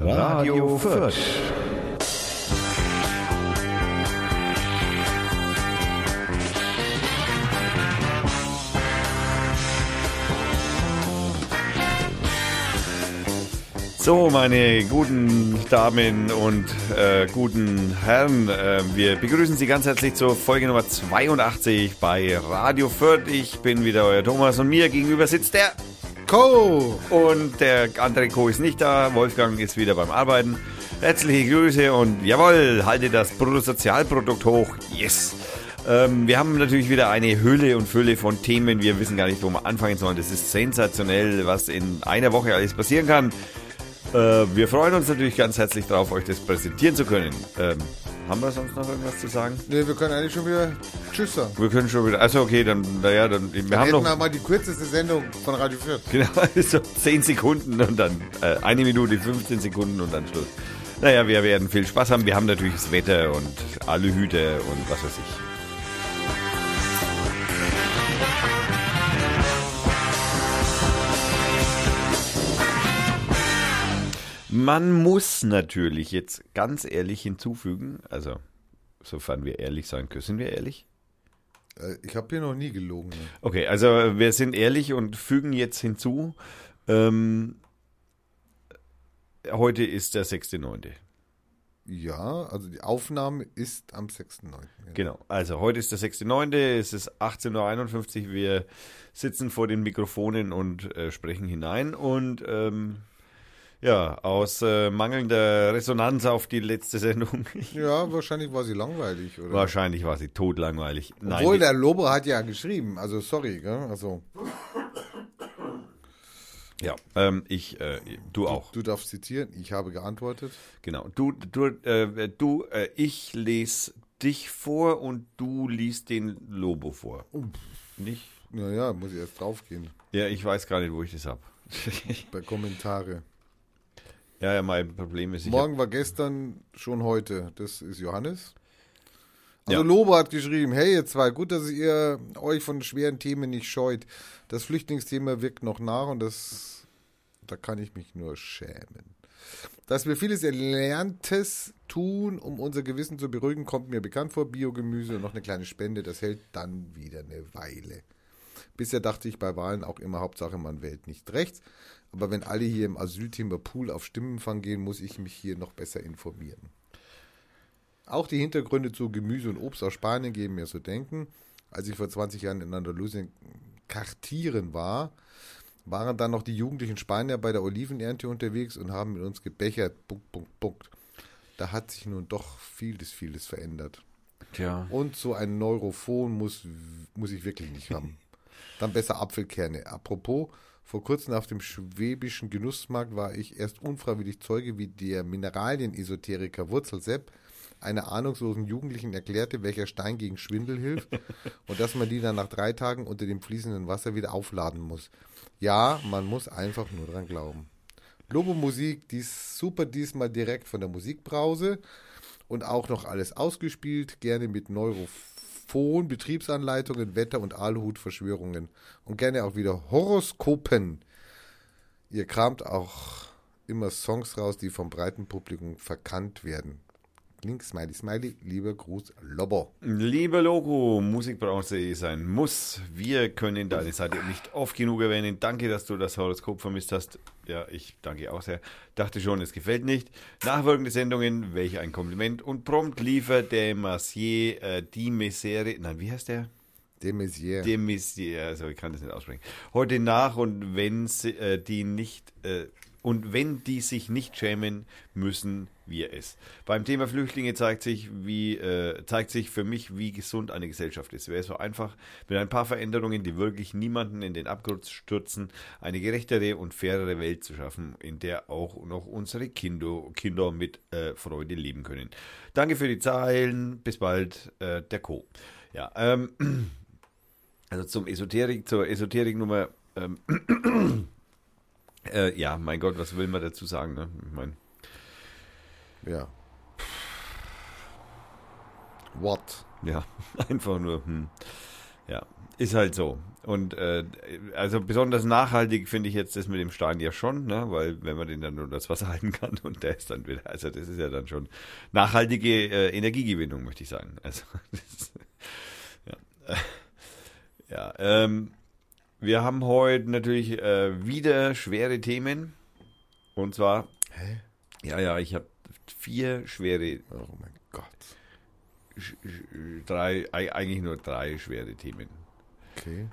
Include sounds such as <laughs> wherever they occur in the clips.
Radio Fürth. So, meine guten Damen und äh, guten Herren, äh, wir begrüßen Sie ganz herzlich zur Folge Nummer 82 bei Radio Fürth. Ich bin wieder euer Thomas und mir gegenüber sitzt der Co. Und der andere Co ist nicht da. Wolfgang ist wieder beim Arbeiten. Herzliche Grüße und jawohl, halte das Bruttosozialprodukt hoch. Yes. Ähm, wir haben natürlich wieder eine Hülle und Fülle von Themen. Wir wissen gar nicht, wo wir anfangen sollen. Das ist sensationell, was in einer Woche alles passieren kann. Äh, wir freuen uns natürlich ganz herzlich darauf, euch das präsentieren zu können. Ähm, haben wir sonst noch irgendwas zu sagen? Nee, wir können eigentlich schon wieder Tschüss sagen. Wir können schon wieder. Also okay, dann, naja, dann. Wir dann haben hätten noch. wir mal die kürzeste Sendung von Radio Fürth. Genau, <laughs> so 10 Sekunden und dann äh, eine Minute, 15 Sekunden und dann Schluss. Naja, wir werden viel Spaß haben. Wir haben natürlich das Wetter und alle Hüte und was weiß ich. Man muss natürlich jetzt ganz ehrlich hinzufügen, also sofern wir ehrlich sein können, sind wir ehrlich? Äh, Ich habe hier noch nie gelogen. ne? Okay, also wir sind ehrlich und fügen jetzt hinzu, ähm, heute ist der 6.9. Ja, also die Aufnahme ist am 6.9. Genau, also heute ist der 6.9., es ist 18.51 Uhr, wir sitzen vor den Mikrofonen und äh, sprechen hinein und ähm, ja, aus äh, mangelnder Resonanz auf die letzte Sendung, <laughs> Ja, wahrscheinlich war sie langweilig, oder? wahrscheinlich war sie totlangweilig. Nein, Obwohl, der Lobo hat ja geschrieben, also sorry, gell? Also, ja, ähm, ich, äh, du auch. du darfst zitieren, ich habe geantwortet. Genau. Du, du, äh, du äh, ich lese dich vor und du liest den Lobo vor. Nicht? Naja, muss ich erst draufgehen. Ja, ich weiß gar nicht, wo ich das hab. Bei Kommentare. Ja, ja, mein Problem ist, Morgen war gestern, schon heute. Das ist Johannes. Also Ja. Lobo hat geschrieben, hey ihr zwei, gut, dass ihr euch von schweren Themen nicht scheut. Das Flüchtlingsthema wirkt noch nach und das, da kann ich mich nur schämen. Dass wir vieles Erlerntes tun, um unser Gewissen zu beruhigen, kommt mir bekannt vor. Biogemüse und noch eine kleine Spende, das hält dann wieder eine Weile. Bisher dachte ich bei Wahlen auch immer, Hauptsache man wählt nicht rechts. Aber wenn alle hier im Asylthema Pool auf Stimmenfang gehen, muss ich mich hier noch besser informieren. Auch die Hintergründe zu Gemüse und Obst aus Spanien geben mir zu denken. Als ich vor 20 Jahren in Andalusien kartieren war, waren dann noch die jugendlichen Spanier bei der Olivenernte unterwegs und haben mit uns gebechert. Punkt, Punkt, Punkt. Da hat sich nun doch vieles, vieles verändert. Tja. Und so ein Neurophon muss, muss ich wirklich nicht haben. <laughs> Dann besser Apfelkerne. Apropos, vor kurzem auf dem schwäbischen Genussmarkt war ich erst unfreiwillig Zeuge, wie der Mineralien-Esoteriker Wurzelsepp einer ahnungslosen Jugendlichen erklärte, welcher Stein gegen Schwindel hilft <laughs> und dass man die dann nach drei Tagen unter dem fließenden Wasser wieder aufladen muss. Ja, man muss einfach nur dran glauben. Lobo Musik, dies super diesmal direkt von der Musikbrause und auch noch alles ausgespielt, gerne mit Neurophon, Betriebsanleitungen, Wetter- und Aluhut-Verschwörungen und gerne auch wieder Horoskopen. Ihr kramt auch immer Songs raus, die vom breiten Publikum verkannt werden. Link, Smiley, Smiley, lieber Gruß, Lobo. Liebe Logo, Musikbranche ist ein Muss. Wir können deine Seite nicht oft genug erwähnen. Danke, dass du das Horoskop vermisst hast. Ja, ich danke auch sehr. Dachte schon, es gefällt nicht. Nachfolgende Sendungen, welch ein Kompliment. Und prompt liefert der Massier äh, die Misere. Nein, wie heißt der? De Maizière. Der Messier, also ich kann das nicht aussprechen. Heute nach und wenn sie, äh, die nicht äh, und wenn die sich nicht schämen, müssen wir es. Beim Thema Flüchtlinge zeigt sich, wie äh, zeigt sich für mich, wie gesund eine Gesellschaft ist. Wäre es so einfach, mit ein paar Veränderungen, die wirklich niemanden in den Abgrund stürzen, eine gerechtere und fairere Welt zu schaffen, in der auch noch unsere Kinder, Kinder mit äh, Freude leben können. Danke für die Zahlen. Bis bald, äh, der Co. Ja, ähm, <clears throat> also zum Esoterik, zur Esoterik-Nummer. Ähm, <clears throat> äh, ja, mein Gott, was will man dazu sagen? Ne? Ich meine, Ja. What? ja, <laughs> einfach nur. Hm. Ja, ist halt so. Und äh, also besonders nachhaltig finde ich jetzt das mit dem Stein ja schon, ne? weil wenn man den dann unter das Wasser <laughs> halten kann und der ist dann wieder, also das ist ja dann schon nachhaltige äh, Energiegewinnung, möchte ich sagen. Also <laughs> das, ja, ja ähm, wir haben heute natürlich äh, wieder schwere Themen und zwar, Hä? ja, ja, ich habe vier schwere, Oh mein Gott. sch- sch- drei, ei- eigentlich nur drei schwere Themen. Okay.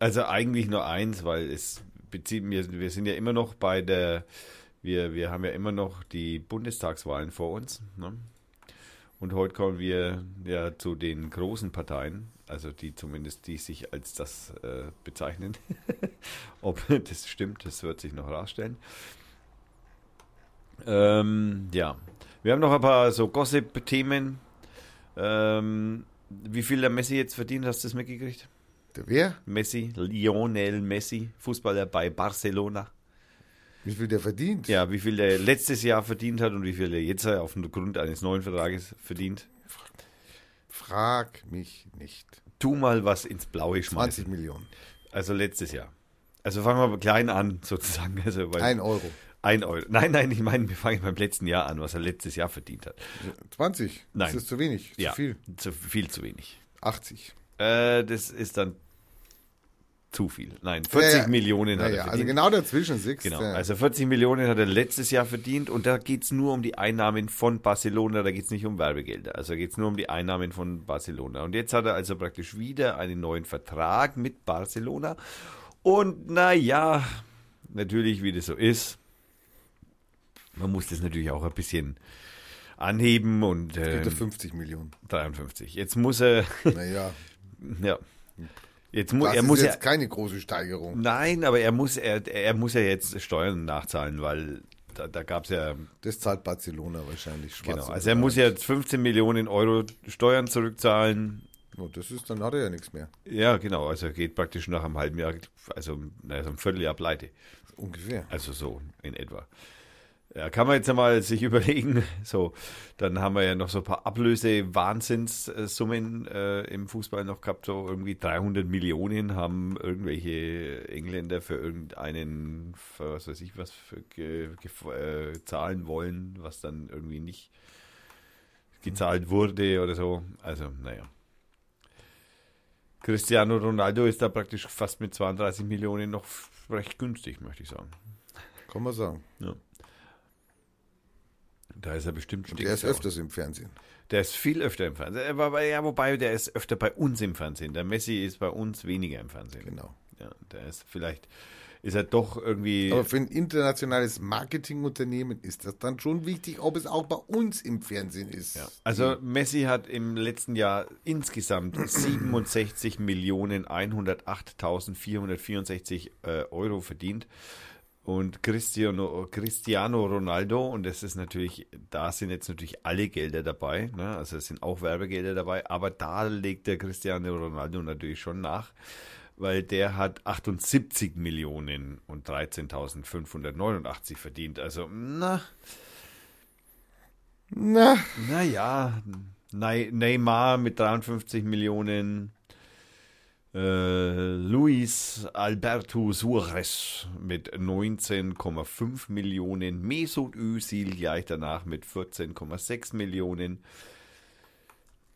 Also eigentlich nur eins, weil es bezieht wir, wir sind ja immer noch bei der, wir, wir haben ja immer noch die Bundestagswahlen vor uns. Ne? Und heute kommen wir ja zu den großen Parteien, also die zumindest, die sich als das äh, bezeichnen. <laughs> Ob das stimmt, das wird sich noch herausstellen. Ähm, ja, wir haben noch ein paar so Gossip-Themen. Ähm, wie viel der Messi jetzt verdient, hast du das mitgekriegt? Der wer? Messi, Lionel Messi, Fußballer bei Barcelona. Wie viel der verdient? Ja, wie viel der letztes Jahr verdient hat und wie viel er jetzt aufgrund eines neuen Vertrages verdient. Frag mich nicht. Tu mal was ins Blaue 20 schmeißen. Millionen. Also letztes Jahr. Also fangen wir mal klein an, <laughs> sozusagen. Also Ein Euro. ein Euro. Nein, nein, ich meine, wir fangen beim letzten Jahr an, was er letztes Jahr verdient hat. 20? Nein. Das ist zu wenig. ja, Zu viel. Zu viel zu wenig. 80. Äh, das ist dann zu viel. Nein, 40 Ja, ja. Millionen hat Naja, er also verdient. genau dazwischen sitzt Genau, also 40 Millionen hat er letztes Jahr verdient und da geht es nur um die Einnahmen von Barcelona, da geht es nicht um Werbegelder, also geht es nur um die Einnahmen von Barcelona. Und jetzt hat er also praktisch wieder einen neuen Vertrag mit Barcelona und naja, natürlich wie das so ist, man muss das natürlich auch ein bisschen anheben und Gibt äh, er 50 Millionen. 53. Jetzt muss er, Naja, ja, <laughs> jetzt mu das er ist muss ja, jetzt keine große Steigerung. Nein, aber er muss, er, er muss ja jetzt Steuern nachzahlen, weil da, da gab es ja, Das zahlt Barcelona wahrscheinlich schwarz. genau, also er muss jetzt 15 Millionen Euro Steuern zurückzahlen. Oh, das ist, dann hat er ja nichts mehr. Ja, genau, also er geht praktisch nach einem halben Jahr, also naja, so ein Vierteljahr pleite. Ungefähr. Also so in etwa. Ja, kann man jetzt einmal sich <laughs> überlegen. So, dann haben wir ja noch so ein paar Ablöse-Wahnsinnssummen äh, im Fußball noch gehabt. So irgendwie 300 Millionen haben irgendwelche Engländer für irgendeinen, für was weiß ich was, für ge, ge, äh, zahlen wollen, was dann irgendwie nicht gezahlt wurde oder so. Also, naja. Cristiano Ronaldo ist da praktisch fast mit 32 Millionen noch recht günstig, möchte ich sagen. Kann man sagen. Da ist er bestimmt Und der ist öfters im Fernsehen. Der ist viel öfter im Fernsehen. Er war Ja, wobei der ist öfter bei uns im Fernsehen. Der Messi ist bei uns weniger im Fernsehen. Genau. Ja, der ist vielleicht ist er doch irgendwie. Aber für ein internationales Marketingunternehmen ist das dann schon wichtig, ob es auch bei uns im Fernsehen ist. ja. Also Messi hat im letzten Jahr insgesamt <clears throat> 67 Millionen 108.464 äh, Euro verdient. Und Cristiano, Cristiano Ronaldo, und das ist natürlich, da sind jetzt natürlich alle Gelder dabei, ne? also es sind auch Werbegelder dabei, aber da legt der Cristiano Ronaldo natürlich schon nach, weil der hat 78 Millionen und 13.589 verdient. Also, na, Na, naja, Ney- Neymar mit 53 Millionen, äh, Luis Alberto Suarez mit 19,5 Millionen, Mesut Özil gleich danach mit 14,6 Millionen.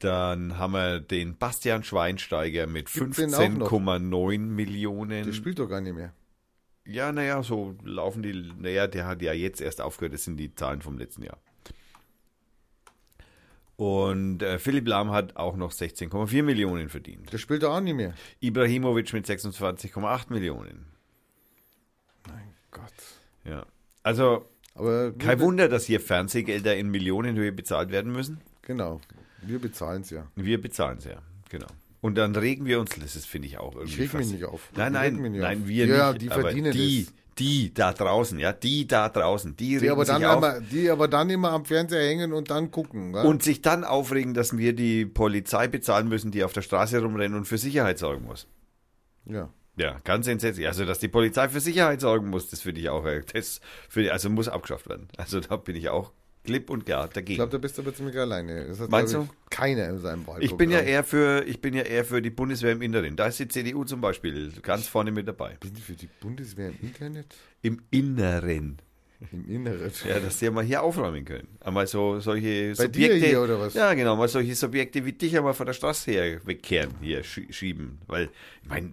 Dann haben wir den Bastian Schweinsteiger mit Gibt's den auch noch? 15,9 Millionen. der spielt doch gar nicht mehr. Ja, naja, so laufen die. Naja, der hat ja jetzt erst aufgehört. Das sind die Zahlen vom letzten Jahr. Und äh, Philipp Lahm hat auch noch 16,4 Millionen verdient. Der spielt doch auch nicht mehr. Ibrahimovic mit 26,8 Millionen. Mein Gott. Ja. Also Aber kein wir, Wunder, dass hier Fernsehgelder in Millionenhöhe bezahlt werden müssen. Genau. Wir bezahlen es ja. Wir bezahlen es ja, genau. Und dann regen wir uns, das finde ich auch irgendwie. Ich reg mich nicht auf. Nein, nein, nein, auf. wir Ja, nicht. die aber verdienen die, das. Die da draußen, ja, die da draußen, die, Die aber, dann auf. immer, die aber dann immer am Fernseher hängen und dann gucken. wa? Und sich dann aufregen, dass wir die Polizei bezahlen müssen, die auf der Straße rumrennen und für Sicherheit sorgen muss. ja. Ja, ganz entsetzlich. Also, dass die Polizei für Sicherheit sorgen muss, das finde ich auch, äh, das ich, also muss abgeschafft werden. Also, da bin ich auch klipp und klar Ich dagegen. glaube, da bist du aber ziemlich alleine. Das hat, Meinst ich, Keiner in seinem Wahlprogramm. Ich bin ja eher für, ich bin ja eher für die Bundeswehr im Inneren. Da ist die CDU zum Beispiel ganz vorne mit dabei. Bin für die Bundeswehr im Internet? Im Inneren. Im Inneren? Ja, dass die ja mal hier aufräumen können. Einmal so solche Bei dir Subjekte. hier, oder was? Ja, genau, mal solche Subjekte wie dich einmal von der Straße her wegkehren, hier schie- schieben. Weil, ich meine,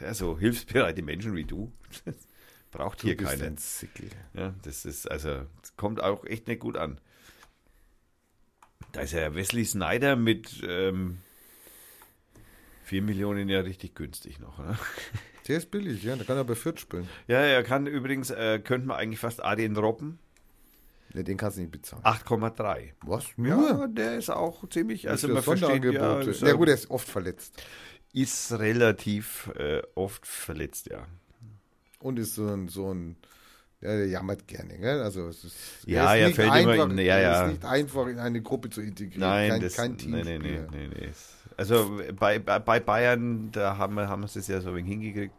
ja, so hilfsbereite Menschen wie du, <laughs> braucht hier Sickel. Ja, das ist, also, das kommt auch echt nicht gut an. Da ist ja Wesley Snyder mit ähm, 4 Millionen ja richtig günstig noch. Ne? <laughs> Der ist billig, ja. Da kann er bei Fürth spielen. Ja, er kann übrigens, äh, könnte man eigentlich fast Arjen robben. Ja, den kannst du nicht bezahlen. 8,3. Was? Ja, Nur? der ist auch ziemlich, Also man versteht, ja, Ja, gut, er ist oft verletzt. ist relativ äh, oft verletzt, ja. Und ist so ein, so ein ja, der jammert gerne, gell? Also es ist, Ja, nicht fällt immer einfach, in- ja, ja. ist nicht einfach in eine Gruppe zu integrieren. Nein, kein, das, kein nee, nee, nee, Teamspieler. nee, nee. Also bei, bei Bayern, da haben wir, haben wir es ja so ein wenig hingekriegt.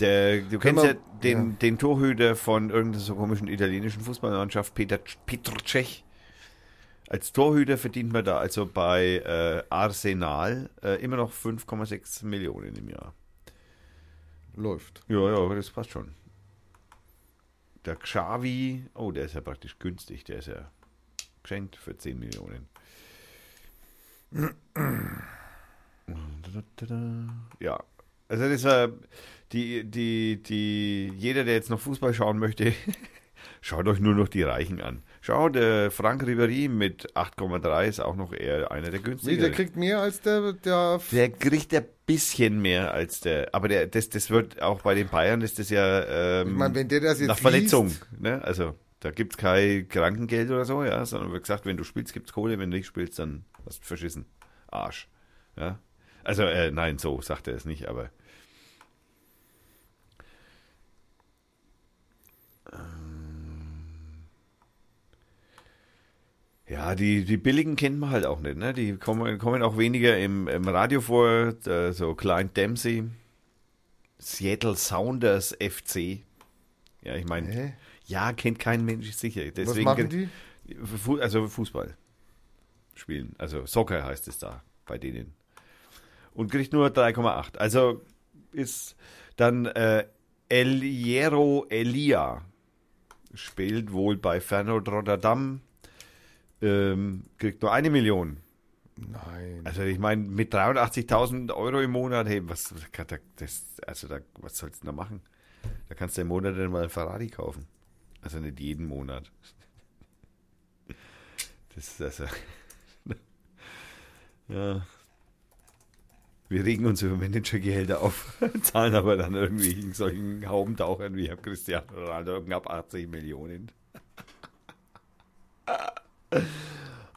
Der, du Können kennst ja wir- den, ja. den Torhüter von irgendeiner so komischen italienischen Fußballmannschaft, Peter Petr Cech. Als Torhüter verdient man da also bei äh, Arsenal äh, immer noch 5,6 Millionen im Jahr. Läuft. Ja, ja, aber das passt schon. Der Xavi, oh, der ist ja praktisch günstig, der ist ja geschenkt für 10 Millionen. Ja, also das war die, die, die, jeder, der jetzt noch Fußball schauen möchte, <laughs> schaut euch nur noch die Reichen an. Schaut, der Frank Ribéry mit 8,3 ist auch noch eher einer der Nee, günstigeren. der kriegt mehr als der, der Der kriegt ein bisschen mehr als der, aber der, das, das wird auch bei den Bayern ist das ja ähm, ich meine, wenn der das jetzt nach Verletzung. liest, Ne? Also da gibt es kein Krankengeld oder so, ja, sondern wird gesagt, wenn du spielst, gibt's Kohle, wenn du nicht spielst, dann hast du verschissen. Arsch. Ja. Also, äh, nein, so sagt er es nicht, aber. Ja, die, die billigen kennt man halt auch nicht, ne? Die kommen, kommen auch weniger im, im Radio vor, äh, so Client Dempsey, Seattle Sounders FC. Ja, ich meine, ja, kennt kein Mensch sicher. was Deswegen, machen die? Also Fußball spielen. Also Soccer heißt es da bei denen. Und kriegt nur 3,8. Also ist dann äh, El Hierro Elia spielt wohl bei Feyenoord Rotterdam. Ähm, kriegt nur eine Million. Nein. Also ich meine, mit 83.000 Euro im Monat, hey, was, das, also da, was sollst du da machen? Da kannst du im Monat dann mal ein Ferrari kaufen. Also nicht jeden Monat. Das ist also, <laughs> ja. Wir regen uns über Managergehälter auf, <laughs> zahlen aber dann irgendwie solchen Haubentauchern wie Herr Cristiano Ronaldo knapp 80 Millionen. <laughs>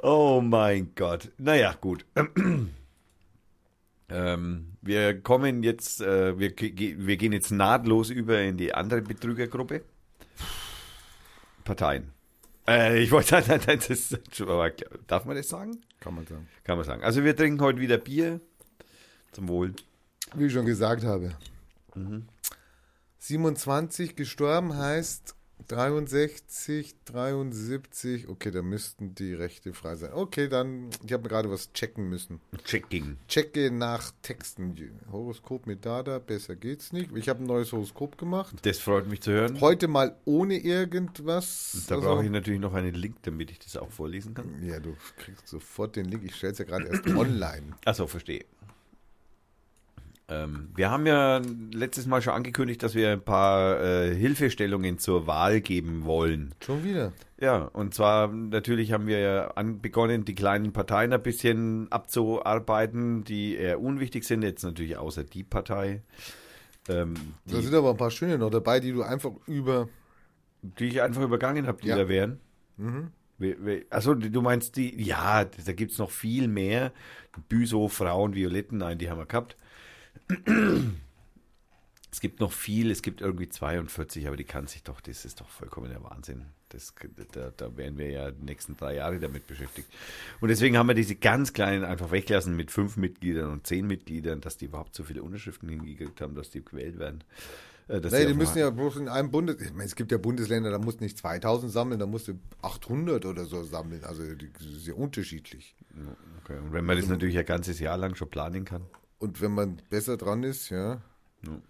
Oh mein Gott. Naja, gut. <clears throat> ähm, wir kommen jetzt, äh, wir, wir gehen jetzt nahtlos über in die andere Betrügergruppe. Parteien. Äh, ich wollte, <laughs> nein, nein, das, darf man das sagen? Kann man sagen. Kann man sagen. Also wir trinken heute wieder Bier. Zum Wohl. Wie ich schon gesagt habe. Mhm. 27 gestorben heißt 63, 73. Okay, da müssten die Rechte frei sein. Okay, dann, ich habe gerade was checken müssen. Checking. Checke nach Texten. Horoskop mit Dada, besser geht's nicht. Ich habe ein neues Horoskop gemacht. Das freut mich zu hören. Heute mal ohne irgendwas. Da Also- brauche ich natürlich noch einen Link, damit ich das auch vorlesen kann. Ja, du kriegst sofort den Link. Ich stelle es ja gerade erst <clears throat> online. Achso, verstehe. Ähm, wir haben ja letztes Mal schon angekündigt, dass wir ein paar äh, Hilfestellungen zur Wahl geben wollen. Schon wieder. Ja, und zwar natürlich haben wir ja begonnen, die kleinen Parteien ein bisschen abzuarbeiten, die eher unwichtig sind, jetzt natürlich außer die Partei, ähm, Da die, sind aber ein paar schöne noch dabei, die du einfach über. die ich einfach übergangen habe, die Ja. da wären. Mhm. Achso, du meinst die, ja, da gibt es noch viel mehr. Büso, Frauen, Violetten, nein, die haben wir gehabt. Es gibt noch viel, es gibt irgendwie 42, aber die kann sich doch, das ist doch vollkommen der Wahnsinn. Das, da, da wären wir ja die nächsten drei Jahre damit beschäftigt. Und deswegen haben wir diese ganz kleinen einfach weggelassen mit fünf Mitgliedern und zehn Mitgliedern, dass die überhaupt so viele Unterschriften hingekriegt haben, dass die gewählt werden. Äh, sie die auf müssen ja bloß in einem Bundes... Ich meine, es gibt ja Bundesländer, da musst du nicht 2000 sammeln, da musst du 800 oder so sammeln. Also die- das ist ja unterschiedlich. Okay. Und wenn man das natürlich ein ganzes Jahr lang schon planen kann. Und wenn man besser dran ist, ja. Ja.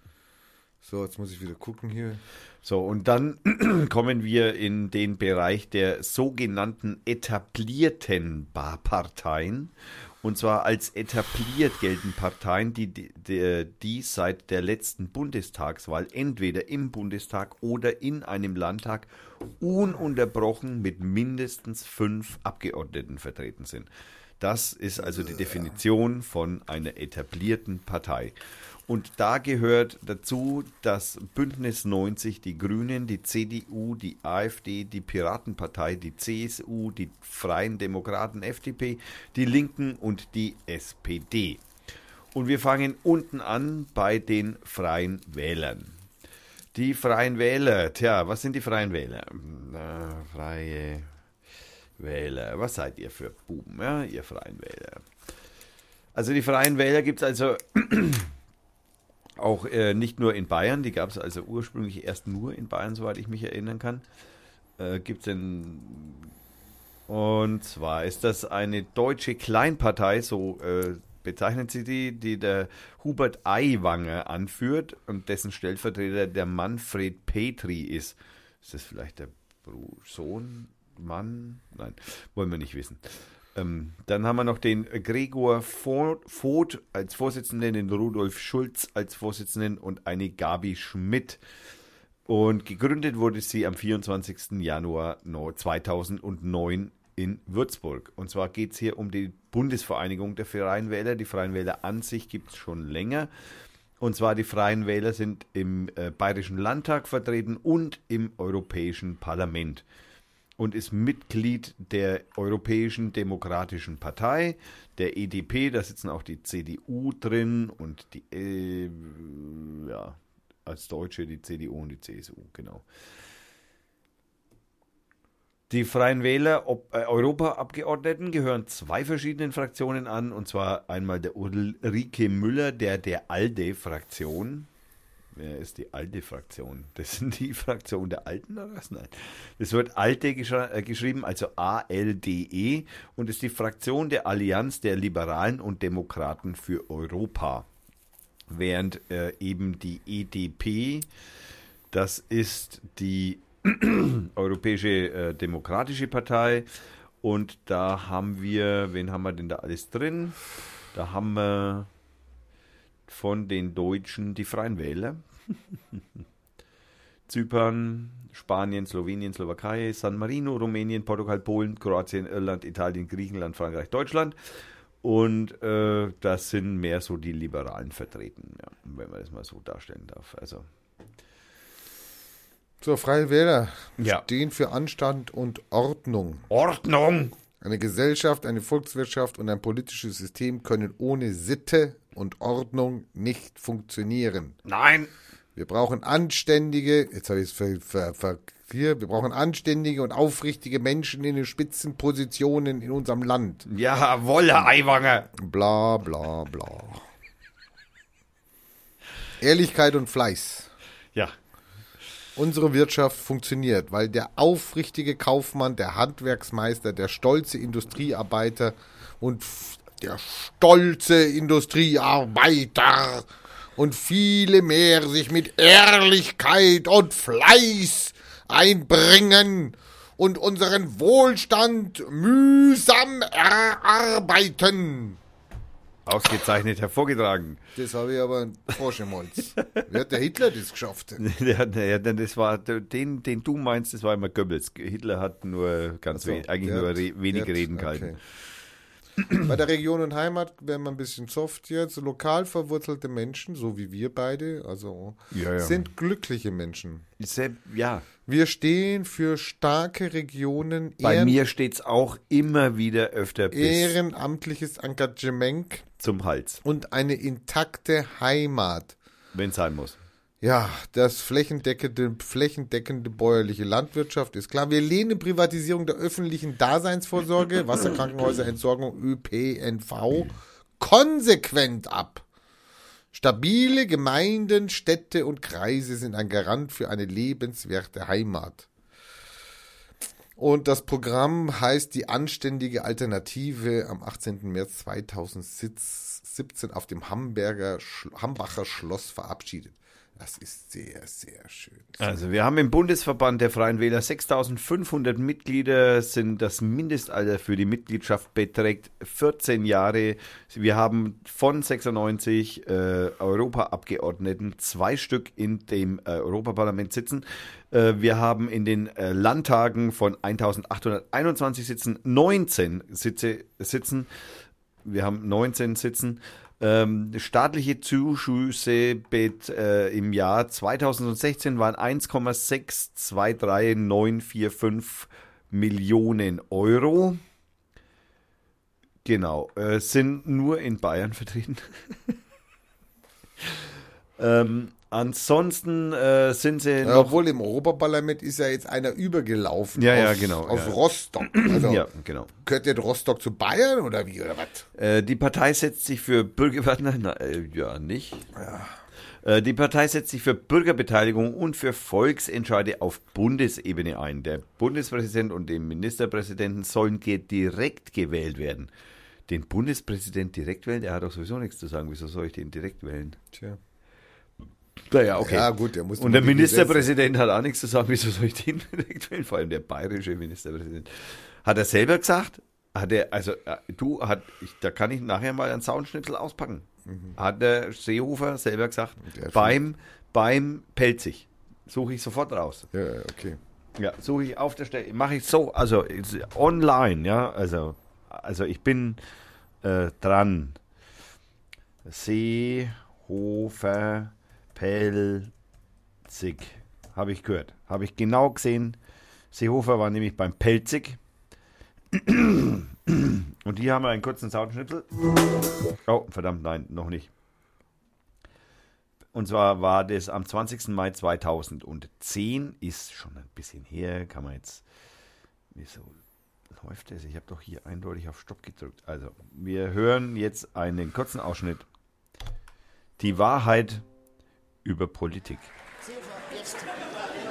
So, jetzt muss ich wieder gucken hier. So, und dann <clears throat> kommen wir in den Bereich der sogenannten etablierten Ba- Parteien. Und zwar als etabliert gelten Parteien, die, die, die seit der letzten Bundestagswahl entweder im Bundestag oder in einem Landtag ununterbrochen mit mindestens fünf Abgeordneten vertreten sind. Das ist also die Definition von einer etablierten Partei. Und da gehört dazu das Bündnis 90, die Grünen, die CDU, die AfD, die Piratenpartei, die CSU, die Freien Demokraten, FDP, die Linken und die SPD. Und wir fangen unten an bei den Freien Wählern. Die Freien Wähler, tja, was sind die Freien Wähler? Na, freie Wähler, was seid ihr für Buben, ja, ihr Freien Wähler? Also die Freien Wähler gibt es also <clears throat> auch äh, nicht nur in Bayern, die gab es also ursprünglich erst nur in Bayern, soweit ich mich erinnern kann. Äh, gibt denn. Und zwar ist das eine deutsche Kleinpartei, so äh, bezeichnet sie die, die der Hubert Aiwanger anführt und dessen Stellvertreter der Manfred Petri ist. Ist das vielleicht der Sohn, Mann? Nein, wollen wir nicht wissen. Ähm, dann haben wir noch den Gregor Vo- Voth als Vorsitzenden, den Rudolf Schulz als Vorsitzenden und eine Gabi Schmidt. Und gegründet wurde sie am 24. Januar no- 2009 in Würzburg. Und zwar geht es hier um die Bundesvereinigung der Freien Wähler. Die Freien Wähler an sich gibt es schon länger. Und zwar die Freien Wähler sind im äh, Bayerischen Landtag vertreten und im Europäischen Parlament und ist Mitglied der Europäischen Demokratischen Partei, der EDP, da sitzen auch die CDU drin und die, äh, ja, als Deutsche die CDU und die CSU, genau. Die Freien Wähler, äh, Europaabgeordneten, gehören zwei verschiedenen Fraktionen an, und zwar einmal der Ulrike Müller, der der ALDE-Fraktion, Wer ist die alte Fraktion? Das sind die <laughs> Fraktion der Alten oder was? Nein. Das wird Alte geschri äh, geschrieben, also A-L-D-E und ist die Fraktion der Allianz der Liberalen und Demokraten für Europa. Während äh, eben die EDP, das ist die <clears throat> Europäische äh, Demokratische Partei und da haben wir, wen haben wir denn da alles drin? Da haben wir von den Deutschen die Freien Wähler. <laughs> Zypern, Spanien, Slowenien, Slowakei, San Marino, Rumänien, Portugal, Polen, Kroatien, Irland, Italien, Griechenland, Frankreich, Deutschland. Und äh, das sind mehr so die Liberalen vertreten, ja, wenn man das mal so darstellen darf. Also, So, Freie Wähler Ja. stehen für Anstand und Ordnung. Ordnung! Eine Gesellschaft, eine Volkswirtschaft und ein politisches System können ohne Sitte und Ordnung nicht funktionieren. Nein! Wir brauchen anständige, jetzt habe ich es ver, ver, ver, hier, wir brauchen anständige und aufrichtige Menschen in den Spitzenpositionen in unserem Land. Jawohl, Herr Aiwanger! Bla bla bla. Ehrlichkeit und Fleiß. Ja, Unsere Wirtschaft funktioniert, weil der aufrichtige Kaufmann, der Handwerksmeister, der stolze Industriearbeiter und der stolze Industriearbeiter und viele mehr sich mit Ehrlichkeit und Fleiß einbringen und unseren Wohlstand mühsam erarbeiten. ausgezeichnet hervorgetragen. Das habe ich aber vorschemolz. Wie hat der Hitler das geschafft? <laughs> Der, das war den, den du meinst, das war immer Goebbels. Hitler hat nur ganz So, we eigentlich nur hat- wenig hat- Reden gehalten. okay. Bei der Region und Heimat werden wir ein bisschen soft jetzt. Lokal verwurzelte Menschen, so wie wir beide, also Ja, ja. sind glückliche Menschen. Sehr, ja, Wir stehen für starke Regionen, bei ehren, mir steht es auch immer wieder öfter bis ehrenamtliches Engagement zum Hals, und eine intakte Heimat. wenn es sein muss. Ja, das flächendeckende, flächendeckende bäuerliche Landwirtschaft ist klar. Wir lehnen Privatisierung der öffentlichen Daseinsvorsorge, <clears throat> Wasserkrankenhäuser, Entsorgung, ÖPNV konsequent ab. Stabile Gemeinden, Städte und Kreise sind ein Garant für eine lebenswerte Heimat. Und das Programm heißt Die anständige Alternative am 18. März 2017 auf dem Hamburger, Hambacher Schloss verabschiedet. Das ist sehr, sehr schön. Also wir haben im Bundesverband der Freien Wähler 6500 Mitglieder, sind das Mindestalter für die Mitgliedschaft beträgt 14 Jahre. Wir haben von 96 äh, Europaabgeordneten zwei Stück in dem äh, Europaparlament sitzen. Äh, wir haben in den äh, Landtagen von 1821 Sitzen 19 Sitze sitzen. Wir haben 19 Sitzen. Ähm, staatliche Zuschüsse bet, äh, im Jahr 2016 waren 1,623945 Millionen Euro. Genau, äh, sind nur in Bayern vertreten. <laughs> ähm, Ansonsten äh, sind sie ja, noch. Obwohl im Europaparlament ist ja jetzt einer übergelaufen. Ja, aus, ja, genau. Aus ja. Rostock. Also ja, genau. Gehört der Rostock zu Bayern oder wie oder was? Äh, die Partei setzt sich für Bürger. <laughs> Nein, äh, ja, nicht. Ja. Äh, die Partei setzt sich für Bürgerbeteiligung und für Volksentscheide auf Bundesebene ein. Der Bundespräsident und der Ministerpräsidenten sollen direkt gewählt werden. Den Bundespräsident direkt wählen, der hat doch sowieso nichts zu sagen. Wieso soll ich den direkt wählen? Tja. Naja, okay. Ja, gut, der muss Und der Ministerpräsident hat auch nichts zu sagen, wieso soll ich den <laughs> direkt wählen? Vor allem der bayerische Ministerpräsident. Hat er selber gesagt? Hat er, also, äh, du, hat, ich, da kann ich nachher mal einen Soundschnipsel auspacken. Mhm. Hat der Seehofer selber gesagt, beim, beim Pelzig. Suche ich sofort raus. Ja, okay. Ja, suche ich auf der Stelle, mache ich so, also online, ja, also, also ich bin äh, dran. Seehofer Pelzig. Habe ich gehört. Habe ich genau gesehen. Seehofer war nämlich beim Pelzig. Und hier haben wir einen kurzen Soundschnipsel. Oh, verdammt, nein, noch nicht. Und zwar war das am 20. Mai 2010, ist schon ein bisschen her, kann man jetzt, wieso läuft das? Ich habe doch hier eindeutig auf Stopp gedrückt. Also, wir hören jetzt einen kurzen Ausschnitt. Die Wahrheit über Politik. Jetzt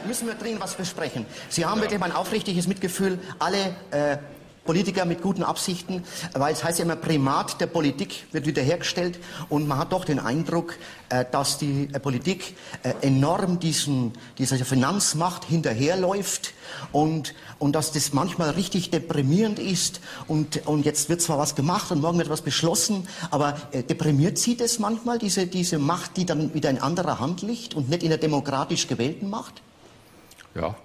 müssen wir dringend was besprechen. Sie haben wirklich mein aufrichtiges Mitgefühl, alle äh, Politiker mit guten Absichten, weil es heißt ja immer, Primat der Politik wird wiederhergestellt und man hat doch den Eindruck, äh, dass die äh, Politik äh, enorm diesen, dieser Finanzmacht hinterherläuft und, und dass das manchmal richtig deprimierend ist und, und jetzt wird zwar was gemacht und morgen wird was beschlossen, aber deprimiert Sie das manchmal, diese, diese Macht, die dann wieder in anderer Hand liegt und nicht in der demokratisch gewählten Macht? Ja,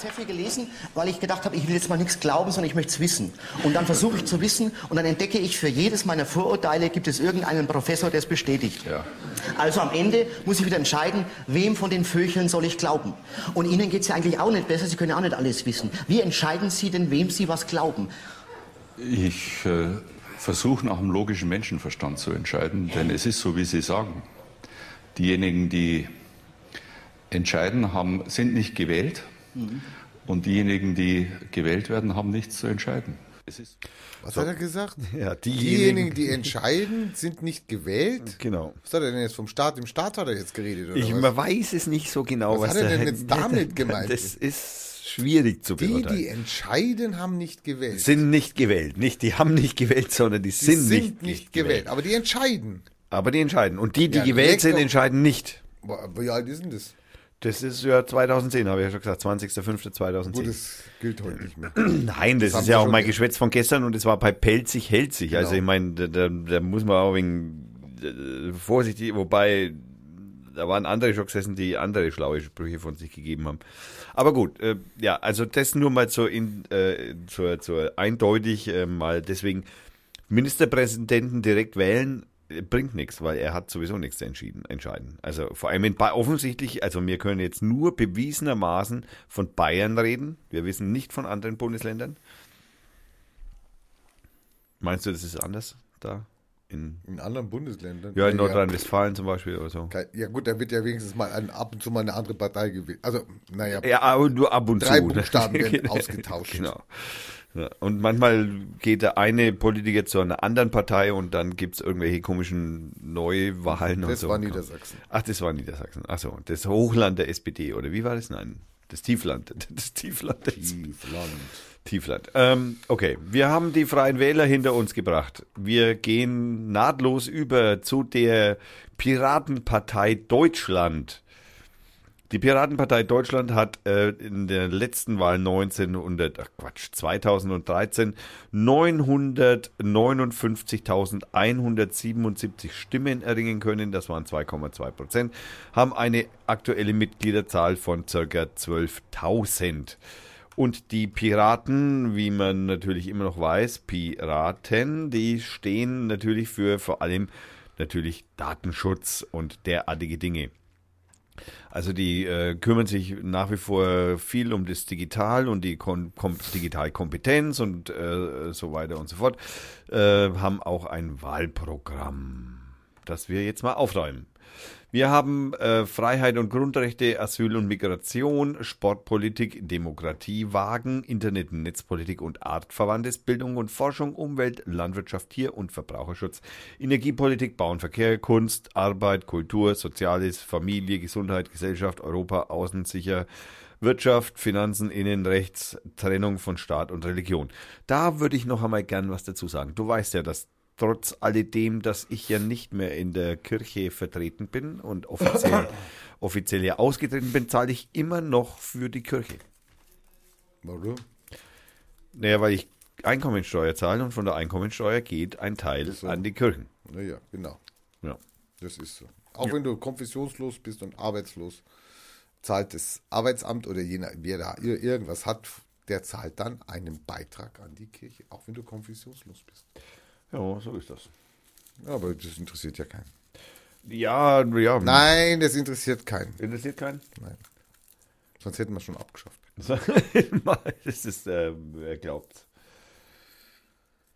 sehr viel gelesen, weil ich gedacht habe, ich will jetzt mal nichts glauben, sondern ich möchte es wissen. Und dann versuche ich zu wissen und dann entdecke ich, für jedes meiner Vorurteile gibt es irgendeinen Professor, der es bestätigt. Ja. Also am Ende muss ich wieder entscheiden, wem von den Vögeln soll ich glauben. Und Ihnen geht es ja eigentlich auch nicht besser, Sie können ja auch nicht alles wissen. Wie entscheiden Sie denn, wem Sie was glauben? Ich äh, versuche nach dem logischen Menschenverstand zu entscheiden, denn es ist so, wie Sie sagen. Diejenigen, die entscheiden, haben, sind nicht gewählt Mhm. Und diejenigen, die gewählt werden, haben nichts zu entscheiden. Was so. hat er gesagt? <laughs> Ja, diejenigen, diejenigen, die entscheiden, sind nicht gewählt. Genau. Was hat er denn jetzt vom Staat? Im Staat hat er jetzt geredet, oder ich was? weiß es nicht so genau. Was, was hat er denn jetzt damit <laughs> gemeint? Das ist schwierig zu beurteilen. Die, die entscheiden, haben nicht gewählt. Sind nicht gewählt. Nicht, die haben nicht gewählt, sondern die, die sind, sind, nicht, nicht gewählt. gewählt. Aber die entscheiden. Aber die entscheiden. Und die, die ja, gewählt sind, entscheiden nicht. Wie alt ist denn das? Das ist ja 2010, habe ich ja schon gesagt, 20.05.2010. Gut, das gilt heute nicht mehr. <clears throat> Nein, das, das ist ja auch mein Geschwätz von gestern und es war bei Pelzig hält sich. Also genau. Also ich meine, da, da, muss man auch wegen vorsichtig, wobei da waren andere schon gesessen, die andere schlaue Sprüche von sich gegeben haben. Aber gut, äh, ja, also das nur mal zur, in, äh, zur, zur eindeutig äh, mal deswegen Ministerpräsidenten direkt wählen bringt nichts, weil er hat sowieso nichts zu entschieden, entscheiden. Also vor allem in ba offensichtlich, also wir können jetzt nur bewiesenermaßen von Bayern reden. Wir wissen nicht von anderen Bundesländern. Meinst du, das ist anders da? In, in anderen Bundesländern? Ja, in Nordrhein-Westfalen zum Beispiel oder so. Ja gut, da wird ja wenigstens mal ein, ab und zu mal eine andere Partei gewählt. Also, naja. Ja, aber nur ab und drei zu. Drei Buchstaben werden <laughs> ausgetauscht. Genau. Und manchmal geht der eine Politiker zu einer anderen Partei und dann gibt's irgendwelche komischen Neuwahlen und Das so. war Niedersachsen. Ach, das war Niedersachsen. Ach so, das Hochland der SPD, oder wie war das? Nein, das Tiefland. <laughs> Das Tiefland der Tiefland. Tiefland. Ähm, okay, wir haben die Freien Wähler hinter uns gebracht. Wir gehen nahtlos über zu der Piratenpartei Deutschland. Die Piratenpartei Deutschland hat äh, in der letzten Wahl 1900, ach Quatsch, 2013 959.177 Stimmen erringen können. Das waren 2,2 Prozent. Haben eine aktuelle Mitgliederzahl von circa 12.000. Und die Piraten, wie man natürlich immer noch weiß, Piraten, die stehen natürlich für vor allem natürlich Datenschutz und derartige Dinge. Also die äh, kümmern sich nach wie vor viel um das Digital und die Kon Kom Digitalkompetenz und äh, so weiter und so fort. Äh, haben auch ein Wahlprogramm, das wir jetzt mal aufräumen. Wir haben äh, Freiheit und Grundrechte, Asyl und Migration, Sportpolitik, Demokratie, Wagen, Internet- und Netzpolitik und Artverwandtes, Bildung und Forschung, Umwelt, Landwirtschaft, Tier- und Verbraucherschutz, Energiepolitik, Bau und Verkehr, Kunst, Arbeit, Kultur, Soziales, Familie, Gesundheit, Gesellschaft, Europa, Außensicher, Wirtschaft, Finanzen, Innenrechts, Trennung von Staat und Religion. Da würde ich noch einmal gern was dazu sagen. Du weißt ja, dass trotz alledem, dass ich ja nicht mehr in der Kirche vertreten bin und offiziell, <laughs> offiziell ja ausgetreten bin, zahle ich immer noch für die Kirche. Warum? Naja, weil ich Einkommensteuer zahle und von der Einkommensteuer geht ein Teil So. an die Kirchen. Naja, genau. Ja. Das ist so. Auch wenn du konfessionslos bist und arbeitslos, zahlt das Arbeitsamt oder jener, wer da ir- irgendwas hat, der zahlt dann einen Beitrag an die Kirche, auch wenn du konfessionslos bist. Ja, so ist das. Aber das interessiert ja keinen. Ja, ja. Nein, das interessiert keinen. Interessiert keinen? Nein. Sonst hätten wir es schon abgeschafft. <laughs> das ist, äh, wer glaubt.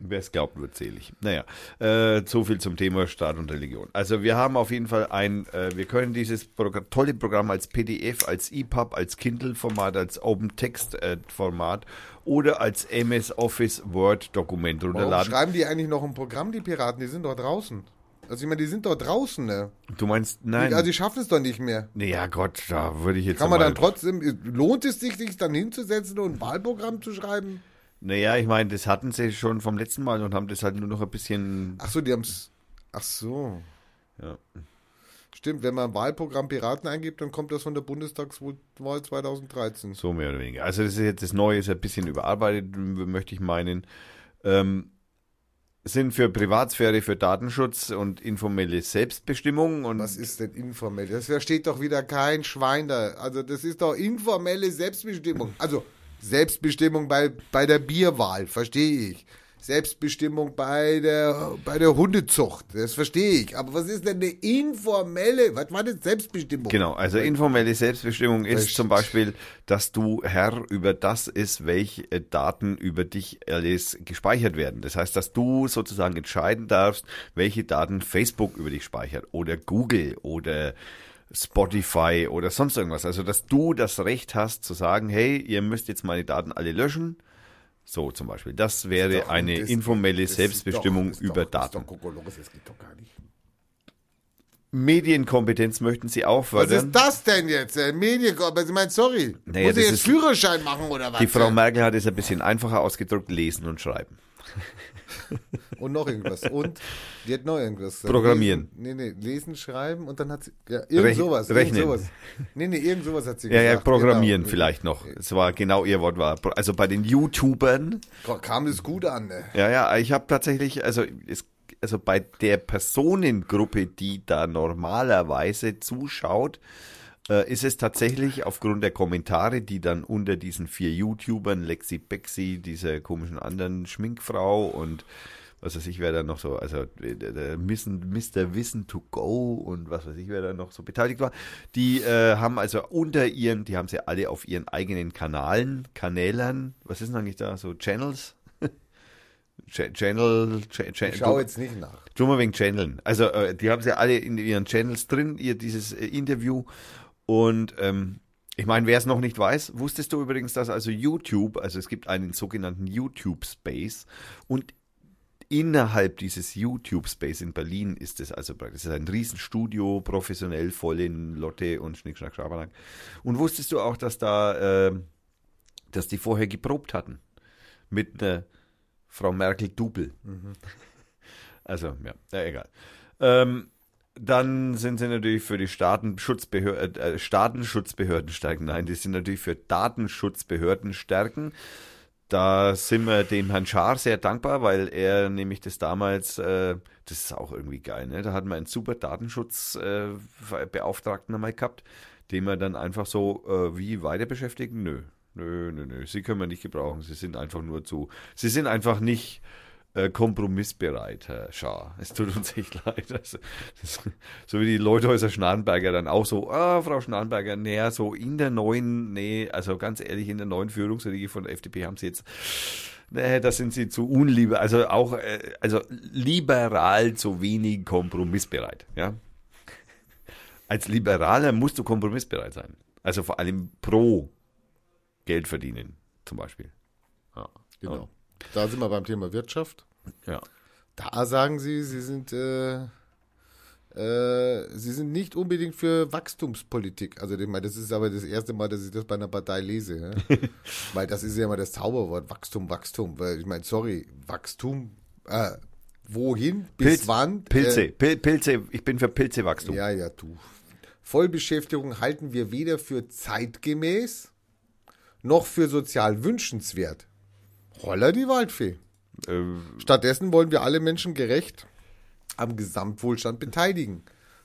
Wer es glaubt, wird selig. Naja, äh, so viel zum Thema Staat und Religion. Also wir haben auf jeden Fall ein, äh, wir können dieses Progr tolle Programm als PDF, als EPUB, als Kindle-Format, als Open-Text-Format oder als MS Office Word-Dokument Warum runterladen. schreiben die eigentlich noch ein Programm, die Piraten? Die sind doch draußen. Also ich meine, die sind doch draußen, ne? Du meinst, nein. Also die schaffen es doch nicht mehr. ja Gott, da würde ich jetzt Kann man dann trotzdem, lohnt es sich, sich dann hinzusetzen und ein Wahlprogramm zu schreiben? Naja, ich meine, das hatten sie schon vom letzten Mal und haben das halt nur noch ein bisschen. Ach so, die haben es. Ach so. Ja. Stimmt, wenn man Wahlprogramm Piraten eingibt, dann kommt das von der Bundestagswahl 2013. So mehr oder weniger. Also das ist jetzt das Neue, ist ein bisschen überarbeitet, möchte ich meinen. Ähm, sind für Privatsphäre, für Datenschutz und informelle Selbstbestimmung und Was ist denn informell? Das versteht doch wieder kein Schwein da. Also das ist doch informelle Selbstbestimmung. Also Selbstbestimmung bei, bei der Bierwahl, verstehe ich. Selbstbestimmung bei der, bei der Hundezucht, das verstehe ich. Aber was ist denn eine informelle, was war denn Selbstbestimmung? Genau, also informelle Selbstbestimmung ist zum Beispiel, dass du Herr über das ist, welche äh, Daten über dich alles gespeichert werden. Das heißt, dass du sozusagen entscheiden darfst, welche Daten Facebook über dich speichert oder Google oder Spotify oder sonst irgendwas. Also, dass du das Recht hast zu sagen, hey, ihr müsst jetzt meine Daten alle löschen. So zum Beispiel. Das wäre Doch, eine das- informelle das Selbstbestimmung doch- über doch, Daten. das geht doch gar nicht. Medienkompetenz möchten sie auch Was fördern. ist das denn jetzt? Äh, Medien, also ich meine, sorry. Naja, Muss ich jetzt Führerschein machen oder was? Die Frau Merkel hat es ein bisschen einfacher ausgedrückt, lesen und schreiben. <laughs> Und noch irgendwas. Und die hat noch irgendwas. gesagt. Programmieren. Lesen, nee, nee, lesen, schreiben und dann hat sie. Ja, irgend Rech- sowas. rechnen. Irgend sowas. Nee, nee, irgend sowas hat sie Ja, ja, gesagt. programmieren genau. vielleicht noch. Es war genau ihr Wort war. Also bei den YouTubern, Kam das gut an, ne? ja, ja, ich habe tatsächlich, also es, also bei der Personengruppe, die da normalerweise zuschaut, äh, ist es tatsächlich aufgrund der Kommentare, die dann unter diesen vier YouTubern, Lexi Bexi, dieser komischen anderen Schminkfrau und was weiß ich, wer da noch so, also äh, Mr. Wissen to Go und was weiß ich, wer da noch so beteiligt war, die äh, haben also unter ihren, die haben sie alle auf ihren eigenen Kanalen, Kanälern, was ist denn eigentlich da, so Channels? <laughs> Ch Channel, Ch Ch Ich schau jetzt nicht nach. Tu mal wegen Channeln. Also äh, die haben sie alle in ihren Channels drin, ihr dieses äh, Interview und ähm, Ich meine, wer es noch nicht weiß, wusstest du übrigens, dass also YouTube, also es gibt einen sogenannten YouTube Space und innerhalb dieses YouTube Space in Berlin ist es also praktisch das ist ein Riesenstudio, professionell voll in Lotte und Schnick, Schnack, Schabernack. Und wusstest du auch, dass da, äh, dass die vorher geprobt hatten mit einer Frau Merkel Double. Also, ja, ja egal. Ähm, dann sind sie natürlich für die Staatenschutzbehörden, äh, Staatenschutzbehörden stärken. Nein, die sind natürlich für Datenschutzbehörden stärken. Da sind wir dem Herrn Schaar sehr dankbar, weil er nämlich das damals, äh, das ist auch irgendwie geil, ne? Da hatten wir einen super Datenschutzbeauftragten äh, einmal gehabt, den wir dann einfach so äh, wie weiter beschäftigen. Nö, nö, nö, nö. Sie können wir nicht gebrauchen. Sie sind einfach nur zu, sie sind einfach nicht äh, kompromissbereit, Herr Schaar. Es tut uns echt leid. Also, das, so wie die Leuthäuser Schnarrenberger dann auch so, ah, Frau Schnarrenberger, naja, so in der neuen, nee, also ganz ehrlich, in der neuen Führungsriege von der FDP haben sie jetzt, nee, da sind sie zu unliebe, also auch, äh, also liberal zu wenig kompromissbereit, ja. Als Liberaler musst du kompromissbereit sein. Also vor allem pro Geld verdienen, zum Beispiel. Ja. Genau. Da sind wir beim Thema Wirtschaft. Ja. Da sagen Sie, Sie sind, äh, äh, Sie sind nicht unbedingt für Wachstumspolitik. Also, ich meine, das ist aber das erste Mal, dass ich das bei einer Partei lese. Ne? <laughs> Weil das ist ja immer das Zauberwort, Wachstum, Wachstum. Weil ich meine, sorry, Wachstum, äh, wohin, bis Pilz, wann? Pilze, Äh, Pil Pilze, ich bin für Pilzewachstum. ja, ja, du. Vollbeschäftigung halten wir weder für zeitgemäß noch für sozial wünschenswert. Holla die Waldfee. Ähm, Stattdessen wollen wir alle Menschen gerecht am Gesamtwohlstand beteiligen.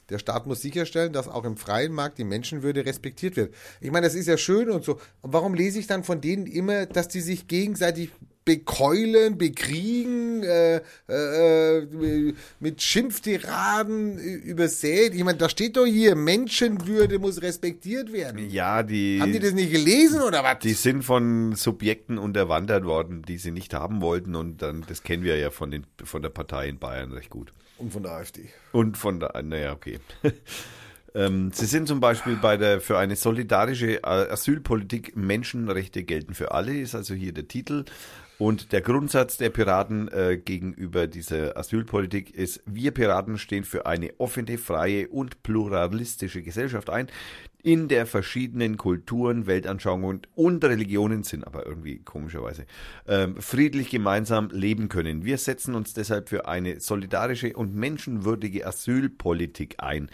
Der Staat muss sicherstellen, dass auch im freien Markt die Menschenwürde respektiert wird. Ich meine, das ist ja schön und so. Und warum lese ich dann von denen immer, dass die sich gegenseitig bekeulen, bekriegen, äh, äh, äh, mit Schimpftiraden übersät? Ich meine, da steht doch hier, Menschenwürde muss respektiert werden. ja, die, Haben die das nicht gelesen oder was? die sind von Subjekten unterwandert worden, die sie nicht haben wollten und dann, das kennen wir ja von, den, von der Partei in Bayern recht gut. Und von der AfD. Und von der, naja, okay. <laughs> ähm, sie sind zum Beispiel bei der, für eine solidarische Asylpolitik Menschenrechte gelten für alle, ist also hier der Titel. Und der Grundsatz der Piraten äh, gegenüber dieser Asylpolitik ist, wir Piraten stehen für eine offene, freie und pluralistische Gesellschaft ein, in der verschiedenen Kulturen, Weltanschauungen und Religionen sind aber irgendwie komischerweise ähm, friedlich gemeinsam leben können. Wir setzen uns deshalb für eine solidarische und menschenwürdige Asylpolitik ein,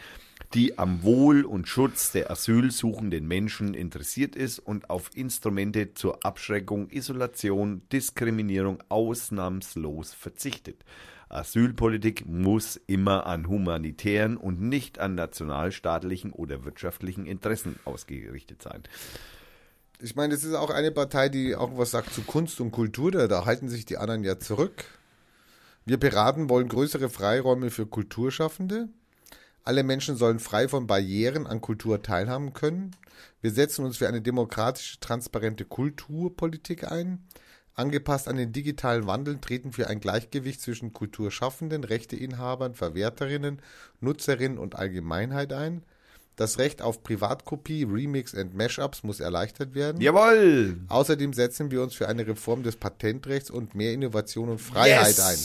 die am Wohl und Schutz der asylsuchenden Menschen interessiert ist und auf Instrumente zur Abschreckung, Isolation, Diskriminierung ausnahmslos verzichtet. Asylpolitik muss immer an humanitären und nicht an nationalstaatlichen oder wirtschaftlichen Interessen ausgerichtet sein. Ich meine, es ist auch eine Partei, die auch was sagt zu Kunst und Kultur. Da, da halten sich die anderen ja zurück. Wir Piraten wollen größere Freiräume für Kulturschaffende. Alle Menschen sollen frei von Barrieren an Kultur teilhaben können. Wir setzen uns für eine demokratische, transparente Kulturpolitik ein. Angepasst an den digitalen Wandel treten für ein Gleichgewicht zwischen Kulturschaffenden, Rechteinhabern, Verwerterinnen, Nutzerinnen und Allgemeinheit ein. Das Recht auf Privatkopie, Remix und Mashups muss erleichtert werden. Jawohl! Außerdem setzen wir uns für eine Reform des Patentrechts und mehr Innovation und Freiheit ein.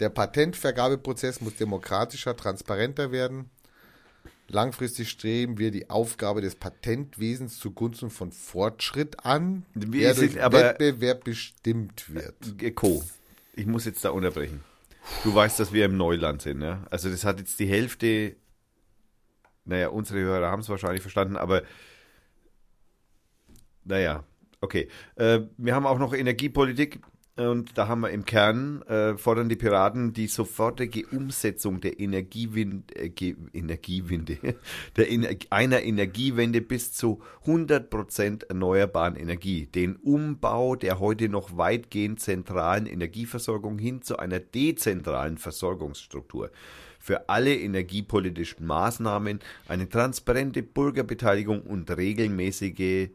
Der Patentvergabeprozess muss demokratischer, transparenter werden. Langfristig streben wir die Aufgabe des Patentwesens zugunsten von Fortschritt an, Wir der durch Wettbewerb bestimmt wird. Äh, Co. Ich muss jetzt da unterbrechen. Du weißt, dass wir im Neuland sind, ne? Also das hat jetzt die Hälfte, naja, unsere Hörer haben es wahrscheinlich verstanden, aber naja, okay. Äh, wir haben auch noch Energiepolitik und da haben wir im Kern, äh, fordern die Piraten die sofortige Umsetzung der Energiewind, äh, Energiewende, <laughs> der Ener einer Energiewende bis zu 100% erneuerbaren Energie, den Umbau der heute noch weitgehend zentralen Energieversorgung hin zu einer dezentralen Versorgungsstruktur für alle energiepolitischen Maßnahmen eine transparente Bürgerbeteiligung und regelmäßige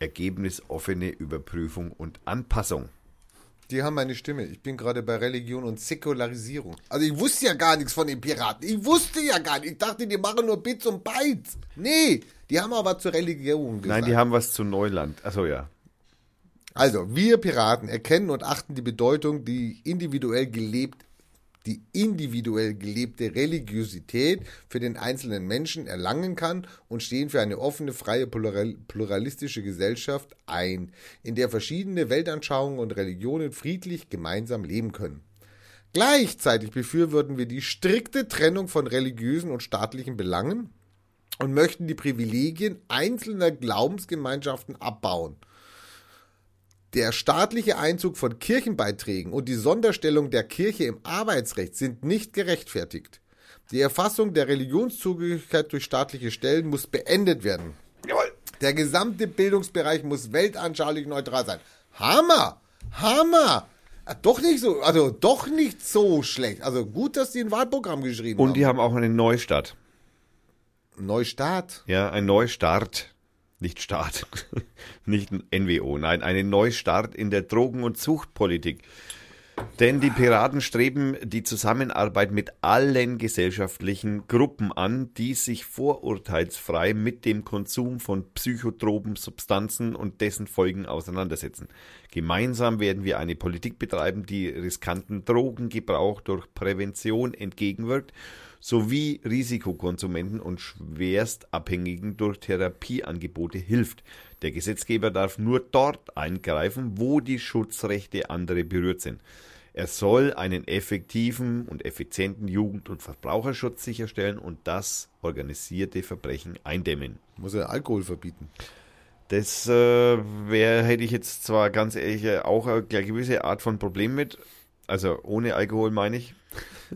ergebnisoffene Überprüfung und Anpassung. Die haben meine Stimme. Ich bin gerade bei Religion und Säkularisierung. Also ich wusste ja gar nichts von den Piraten. Ich wusste ja gar nicht. Ich dachte, die machen nur Bits und Bytes. Nee, Die haben aber zur Religion gesagt. Nein, die haben was zu Neuland. Achso, ja. Also, wir Piraten erkennen und achten die Bedeutung, die individuell gelebt, die individuell gelebte Religiosität für den einzelnen Menschen erlangen kann und stehen für eine offene, freie, plural, pluralistische Gesellschaft ein, in der verschiedene Weltanschauungen und Religionen friedlich gemeinsam leben können. Gleichzeitig befürworten wir die strikte Trennung von religiösen und staatlichen Belangen und möchten die Privilegien einzelner Glaubensgemeinschaften abbauen. Der staatliche Einzug von Kirchenbeiträgen und die Sonderstellung der Kirche im Arbeitsrecht sind nicht gerechtfertigt. Die Erfassung der Religionszugehörigkeit durch staatliche Stellen muss beendet werden. Jawohl. Der gesamte Bildungsbereich muss weltanschaulich neutral sein. Hammer! Hammer! Ah, Doch nicht so, also doch nicht so schlecht. Also gut, dass die ein Wahlprogramm geschrieben Und haben. die haben auch einen Neustart. Neustart. Ja, ein Neustart. Nicht Staat. <laughs> Nicht NWO. Nein, einen Neustart in der Drogen- und Suchtpolitik. Denn die Piraten streben die Zusammenarbeit mit allen gesellschaftlichen Gruppen an, die sich vorurteilsfrei mit dem Konsum von psychotropen Substanzen und dessen Folgen auseinandersetzen. Gemeinsam werden wir eine Politik betreiben, die riskanten Drogengebrauch durch Prävention entgegenwirkt, sowie Risikokonsumenten und Schwerstabhängigen durch Therapieangebote hilft. Der Gesetzgeber darf nur dort eingreifen, wo die Schutzrechte anderer berührt sind. Er soll einen effektiven und effizienten Jugend- und Verbraucherschutz sicherstellen und das organisierte Verbrechen eindämmen. Muss er Alkohol verbieten. Das äh, wär, hätte ich jetzt zwar ganz ehrlich äh, auch eine gewisse Art von Problem mit. Also ohne Alkohol meine ich.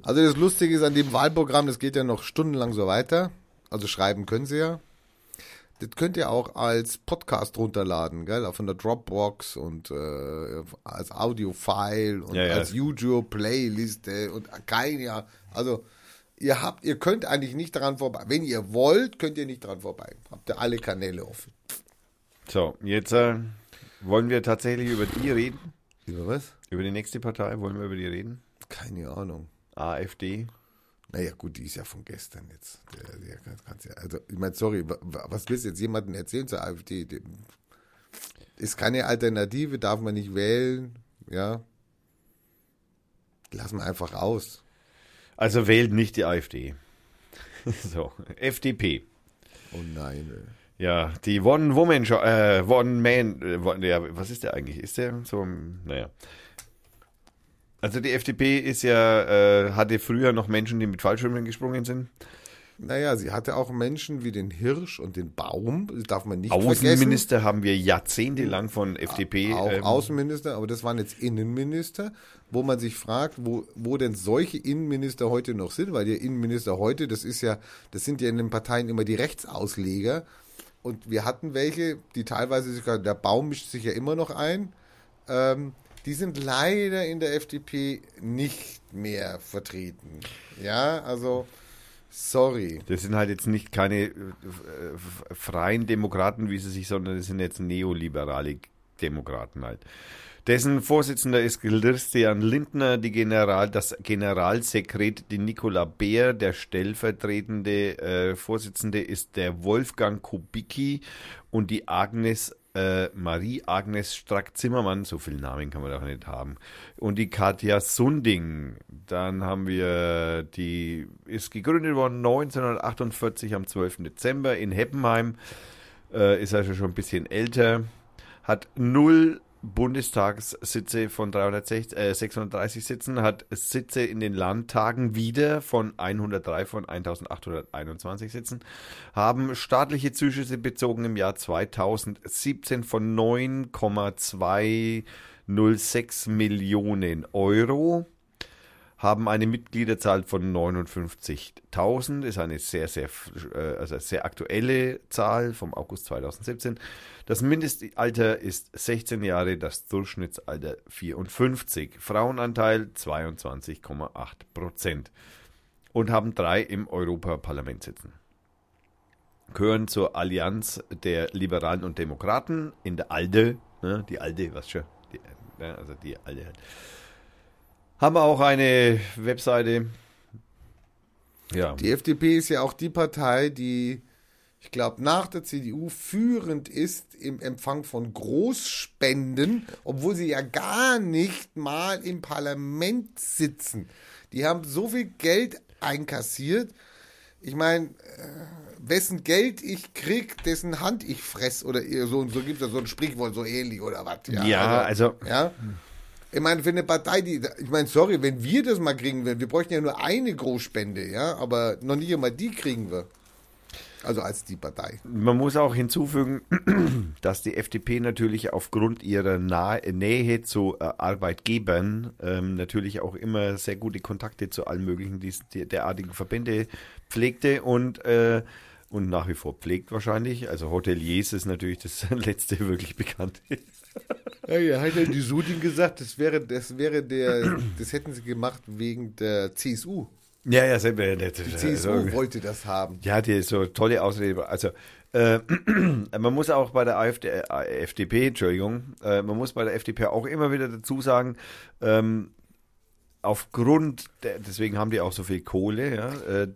Also das Lustige ist an dem Wahlprogramm, das geht ja noch stundenlang so weiter. Also schreiben können sie ja. Das könnt ihr auch als Podcast runterladen, gell? Auch von der Dropbox und äh, als Audio-File und Ja, ja. als YouTube-Playliste und kein ja. Also ihr habt, ihr könnt eigentlich nicht daran vorbei. Wenn ihr wollt, könnt ihr nicht daran vorbei. Habt ihr alle Kanäle offen. So, jetzt äh, wollen wir tatsächlich über die reden. Über was? Über die nächste Partei wollen wir über die reden. Keine Ahnung. AfD. Naja, gut, die ist ja von gestern jetzt. Der, der kann, kann's ja, also, ich meine, sorry, wa- wa- was willst du jetzt jemandem erzählen zur AfD? Die- Ist keine Alternative, darf man nicht wählen, ja. Lass mal einfach aus. Also wählt nicht die AfD. <laughs> so, FDP. Oh nein. ey. Ja, die One Woman, Show- äh, One Man, äh, One, ja, was ist der eigentlich? Ist der so, naja. Also die FDP ist ja, äh, hatte früher noch Menschen, die mit Fallschirmen gesprungen sind. Naja, sie hatte auch Menschen wie den Hirsch und den Baum, das darf man nicht vergessen. Außenminister haben wir jahrzehntelang von FDP. Auch ähm, Außenminister, aber das waren jetzt Innenminister, wo man sich fragt, wo, wo denn solche Innenminister heute noch sind, weil die Innenminister heute, das ist ja, das sind ja in den Parteien immer die Rechtsausleger. Und wir hatten welche, die teilweise sogar, der Baum mischt sich ja immer noch ein. Ähm, die sind leider in der FDP nicht mehr vertreten. Ja, also, sorry. Das sind halt jetzt nicht keine äh, freien Demokraten, wie sie sich, sondern das sind jetzt neoliberale Demokraten halt. Dessen Vorsitzender ist Christian Lindner, die General, das Generalsekret, die Nicola Beer, der stellvertretende äh, Vorsitzende ist der Wolfgang Kubicki und die Agnes äh, Marie Agnes Strack-Zimmermann, so viele Namen kann man doch nicht haben. Und die Katja Sunding. Dann haben wir, die ist gegründet worden 1948 am 12. Dezember in Heppenheim. Äh, ist also schon ein bisschen älter. Hat null Bundestagssitze von 360, äh, 630 Sitzen, hat Sitze in den Landtagen wieder von 103 von 1821 Sitzen, haben staatliche Zuschüsse bezogen im Jahr 2017 von 9,206 Millionen Euro haben eine Mitgliederzahl von 59.000, ist eine sehr, sehr, äh, also sehr aktuelle Zahl vom August 2017. Das Mindestalter ist 16 Jahre, das Durchschnittsalter 54. Frauenanteil 22,8 Prozent. Und haben drei im Europaparlament sitzen. Gehören zur Allianz der Liberalen und Demokraten in der ALDE, ne, die ALDE, was schon, die, ne, also die ALDE halt. Haben auch eine Webseite. Ja. Die FDP ist ja auch die Partei, die ich glaube, nach der CDU führend ist im Empfang von Großspenden, obwohl sie ja gar nicht mal im Parlament sitzen. Die haben so viel Geld einkassiert. Ich meine, äh, wessen Geld ich krieg, dessen Hand ich fress oder so und so gibt es ja so ein Sprichwort so ähnlich oder was. Ja, also, ja. Ich meine, für eine Partei, die, ich meine, sorry, wenn wir das mal kriegen würden, wir bräuchten ja nur eine Großspende, ja, aber noch nicht einmal die kriegen wir. Also als die Partei. Man muss auch hinzufügen, <clears throat> dass die FDP natürlich aufgrund ihrer Nähe zu äh, Arbeitgebern ähm, natürlich auch immer sehr gute Kontakte zu allen möglichen die, derartigen Verbände pflegte und äh, und nach wie vor pflegt wahrscheinlich. Also Hoteliers ist natürlich das <laughs> letzte wirklich bekannte. Ja, ja, hat ja die Sudin gesagt, das wäre, das wäre der, das hätten sie gemacht wegen der CSU. Ja, ja, sind wir nicht. Die CSU also, wollte das haben. Ja, die ist so tolle Ausrede. Also, äh, <clears throat> man muss auch bei der AfD, äh, FDP, Entschuldigung, äh, man muss bei der FDP auch immer wieder dazu sagen, ähm, aufgrund, deswegen haben die auch so viel Kohle, ja, äh,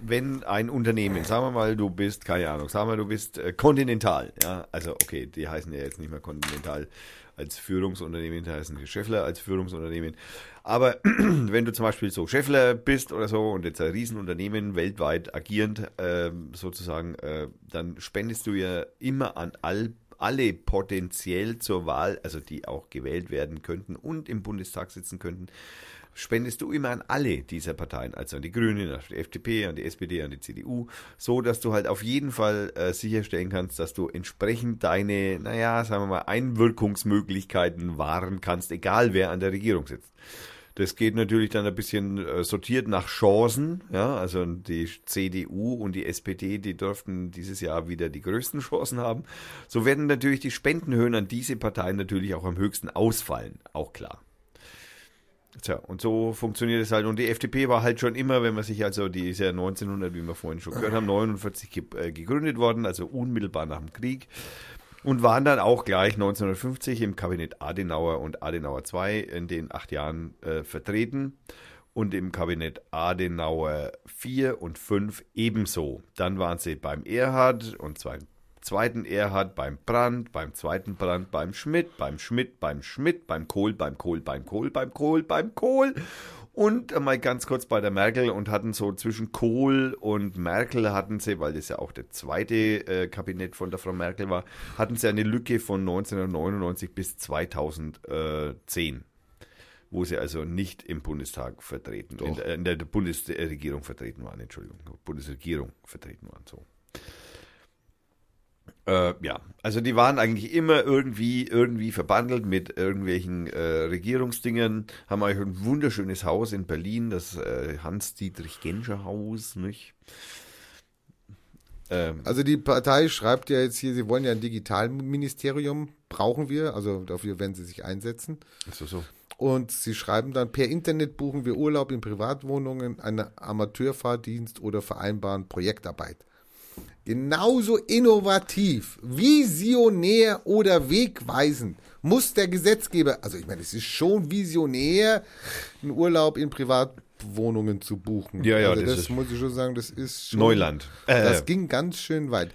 wenn ein Unternehmen, sagen wir mal, du bist, keine Ahnung, sagen wir, du bist äh, Continental, ja, also okay, die heißen ja jetzt nicht mehr Continental als Führungsunternehmen, die heißen Scheffler als Führungsunternehmen, aber <clears throat> wenn du zum Beispiel so Scheffler bist oder so und jetzt ein Riesenunternehmen weltweit agierend äh, sozusagen, äh, dann spendest du ja immer an all alle potenziell zur Wahl, also die auch gewählt werden könnten und im Bundestag sitzen könnten, spendest du immer an alle dieser Parteien, also an die Grünen, an die FDP, an die SPD, an die CDU, so dass du halt auf jeden Fall äh, sicherstellen kannst, dass du entsprechend deine, naja, sagen wir mal, Einwirkungsmöglichkeiten wahren kannst, egal wer an der Regierung sitzt. Das geht natürlich dann ein bisschen äh, sortiert nach Chancen. Ja, also die CDU und die SPD, die dürften dieses Jahr wieder die größten Chancen haben. So werden natürlich die Spendenhöhen an diese Parteien natürlich auch am höchsten ausfallen. Auch klar. Tja, und so funktioniert es halt. Und die FDP war halt schon immer, wenn man sich also, die ist ja 1900, wie wir vorhin schon gehört haben, 49 äh, gegründet worden, also unmittelbar nach dem Krieg. Und waren dann auch gleich 1950 im Kabinett Adenauer und Adenauer II in den acht Jahren äh, vertreten. Und im Kabinett Adenauer 4 und 5 ebenso. Dann waren sie beim Erhard und zwar zweiten Erhard, beim Brand, beim zweiten Brand, beim Schmidt, beim Schmidt, beim Schmidt, beim Kohl, beim Kohl, beim Kohl, beim Kohl, beim Kohl und mal ganz kurz bei der Merkel und hatten so zwischen Kohl und Merkel hatten sie, weil das ja auch der zweite äh, Kabinett von der Frau Merkel war, hatten sie eine Lücke von 1999 bis 2010 wo sie also nicht im Bundestag vertreten, in der, in der, Bundesregierung vertreten waren, Entschuldigung, Bundesregierung vertreten waren, so. Äh, ja, also die waren eigentlich immer irgendwie irgendwie verbandelt mit irgendwelchen äh, Regierungsdingen. Haben eigentlich ein wunderschönes Haus in Berlin, das äh, Hans-Dietrich-Genscher-Haus, nicht? Ähm, also die Partei schreibt ja jetzt hier, sie wollen ja ein Digitalministerium, brauchen wir, also dafür werden sie sich einsetzen. So, so. Und sie schreiben dann, per Internet buchen wir Urlaub in Privatwohnungen, einen Amateurfahrdienst oder vereinbaren Projektarbeit genauso innovativ, visionär oder wegweisend muss der Gesetzgeber, also ich meine, es ist schon visionär, einen Urlaub in Privatwohnungen zu buchen. Ja, ja, also das, das muss ich schon sagen, das ist schon, Neuland. Äh, das ging ganz schön weit.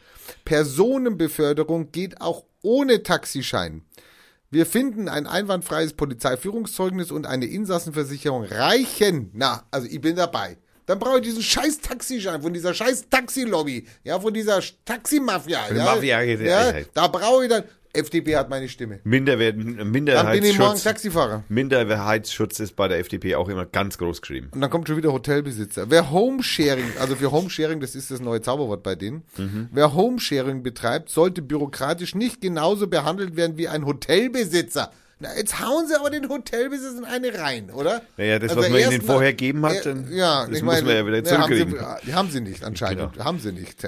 Personenbeförderung geht auch ohne Taxischein. Wir finden ein einwandfreies Polizeiführungszeugnis und eine Insassenversicherung reichen. Na, also ich bin dabei dann brauche ich diesen scheiß Taxischein von dieser scheiß Taxilobby, ja, von dieser Taximafia. Ja, Mafia, ja, da brauche ich dann. FDP hat meine Stimme. Minderwerten, Minderheitsschutz. Dann bin ich morgen Taxifahrer. Minderheitsschutz ist bei der FDP auch immer ganz groß geschrieben. Und dann kommt schon wieder Hotelbesitzer. Wer Homesharing, also für Homesharing, das ist das neue Zauberwort bei denen, mhm. wer Homesharing betreibt, sollte bürokratisch nicht genauso behandelt werden wie ein Hotelbesitzer. Na, jetzt hauen sie aber den Hotelbesitz in eine rein, oder? Naja, das, also was man ihnen vorher gegeben hat, äh, ja, das muss meine, man ja wieder zurückkriegen. Ja, haben, sie, haben sie nicht, anscheinend. Genau. Haben sie nicht.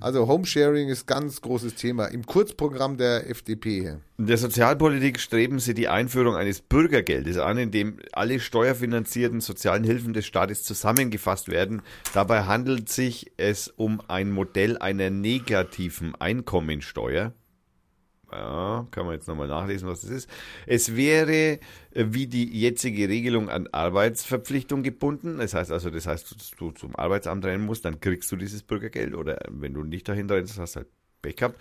Also Homesharing ist ganz großes Thema im Kurzprogramm der FDP. In der Sozialpolitik streben sie die Einführung eines Bürgergeldes an, in dem alle steuerfinanzierten sozialen Hilfen des Staates zusammengefasst werden. Dabei handelt sich es um ein Modell einer negativen Einkommensteuer ja, kann man jetzt nochmal nachlesen, was das ist. Es wäre äh, wie die jetzige Regelung an Arbeitsverpflichtung gebunden. Das heißt also, das heißt, dass du zum Arbeitsamt rennen musst, dann kriegst du dieses Bürgergeld. Oder wenn du nicht dahin rennst, hast du halt Pech gehabt.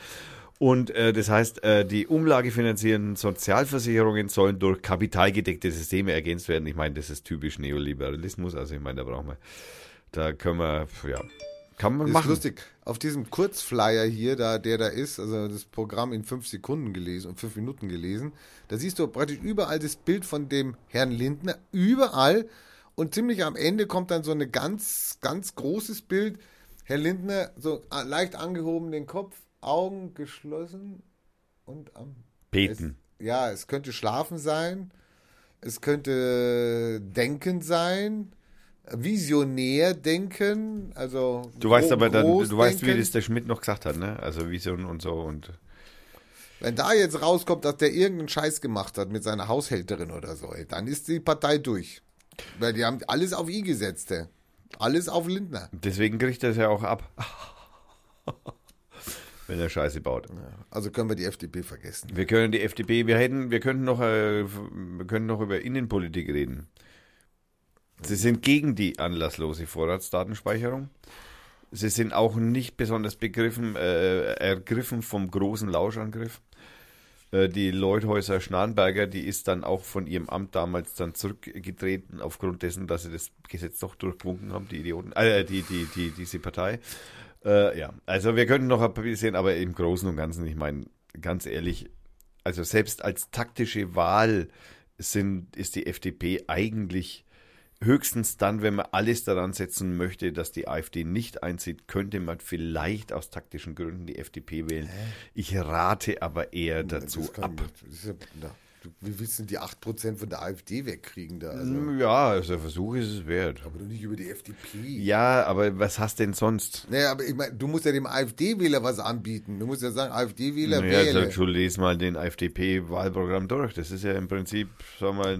Und äh, das heißt, äh, die umlagefinanzierenden Sozialversicherungen sollen durch kapitalgedeckte Systeme ergänzt werden. Ich meine, das ist typisch Neoliberalismus. Also ich meine, da brauchen wir, da können wir, ja, kann man Das ist machen. lustig. Auf diesem Kurzflyer hier, da, der da ist, also das Programm in fünf Sekunden gelesen und fünf Minuten gelesen, da siehst du praktisch überall das Bild von dem Herrn Lindner, überall. Und ziemlich am Ende kommt dann so ein ganz, ganz großes Bild. Herr Lindner, so äh, leicht angehoben den Kopf, Augen geschlossen und am Beten. Es, ja, es könnte schlafen sein, es könnte denken sein, visionär denken, also Du weißt aber dann, du weißt, wie das der Schmidt noch gesagt hat, ne? Also Vision und so und Wenn da jetzt rauskommt, dass der irgendeinen Scheiß gemacht hat mit seiner Haushälterin oder so, ey, dann ist die Partei durch. Weil die haben alles auf ihn gesetzt, ey. Alles auf Lindner. deswegen kriegt er es ja auch ab. <laughs> Wenn er Scheiße baut. Also können wir die FDP vergessen. Wir können die FDP, wir hätten, wir könnten noch, äh, wir können noch über Innenpolitik reden. Sie sind gegen die anlasslose Vorratsdatenspeicherung. Sie sind auch nicht besonders begriffen, äh, ergriffen vom großen Lauschangriff. Äh, die Leuthäuser Schnarrenberger, die ist dann auch von ihrem Amt damals dann zurückgetreten, aufgrund dessen, dass sie das Gesetz doch durchgewunken haben, die Idioten, äh, die, die, die, diese Partei. Äh, ja, also wir könnten noch ein bisschen, aber im Großen und Ganzen, ich meine, ganz ehrlich, also selbst als taktische Wahl sind, ist die FDP eigentlich höchstens dann, wenn man alles daran setzen möchte, dass die AfD nicht einzieht, könnte man vielleicht aus taktischen Gründen die FDP wählen. Ich rate aber eher dazu ab. ja, wie willst du denn die 8% von der AfD wegkriegen da? Also, Ja, also der Versuch ist es wert. aber doch nicht über die FDP. Ja, aber was hast denn sonst? Naja, aber ich meine, du musst ja dem AfD-Wähler was anbieten. Du musst ja sagen, AfD-Wähler Naja, wähle. also, du lies mal den FDP-Wahlprogramm durch. Das ist ja im Prinzip, sagen wir mal,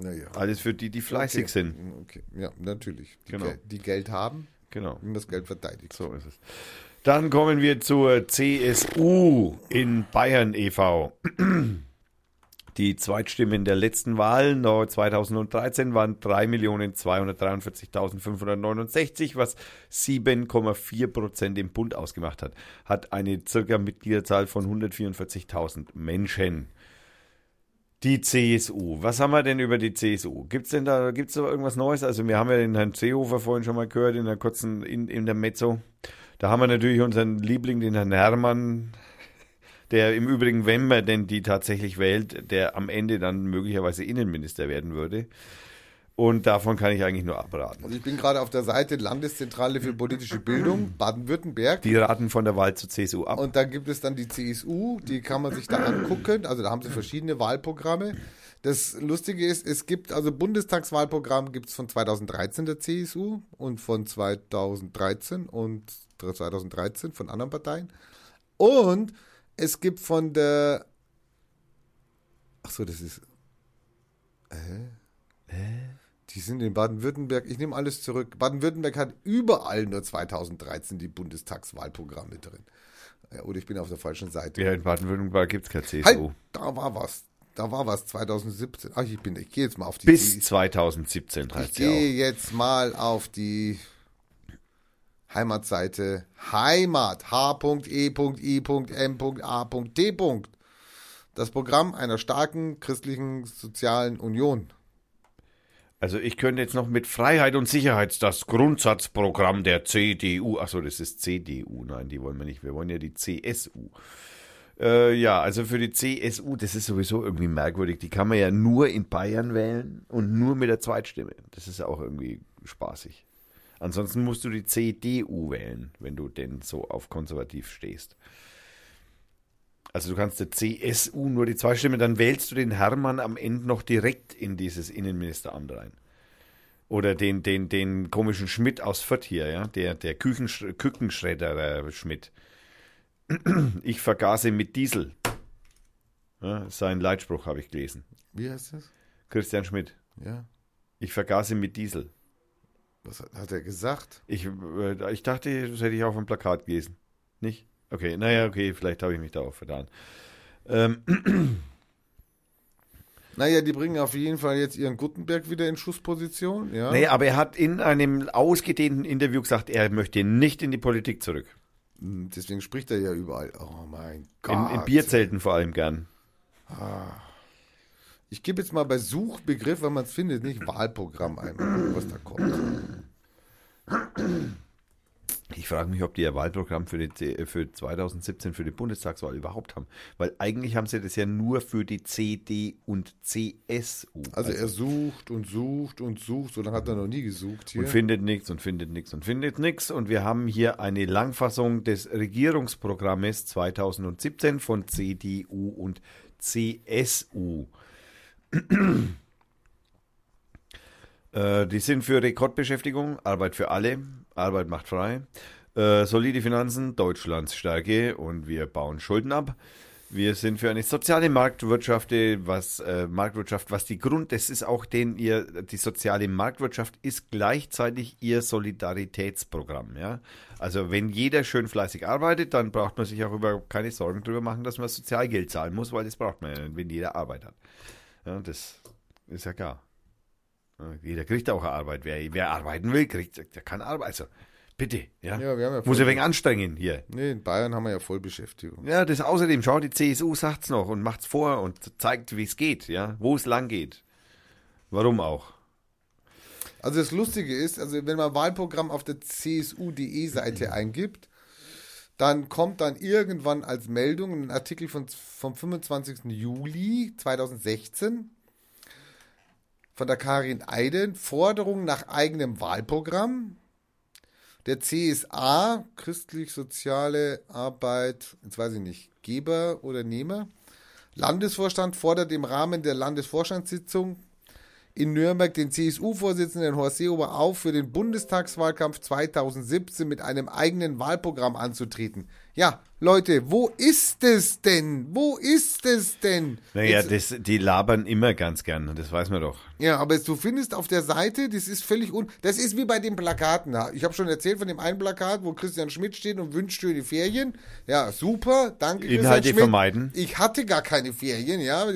Naja. alles für die, die fleißig okay. sind. Okay, ja, natürlich. Die, Genau. Gel die Geld haben, Genau. man das Geld verteidigt. So ist es. Dann kommen wir zur CSU in Bayern e.V. <clears throat> Die Zweitstimmen der letzten Wahlen no, 2013 waren 3.243.569, was 7,4 Prozent im Bund ausgemacht hat. Hat eine circa Mitgliederzahl von 144.000 Menschen. Die CSU. Was haben wir denn über die CSU? Gibt's denn da, gibt's da irgendwas Neues? Also wir haben ja den Herrn Seehofer vorhin schon mal gehört in der kurzen, in, in der Mezzo. Da haben wir natürlich unseren Liebling, den Herrn Herrmann, der im Übrigen, wenn man denn die tatsächlich wählt, der am Ende dann möglicherweise Innenminister werden würde. Und davon kann ich eigentlich nur abraten. Und ich bin gerade auf der Seite Landeszentrale für politische Bildung, Baden-Württemberg. Die raten von der Wahl zur CSU ab. Und da gibt es dann die CSU, die kann man sich da angucken. Also da haben sie verschiedene Wahlprogramme. Das Lustige ist, es gibt, also Bundestagswahlprogramm gibt es von 2013 der CSU und von 2013 und 2013 von anderen Parteien. Und es gibt von der, ach so, das ist, äh, die sind in Baden-Württemberg, ich nehme alles zurück. Baden-Württemberg hat überall nur 2013 die Bundestagswahlprogramme drin. Ja, oder ich bin auf der falschen Seite. ja, in Baden-Württemberg gibt es keine CSU. Halt, da war was. Da war was 2017. Ach, ich bin, ich gehe jetzt mal auf die Bis CSU. 2017 Ich gehe jetzt mal auf die Heimatseite Heimat H.E.I.M.A.T. Das Programm einer starken christlichen sozialen Union. Also ich könnte jetzt noch mit Freiheit und Sicherheit das Grundsatzprogramm der CDU, achso, das ist CDU, nein, die wollen wir nicht, wir wollen ja die CSU. Äh, ja, also für die CSU, das ist sowieso irgendwie merkwürdig, die kann man ja nur in Bayern wählen und nur mit der Zweitstimme. Das ist ja auch irgendwie spaßig. Ansonsten musst du die CDU wählen, wenn du denn so auf konservativ stehst. Also du kannst der CSU nur die Zweitstimme, dann wählst du den Hermann am Ende noch direkt in dieses Innenministeramt rein. Oder den, den, den komischen Schmidt aus Fürth hier, ja, der, der Küchensch Kükenschredder Schmidt. Ich vergase mit Diesel. Ja, sein Leitspruch habe ich gelesen. Wie heißt das? Christian Schmidt. Ja. Ich vergase mit Diesel. Was hat, hat er gesagt? Ich, äh, ich dachte, das hätte ich auf dem Plakat gelesen. Nicht? Okay, naja, okay, vielleicht habe ich mich da auch vertan. Ähm, <clears throat> Naja, die bringen auf jeden Fall jetzt ihren Gutenberg wieder in Schussposition. Ja. naja, aber er hat in einem ausgedehnten Interview gesagt, er möchte nicht in die Politik zurück. Deswegen spricht er ja überall. Oh mein In, Gott. in Bierzelten vor allem gern. Ich gebe jetzt mal bei Suchbegriff, wenn man es findet, nicht Wahlprogramm ein, was da kommt. Ich frage mich, ob die ihr Wahlprogramm für, die, C- für 2017 für die Bundestagswahl überhaupt haben. Weil eigentlich haben sie das ja nur für die CD und CSU. Also er sucht und sucht und sucht, so lange hat er noch nie gesucht hier. und findet nichts und findet nichts und findet nichts. Und wir haben hier eine Langfassung des Regierungsprogrammes 2017 von CDU und CSU. <clears throat> Äh, die sind für Rekordbeschäftigung, Arbeit für alle, Arbeit macht frei, äh, solide Finanzen, Deutschlands Stärke und wir bauen Schulden ab. Wir sind für eine soziale Marktwirtschaft, was äh, Marktwirtschaft, was die Grund, das ist auch den ihr die soziale Marktwirtschaft ist gleichzeitig ihr Solidaritätsprogramm, ja. Also wenn jeder schön fleißig arbeitet, dann braucht man sich auch überhaupt keine Sorgen darüber machen, dass man Sozialgeld zahlen muss, weil das braucht man ja, wenn jeder Arbeit hat. Ja, das ist ja klar. Jeder kriegt auch Arbeit. Wer, wer arbeiten will, kriegt, der kann arbeiten. Also, bitte, ja. Ja, wir haben ja Muss ja wegen anstrengen hier. Nee, in Bayern haben wir ja Vollbeschäftigung. Ja, das außerdem, schau, die CSU sagt's noch und macht's vor und zeigt, wie es geht, ja, wo es lang geht. Warum auch? Also das Lustige ist, also wenn man Wahlprogramm auf der CSU.de Seite <clears throat> eingibt, dann kommt dann irgendwann als Meldung ein Artikel von, vom 25. Juli 2016 von der Karin Eiden, Forderung nach eigenem Wahlprogramm. Der CSA, christlich-soziale Arbeit, jetzt weiß ich nicht, Geber oder Nehmer. Landesvorstand fordert im Rahmen der Landesvorstandssitzung in Nürnberg den CSU-Vorsitzenden Horst Seehofer auf, für den Bundestagswahlkampf 2017 mit einem eigenen Wahlprogramm anzutreten. Ja, Leute, wo ist es denn? Wo ist es denn? Naja, das, die labern immer ganz gern, das weiß man doch. ja, aber du findest auf der Seite, das ist völlig un... Das ist wie bei den Plakaten. Ich habe schon erzählt von dem einen Plakat, wo Christian Schmidt steht und wünscht schöne Ferien. Ja, super, danke Inhalte Christian Schmidt. vermeiden. Ich hatte gar keine Ferien, ja.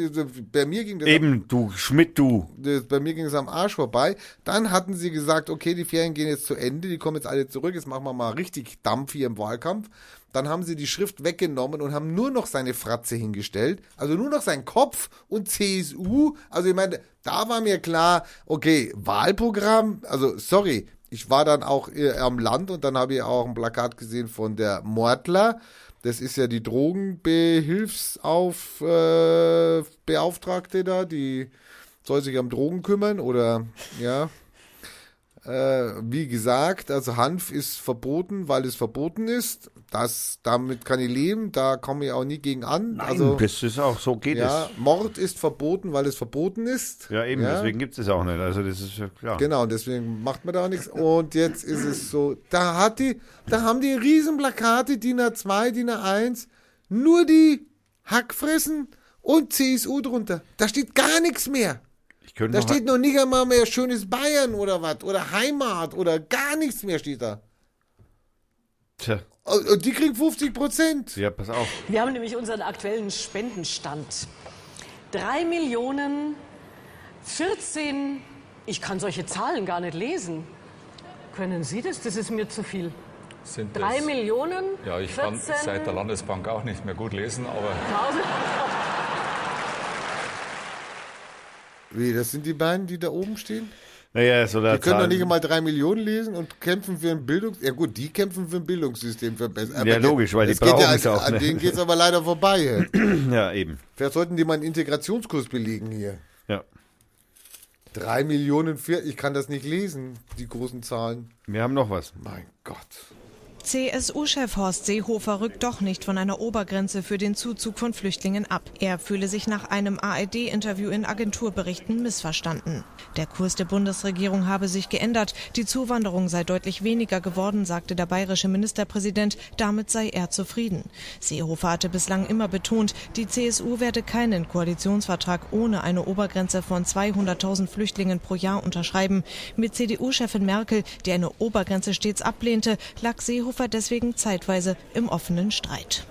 Bei mir ging das Eben, du Schmidt, du. das, bei mir ging es am Arsch vorbei. Dann hatten sie gesagt, okay, die Ferien gehen jetzt zu Ende, die kommen jetzt alle zurück, jetzt machen wir mal richtig Dampf hier im Wahlkampf. Dann haben sie die Schrift weggenommen und haben nur noch seine Fratze hingestellt, also nur noch sein Kopf und CSU. Also ich meine, da war mir klar, okay, Wahlprogramm, also sorry, ich war dann auch äh, am Land und dann habe ich auch ein Plakat gesehen von der Mordler. Das ist ja die Drogenbehilfsauf äh, da, die soll sich um Drogen kümmern oder ja. Äh, wie gesagt, also Hanf ist verboten, weil es verboten ist. Das, damit kann ich leben, da komme ich auch nie gegen an. also das ist auch, so geht ja, es. Mord ist verboten, weil es verboten ist. Ja, eben, deswegen gibt es es auch nicht. Also das ist ja klar. Genau, deswegen macht man da auch nichts. Und jetzt ist es so, da hat die, da haben die Riesenplakate, DIN A2, DIN A1, nur die Hackfressen und CSU drunter. Da steht gar nichts mehr. Ich könnte Da noch, steht noch nicht einmal mehr schönes Bayern oder was. Oder Heimat oder gar nichts mehr steht da. Tja, Und und die kriegen 50 Prozent. ja, pass auf. Wir haben nämlich unseren aktuellen Spendenstand. Drei Millionen 14. Ich kann solche Zahlen gar nicht lesen. Können Sie das? Das ist mir zu viel. Sind Drei das- Millionen Ja, ich kann 14 seit der Landesbank auch nicht mehr gut lesen, aber Wie, das sind die beiden, die da oben stehen? Naja, so Die können doch nicht einmal drei Millionen lesen und kämpfen für ein Bildungs... Ja gut, die kämpfen für ein Bildungssystem verbessern. Ja, logisch, weil die brauchen ja, es an, auch, An ne? denen geht es aber leider vorbei. <clears throat> Ja, eben. Vielleicht sollten die mal einen Integrationskurs belegen hier. Ja. Drei Millionen, vier, ich kann das nicht lesen, die großen Zahlen. Wir haben noch was. Mein Gott. CSU-Chef Horst Seehofer rückt doch nicht von einer Obergrenze für den Zuzug von Flüchtlingen ab. Er fühle sich nach einem ARD-Interview in Agenturberichten missverstanden. Der Kurs der Bundesregierung habe sich geändert. Die Zuwanderung sei deutlich weniger geworden, sagte der bayerische Ministerpräsident. Damit sei er zufrieden. Seehofer hatte bislang immer betont, die CSU werde keinen Koalitionsvertrag ohne eine Obergrenze von 200.000 Flüchtlingen pro Jahr unterschreiben. Mit CDU-Chefin Merkel, die eine Obergrenze stets ablehnte, lag Seehofer Seehofer deswegen zeitweise im offenen Streit.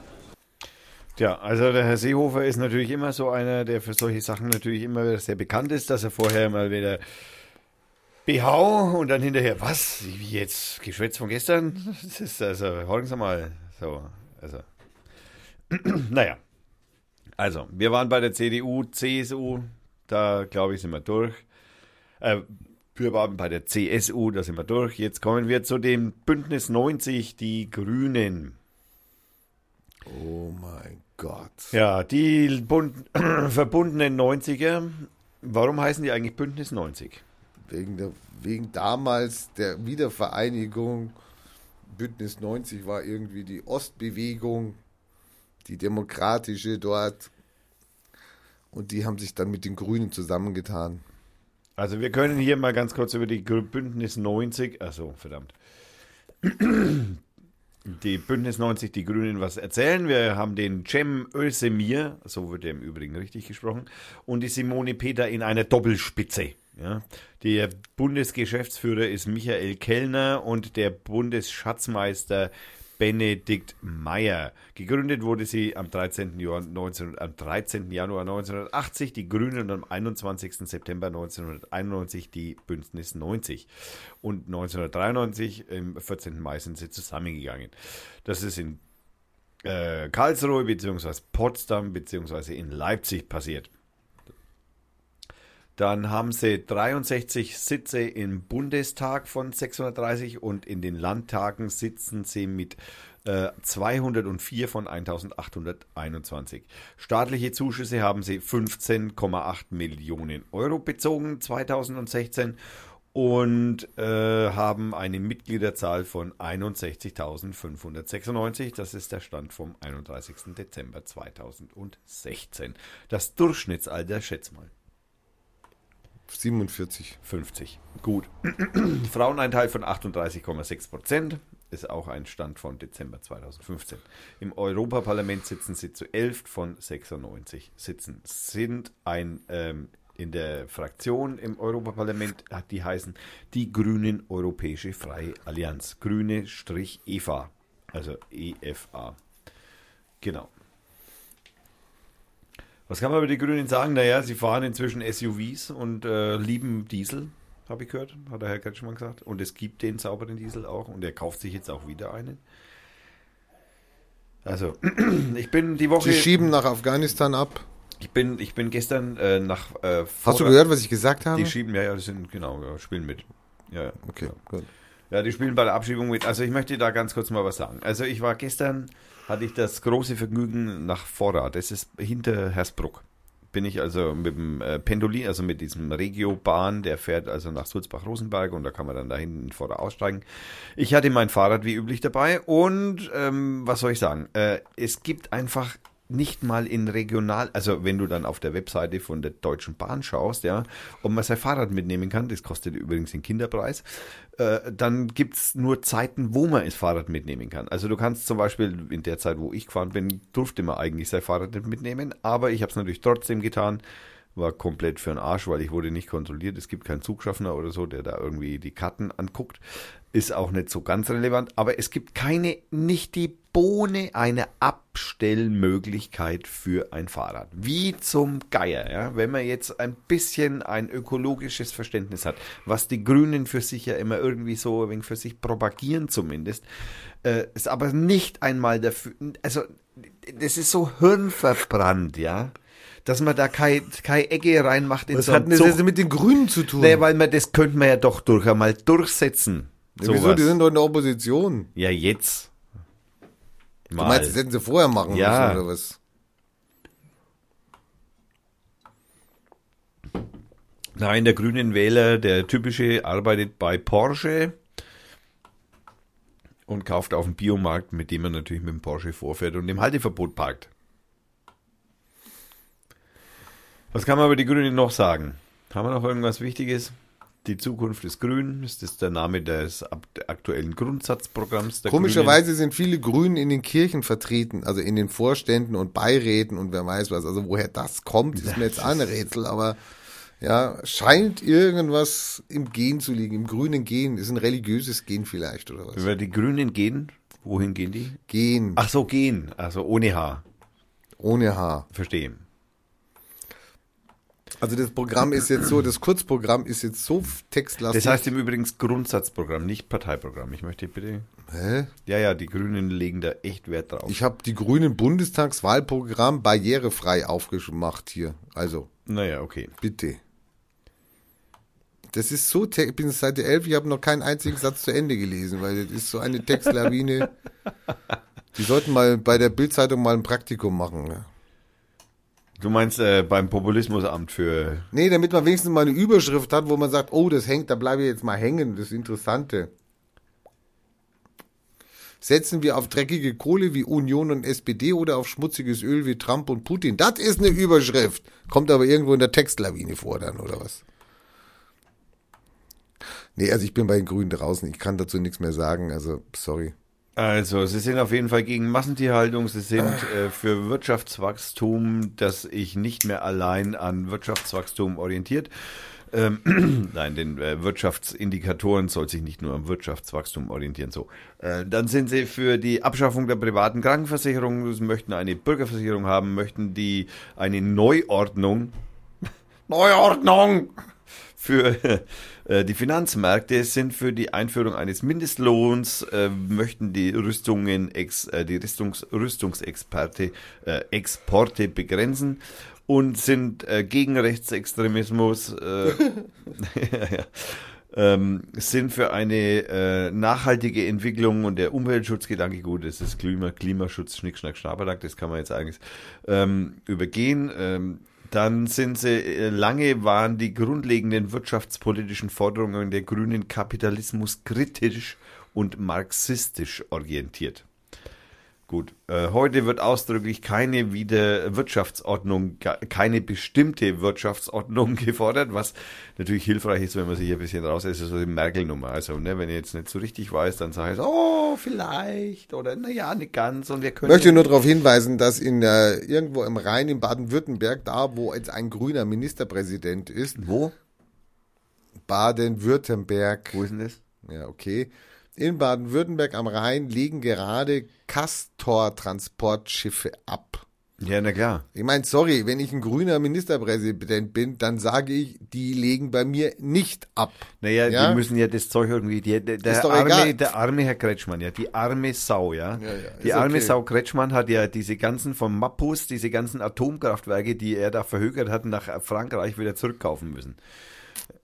Tja, also der Herr Seehofer ist natürlich immer so einer, der für solche Sachen natürlich immer sehr bekannt ist, dass er vorher mal wieder Behau und dann hinterher, was? Wie jetzt? Geschwätz von gestern? Das ist also, hören Sie mal. So, also. <clears throat> naja. Also, wir waren bei der CDU, CSU, da glaube ich, sind wir durch. Äh, wir waren bei der CSU, da sind wir durch. Jetzt kommen wir zu dem Bündnis 90, die Grünen. Oh mein Gott. Ja, die Bund <clears throat> verbundenen 90er. Warum heißen die eigentlich Bündnis 90? Wegen, der, wegen damals der Wiedervereinigung. Bündnis 90 war irgendwie die Ostbewegung, die demokratische dort. Und die haben sich dann mit den Grünen zusammengetan. Also wir können hier mal ganz kurz über die Bündnis 90, also verdammt, die Bündnis 90, die Grünen was erzählen. Wir haben den Cem Özdemir, so wird er im Übrigen richtig gesprochen, und die Simone Peter in einer Doppelspitze. Ja. Der Bundesgeschäftsführer ist Michael Kellner und der Bundesschatzmeister Benedikt Meyer. Gegründet wurde sie am 13. Januar, 19, am 13. Januar 1980, die Grünen und am 21. September 1991 die Bündnis 90. Und 1993, am 14. Mai, sind sie zusammengegangen. Das ist in äh, Karlsruhe bzw. Potsdam bzw. in Leipzig passiert. Dann haben sie 63 Sitze im Bundestag von 630 und in den Landtagen sitzen sie mit äh, 204 von 1821. Staatliche Zuschüsse haben sie 15,8 Millionen Euro bezogen 2016 und äh, haben eine Mitgliederzahl von 61.596. Das ist der Stand vom 31. Dezember 2016. Das Durchschnittsalter, schätz mal. 47. 50. Gut. <clears throat> Frauenanteil von 38,6 Prozent ist auch ein Stand von Dezember 2015. Im Europaparlament sitzen sie zu 11 von 96 Sitzen. Sind ein ähm, in der Fraktion im Europaparlament, die heißen die Grünen Europäische Freie Allianz. Grüne-EFA. Also EFA. Genau. Was kann man über die Grünen sagen? Naja, sie fahren inzwischen SUVs und äh, lieben Diesel, habe ich gehört, hat der Herr Kretschmann gesagt. Und es gibt den sauberen Diesel auch und er kauft sich jetzt auch wieder einen. Also, <clears throat> ich bin die Woche. Sie schieben nach Afghanistan ab. Ich bin, ich bin gestern äh, nach. Äh, Hast du gehört, was ich gesagt habe? Die schieben, ja, ja, das sind, genau, ja, spielen mit. Ja, ja. Okay, ja. gut. Ja, die spielen bei der Abschiebung mit. Also ich möchte da ganz kurz mal was sagen. Also ich war gestern, hatte ich das große Vergnügen nach Vorrat. Das ist hinter Hersbruck. Bin ich also mit dem äh, Pendolin, also mit diesem Regio-Bahn, der fährt also nach Sulzbach-Rosenberg und da kann man dann da hinten vorher aussteigen. Ich hatte mein Fahrrad wie üblich dabei und ähm, was soll ich sagen? Äh, es gibt einfach nicht mal in regional, also wenn du dann auf der Webseite von der Deutschen Bahn schaust, ja, ob man sein Fahrrad mitnehmen kann, das kostet übrigens den Kinderpreis, äh, dann gibt's nur Zeiten, wo man das Fahrrad mitnehmen kann. Also du kannst zum Beispiel in der Zeit, wo ich gefahren bin, durfte man eigentlich sein Fahrrad nicht mitnehmen, aber ich habe es natürlich trotzdem getan, war komplett für den Arsch, weil ich wurde nicht kontrolliert. Es gibt keinen Zugschaffner oder so, der da irgendwie die Karten anguckt. Ist auch nicht so ganz relevant, aber es gibt keine, nicht die Bohne eine Abstellmöglichkeit für ein Fahrrad. Wie zum Geier, ja. Wenn man jetzt ein bisschen ein ökologisches Verständnis hat, was die Grünen für sich ja immer irgendwie so ein wenig für sich propagieren zumindest, äh, ist aber nicht einmal dafür, also, das ist so hirnverbrannt, ja dass man da keine keine Ecke reinmacht in Was so hat denn das mit den Grünen zu tun? Nee, weil man das könnte man ja doch durch einmal durchsetzen. Ja, Wieso? Sowas. Die sind doch in der Opposition. ja, jetzt. Du meinst, das hätten sie vorher machen Ja. müssen, oder was? Nein, der grünen Wähler, der typische, arbeitet bei Porsche und kauft auf dem Biomarkt, mit dem er natürlich mit dem Porsche vorfährt und im Halteverbot parkt. Was kann man über die Grünen noch sagen? Haben wir noch irgendwas Wichtiges? Die Zukunft ist grün. Ist das der Name des aktuellen Grundsatzprogramms der Komischerweise sind viele Grünen in den Kirchen vertreten, also in den Vorständen und Beiräten und wer weiß was. Also woher das kommt, ist mir jetzt ein Rätsel, aber ja, scheint irgendwas im Gen zu liegen, im grünen Gen. Ist ein religiöses Gen vielleicht oder Grünen? was? Über die Grünen gehen. Wohin gehen die? Gehen. Ach so, gehen. Also ohne H. Ohne H. Verstehe. Also das Programm ist jetzt so, das Kurzprogramm ist jetzt so textlastig. Das heißt im Übrigen Grundsatzprogramm, nicht Parteiprogramm. Ich möchte bitte. Hä? Ja, ja, die Grünen legen da echt Wert drauf. Ich habe die Grünen Bundestagswahlprogramm barrierefrei aufgemacht hier. Also, naja, okay. bitte. Das ist so, ich bin Seite 11, ich habe noch keinen einzigen Satz zu Ende gelesen, weil das ist so eine Textlawine. Die sollten mal bei der Bildzeitung mal ein Praktikum machen. Ne? Du meinst äh, beim Populismusamt für. Nee, damit man wenigstens mal eine Überschrift hat, wo man sagt, oh, das hängt, da bleibe ich jetzt mal hängen, das Interessante. Setzen wir auf dreckige Kohle wie Union und SPD oder auf schmutziges Öl wie Trump und Putin? Das ist eine Überschrift. Kommt aber irgendwo in der Textlawine vor dann, oder was? Nee, also ich bin bei den Grünen draußen. Ich kann dazu nichts mehr sagen. Also, sorry. Also, sie sind auf jeden Fall gegen Massentierhaltung, sie sind äh, für Wirtschaftswachstum, das sich nicht mehr allein an Wirtschaftswachstum orientiert. Ähm, <clears throat> Nein, den äh, Wirtschaftsindikatoren soll sich nicht nur am Wirtschaftswachstum orientieren. So, äh, dann sind sie für die Abschaffung der privaten Krankenversicherung, sie möchten eine Bürgerversicherung haben, möchten die eine Neuordnung, <laughs> Neuordnung für die Finanzmärkte sind für die Einführung eines Mindestlohns, äh, möchten die Rüstungen, ex, äh, die Rüstungs, Rüstungsexperte, äh, Exporte begrenzen und sind äh, gegen Rechtsextremismus, äh, <laughs> <laughs> ähm, sind für eine äh, nachhaltige Entwicklung und der Umweltschutzgedanke, gut, das ist Klima, Klimaschutz, Schnick, Schnack, Schnaberlack, das kann man jetzt eigentlich ähm, übergehen. Ähm, dann sind sie, äh, lange waren die grundlegenden wirtschaftspolitischen Forderungen der Grünen Kapitalismus kritisch und marxistisch orientiert. Gut, äh, heute wird ausdrücklich keine wieder Wirtschaftsordnung, keine bestimmte Wirtschaftsordnung <laughs> gefordert, was natürlich hilfreich ist, wenn man sich ein bisschen raus ist, so die Merkel-Nummer. Also, ne, wenn ich jetzt nicht so richtig weiß, dann sage ich oh, vielleicht, oder naja, nicht ganz, und wir können. Ich möchte nur darauf hinweisen, dass in äh, irgendwo im Rhein in Baden-Württemberg, da wo jetzt ein grüner Ministerpräsident ist, Wo? Baden-Württemberg, Wo ist denn das? ja okay, in Baden-Württemberg am Rhein liegen gerade Castor-Transportschiffe ab. Ja, na klar. Ich meine, sorry, wenn ich ein grüner Ministerpräsident bin, dann sage ich, die legen bei mir nicht ab. Naja, Ja? die müssen ja das Zeug irgendwie, die, der, der, arme, egal. der arme Herr Kretschmann, ja, die arme Sau, ja. Ja, ja, die arme okay. Sau Kretschmann hat ja diese ganzen von Mappus, diese ganzen Atomkraftwerke, die er da verhökert hat, nach Frankreich wieder zurückkaufen müssen.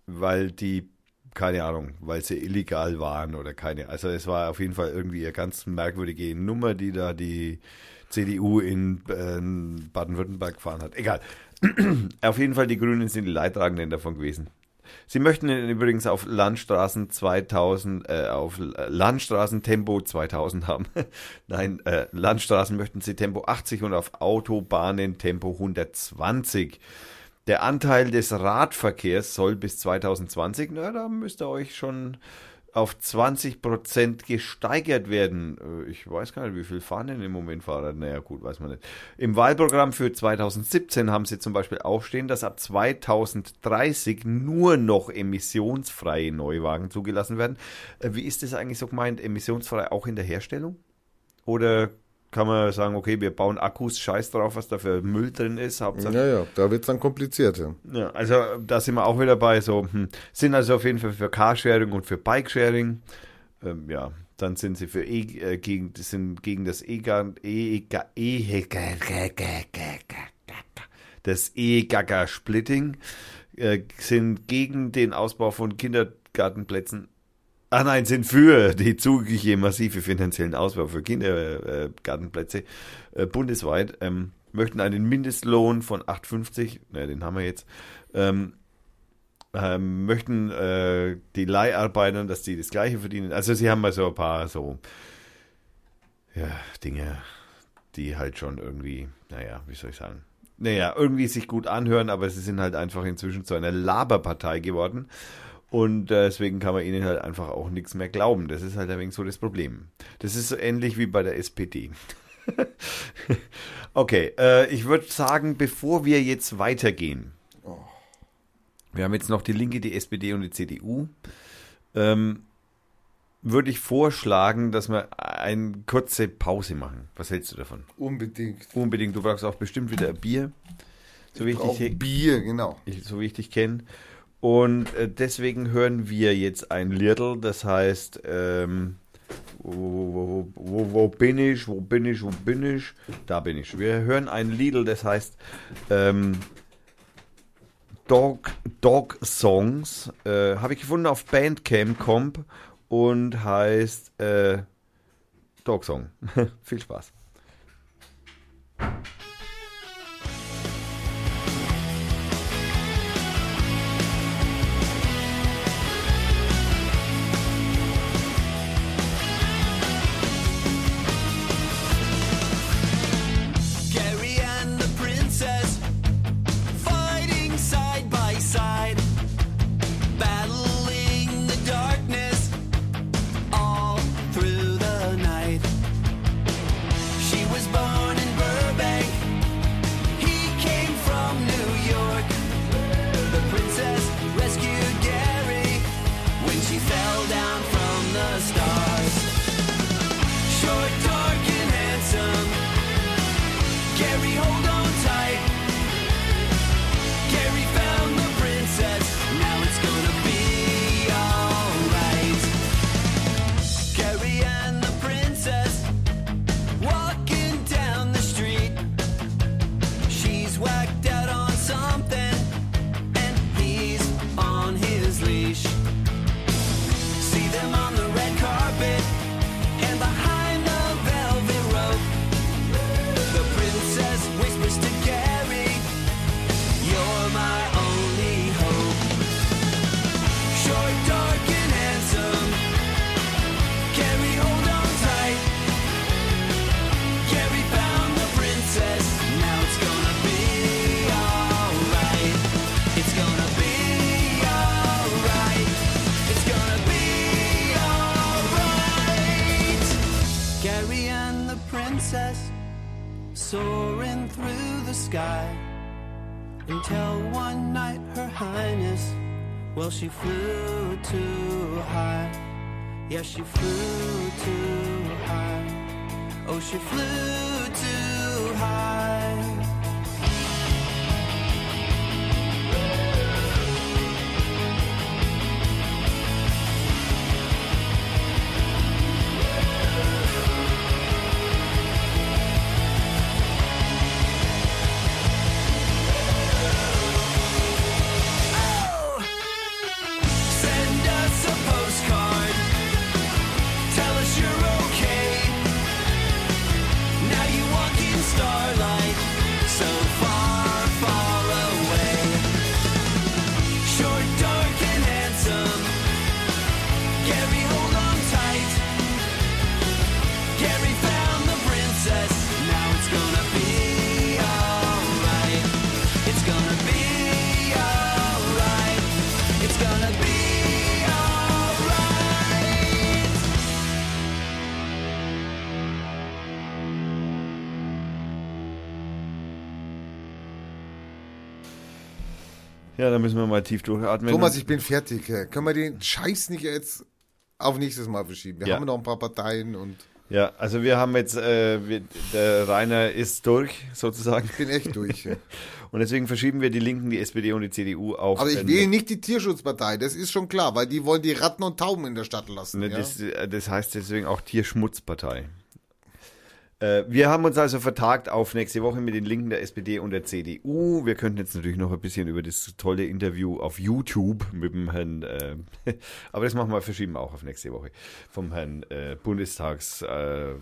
Weil die, keine Ahnung, weil sie illegal waren oder keine, also es war auf jeden Fall irgendwie eine ganz merkwürdige Nummer, die da die CDU in äh, Baden-Württemberg gefahren hat. Egal. <clears throat> auf jeden Fall, die Grünen sind die Leidtragenden davon gewesen. Sie möchten übrigens auf Landstraßen 2000, äh, auf Landstraßen Tempo 2000 haben. <laughs> Nein, äh, Landstraßen möchten sie Tempo 80 und auf Autobahnen Tempo 120. Der Anteil des Radverkehrs soll bis 2020, na, da müsst ihr euch schon auf 20 Prozent gesteigert werden. Äh, Ich weiß gar nicht, wie viel fahren denn im Moment Fahrrad? Naja, gut, weiß man nicht. Im Wahlprogramm für 2017 haben sie zum Beispiel aufstehen, dass ab 2030 nur noch emissionsfreie Neuwagen zugelassen werden. Äh, Wie ist das eigentlich so gemeint? Emissionsfrei auch in der Herstellung? Oder kann man sagen, okay, wir bauen Akkus, scheiß drauf, was da für Müll drin ist, Hauptsache Ja, ja, da wird's dann komplizierter. ja, also da sind wir auch wieder bei so, hm, sind also auf jeden Fall für Carsharing und für Bikesharing. Ähm, ja, dann sind sie für e, äh, gegen, sind gegen das E-Gar, e, e, das E-Gaga-Splitting, äh, sind gegen den Ausbau von Kindergartenplätzen. Ah nein, sind für die zugige massive finanziellen Ausbau für Kindergartenplätze äh, bundesweit, ähm, möchten einen Mindestlohn von 8,50, ne, den haben wir jetzt, ähm, ähm, möchten äh, die Leiharbeiter, dass die das Gleiche verdienen. Also sie haben mal so ein paar so ja, Dinge, die halt schon irgendwie, naja, wie soll ich sagen, naja, irgendwie sich gut anhören, aber sie sind halt einfach inzwischen zu einer Laberpartei geworden. Und äh, deswegen kann man ihnen halt einfach auch nichts mehr glauben. Das ist halt ein wenig so das Problem. Das ist so ähnlich wie bei der SPD. <laughs> okay, äh, ich würde sagen, bevor wir jetzt weitergehen, wir haben jetzt noch die Linke, die SPD und die CDU. Ähm, würde ich vorschlagen, dass wir eine kurze Pause machen. Was hältst du davon? Unbedingt. Unbedingt. Du brauchst auch bestimmt wieder ein Bier. So wie ich, dich, Bier, genau. ich, so wie ich dich kenne. Und äh, deswegen hören wir jetzt ein Liedl, das heißt, ähm, wo, wo, wo, wo, bin ich, wo bin ich, wo bin ich? Da bin ich. Wir hören ein Liedl, das heißt ähm, Dog, Dog Songs. Äh, Habe ich gefunden auf Bandcamp Comp und heißt äh, Dog Song. <laughs> Viel Spaß. Princess soaring through the sky until one night her highness well she flew too high. Yeah she flew too high. Oh she flew too Ja, da müssen wir mal tief durchatmen. Thomas, ich bin fertig. Können wir den Scheiß nicht jetzt auf nächstes Mal verschieben? Wir Ja. haben noch ein paar Parteien und Ja, also wir haben jetzt, äh, wir, der Rainer ist durch, sozusagen. ich bin echt durch. <laughs> Und deswegen verschieben wir die Linken, die SPD und die CDU auf. Aber ich äh, wähle nicht die Tierschutzpartei, das ist schon klar, weil die wollen die Ratten und Tauben in der Stadt lassen. Ne, ja? das, äh, das heißt deswegen auch Tierschmutzpartei. Äh, wir haben uns also vertagt auf nächste Woche mit den Linken der SPD und der CDU. Wir könnten jetzt natürlich noch ein bisschen über das tolle Interview auf YouTube mit dem Herrn, äh, <laughs> aber das machen wir verschieben auch auf nächste Woche, vom Herrn äh, Bundestags, äh,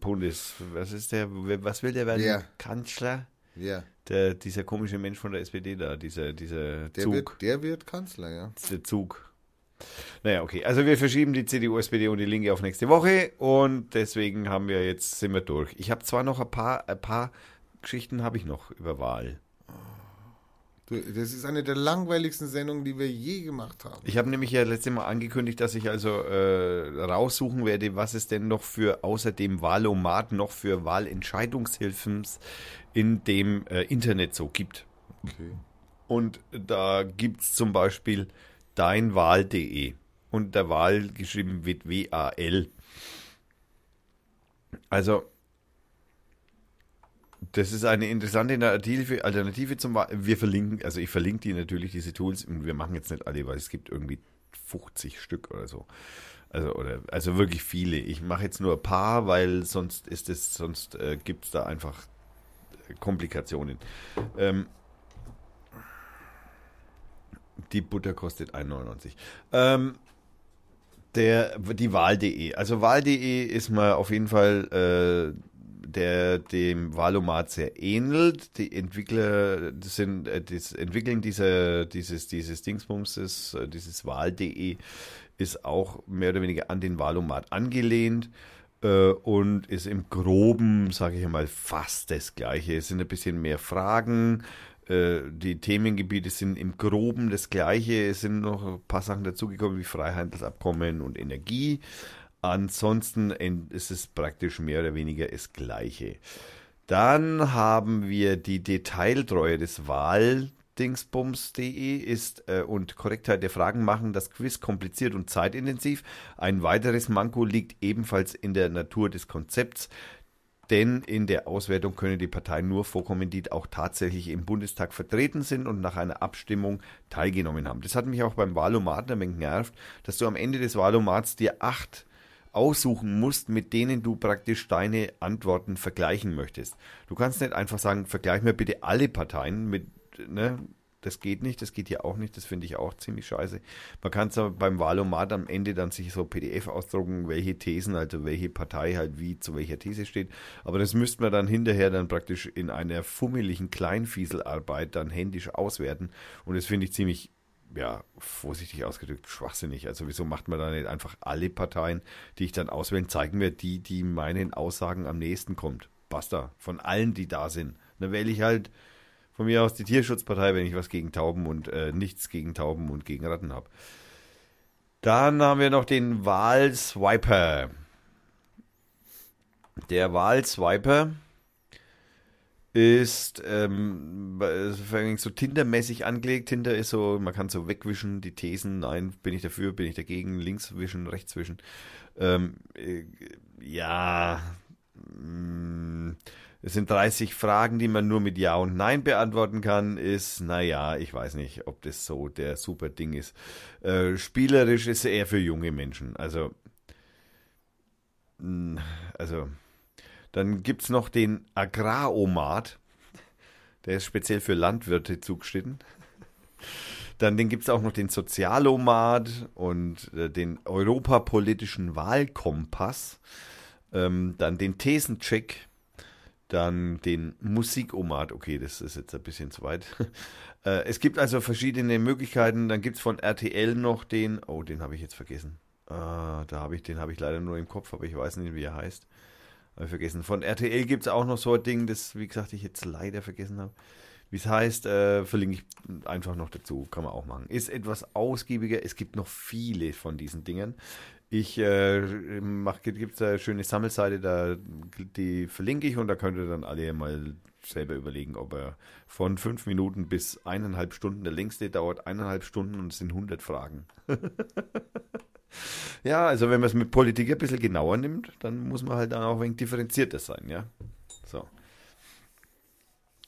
Bundes, was ist der, was will der werden? Wer? Kanzler? ja. Der, dieser komische Mensch von der SPD da, dieser, dieser Der, Zug. wird, der wird Kanzler, ja. der Zug. Naja, okay. Also wir verschieben die CDU, SPD und die Linke auf nächste Woche und deswegen haben wir jetzt, sind wir durch. Ich habe zwar noch ein paar, ein paar Geschichten habe ich noch über Wahl. Das ist eine der langweiligsten Sendungen, die wir je gemacht haben. Ich habe nämlich ja letztes Mal angekündigt, dass ich also äh, raussuchen werde, was es denn noch für außer dem Wahlomat noch für Wahlentscheidungshilfen in dem äh, Internet so gibt. Okay. Und da gibt es zum Beispiel deinwahl.de. und der Wahl geschrieben wird W-A-L. Also, das ist eine interessante Alternative, Alternative zum Wahl. Wir verlinken, also ich verlinke die natürlich, diese Tools, und wir machen jetzt nicht alle, weil es gibt irgendwie 50 Stück oder so. Also, oder, also wirklich viele. Ich mache jetzt nur ein paar, weil sonst ist es, sonst äh, gibt es da einfach Komplikationen. Ähm, die Butter kostet 1,99. Ähm, der, die Wahl.de. Also Wahl.de ist mal auf jeden Fall äh, der dem Valomat sehr ähnelt. Die Entwickler das sind äh, das Entwickeln dieser dieses dieses Dingsbumses, äh, dieses Wahl.de ist auch mehr oder weniger an den Valomat angelehnt äh, und ist im Groben, sage ich mal, fast das Gleiche. Es sind ein bisschen mehr Fragen. Äh, Die Themengebiete sind im Groben das Gleiche. Es sind noch ein paar Sachen dazugekommen wie Freihandelsabkommen und Energie. Ansonsten en- ist es praktisch mehr oder weniger das Gleiche. Dann haben wir die Detailtreue des Wahldingsbums.de ist äh, und Korrektheit der Fragen machen das Quiz kompliziert und zeitintensiv. Ein weiteres Manko liegt ebenfalls in der Natur des Konzepts, denn in der Auswertung können die Parteien nur vorkommen, die auch tatsächlich im Bundestag vertreten sind und nach einer Abstimmung teilgenommen haben. Das hat mich auch beim Wahlomat ein wenig genervt, dass du am Ende des Wahlomats dir acht aussuchen musst, mit denen du praktisch deine Antworten vergleichen möchtest. Du kannst nicht einfach sagen, vergleich mir bitte alle Parteien mit, ne? Das geht nicht, das geht hier auch nicht, das finde ich auch ziemlich scheiße. Man kann es aber beim Wahlomat am Ende dann sich so PDF ausdrucken, welche Thesen, also welche Partei halt wie zu welcher These steht. Aber das müsste man dann hinterher dann praktisch in einer fummeligen Kleinfieselarbeit dann händisch auswerten. Und das finde ich ziemlich ja, vorsichtig ausgedrückt, schwachsinnig. Also wieso macht man da nicht einfach alle Parteien, die ich dann auswählen, zeigen mir die, die meinen Aussagen am nächsten kommt. Basta. Von allen, die da sind. Dann wähle ich halt von mir aus die Tierschutzpartei, wenn ich was gegen Tauben und äh, nichts gegen Tauben und gegen Ratten habe. Dann haben wir noch den Wahlswiper. Der Wahlswiper ist ähm, so Tinder-mäßig angelegt. Tinder ist so, man kann so wegwischen, die Thesen, nein, bin ich dafür, bin ich dagegen, links wischen, rechts wischen. Ähm, äh, ja, mh, es sind 30 Fragen, die man nur mit Ja und Nein beantworten kann, ist, naja, ich weiß nicht, ob das so der super Ding ist. Äh, spielerisch ist er eher für junge Menschen. Also, also, dann gibt es noch den Agraromat. Der ist speziell für Landwirte zugeschnitten. Dann gibt es auch noch den Sozialomat und äh, den Europapolitischen Wahlkompass. Ähm, dann den Thesencheck. Dann den Musikomat. Okay, das ist jetzt ein bisschen zu weit. <laughs> äh, es gibt also verschiedene Möglichkeiten. Dann gibt es von RTL noch den. Oh, den habe ich jetzt vergessen. Ah, da habe ich, den habe ich leider nur im Kopf, aber ich weiß nicht, wie er heißt. Habe ich vergessen. Von RTL gibt es auch noch so ein Ding, das, wie gesagt, ich jetzt leider vergessen habe. Wie es heißt, äh, verlinke ich einfach noch dazu. Kann man auch machen. Ist etwas ausgiebiger. Es gibt noch viele von diesen Dingen. Ich äh, gibt es eine schöne Sammelseite, da, die verlinke ich und da könnt ihr dann alle mal selber überlegen, ob er von fünf Minuten bis eineinhalb Stunden, der längste dauert eineinhalb Stunden und es sind 100 Fragen. <laughs> Ja, also wenn man es mit Politik ein bisschen genauer nimmt, dann muss man halt dann auch ein wenig differenzierter sein, ja. So.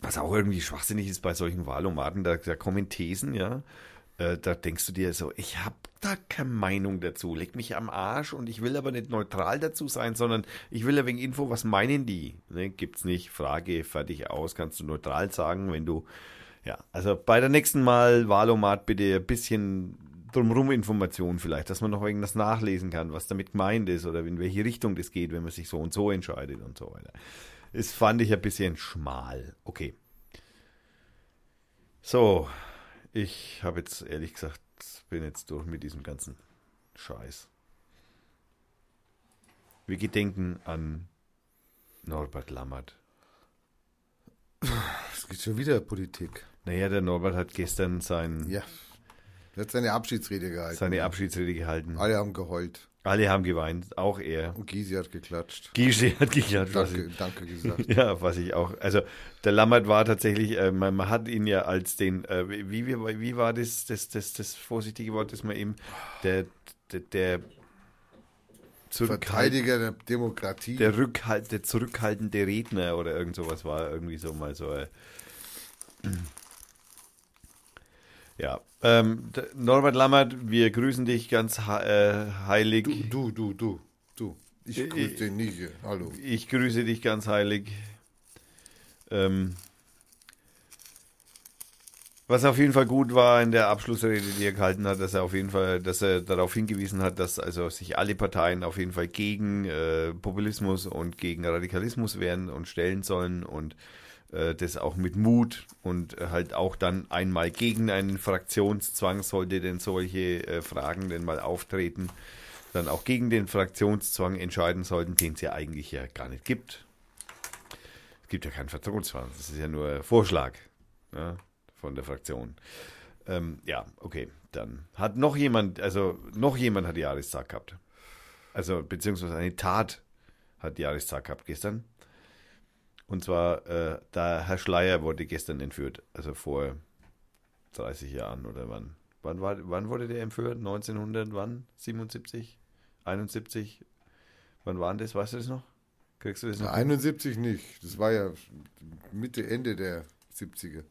Was auch irgendwie schwachsinnig ist bei solchen Wahlomaten, da, da kommen Thesen, ja. Äh, da denkst du dir so, ich habe da keine Meinung dazu, leg mich am Arsch und ich will aber nicht neutral dazu sein, sondern ich will ein wenig Info, was meinen die? Ne, gibt's nicht, Frage, fertig aus, kannst du neutral sagen, wenn du, ja, also bei der nächsten Mal Wahlomat bitte ein bisschen drumherum Informationen vielleicht, dass man noch irgendwas nachlesen kann, was damit gemeint ist oder in welche Richtung das geht, wenn man sich so und so entscheidet und so weiter. Das fand ich ein bisschen schmal. Okay. So, ich habe jetzt ehrlich gesagt, bin jetzt durch mit diesem ganzen Scheiß. Wir gedenken an Norbert Lammert. Es geht schon wieder Politik. Naja, der Norbert hat gestern sein, Ja. Er hat seine Abschiedsrede gehalten. seine Abschiedsrede gehalten. Alle haben geheult. Alle haben geweint, auch er. Und Gysi hat geklatscht. Gische hat geklatscht. Danke, ich- danke <laughs> gesagt. Ja, was ich auch. Also der Lammert war tatsächlich, äh, man, man hat ihn ja als den, äh, wie, wie, wie war das, das, das, das vorsichtige Wort, das man eben, der, der, der Zurückhalt, Verteidiger der Demokratie. der Rückhalt, der zurückhaltende Redner oder irgend sowas war irgendwie so mal so. Äh, ja, ähm, Norbert Lammert, wir grüßen dich ganz äh, heilig. du, du, du, du. Ich Äh, grüße den nicht. Hallo. Ich grüße dich ganz heilig. Ähm, was auf jeden Fall gut war in der Abschlussrede, die er gehalten hat, dass er auf jeden Fall, dass er darauf hingewiesen hat, dass also sich alle Parteien auf jeden Fall gegen äh, Populismus und gegen Radikalismus wehren und stellen sollen und äh, das auch mit Mut und halt auch dann einmal gegen einen Fraktionszwang sollte denn solche äh, Fragen denn mal auftreten, dann auch gegen den Fraktionszwang entscheiden sollten, den es ja eigentlich ja gar nicht gibt. Es gibt ja keinen Fraktionszwang, das ist ja nur Vorschlag ja, von der Fraktion. Ähm, ja, okay, dann hat noch jemand, also noch jemand hat Jahrestag gehabt. Also beziehungsweise eine Tat hat Jahrestag gehabt gestern. Und zwar, äh, der Herr Schleier wurde gestern entführt, also vor 30 Jahren oder wann. Wann, war, wann wurde der entführt? 1900, wann? 77? 71? Wann waren das? Weißt du das noch? Kriegst du das noch? 71 nicht. Das war ja Mitte, Ende der 70er.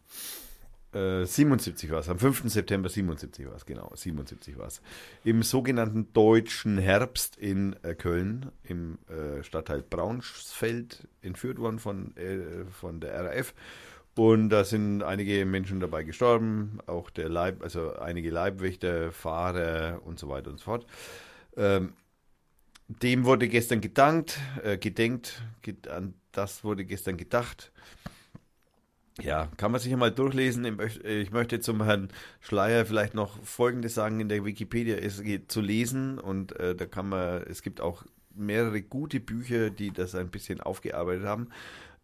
Äh, 77 war es, am 5. September 77 war es, genau, 77 war es. Im sogenannten Deutschen Herbst in äh, Köln, im äh, Stadtteil Braunsfeld, entführt worden von, äh, von der RAF. Und da sind einige Menschen dabei gestorben, auch der Leib, also einige Leibwächter, Fahrer und so weiter und so fort. Ähm, dem wurde gestern gedankt, äh, gedenkt, ge an das wurde gestern gedacht. Ja, kann man sich ja mal durchlesen. Ich möcht- Ich möchte zum Herrn Schleier vielleicht noch Folgendes sagen. In der Wikipedia ist zu lesen und äh, da kann man, es gibt auch mehrere gute Bücher, die das ein bisschen aufgearbeitet haben.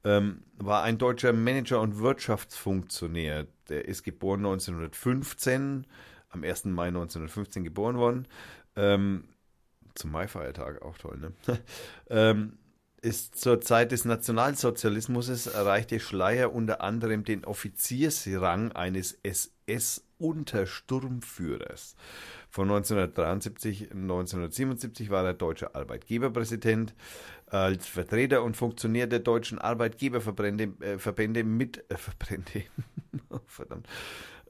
Ähm, war ein deutscher Manager und Wirtschaftsfunktionär. Der ist geboren 1915, am 1. Mai 1915 geboren worden. Ähm, zum Maifeiertag, auch toll, ne? <laughs> ähm, ist zur Zeit des Nationalsozialismus erreichte Schleier unter anderem den Offiziersrang eines SS-Untersturmführers. Von 1973 1977 war er deutscher Arbeitgeberpräsident. Als Vertreter und Funktionär der deutschen Arbeitgeberverbände äh, Verbände mit äh, Verbände, <laughs> verdammt,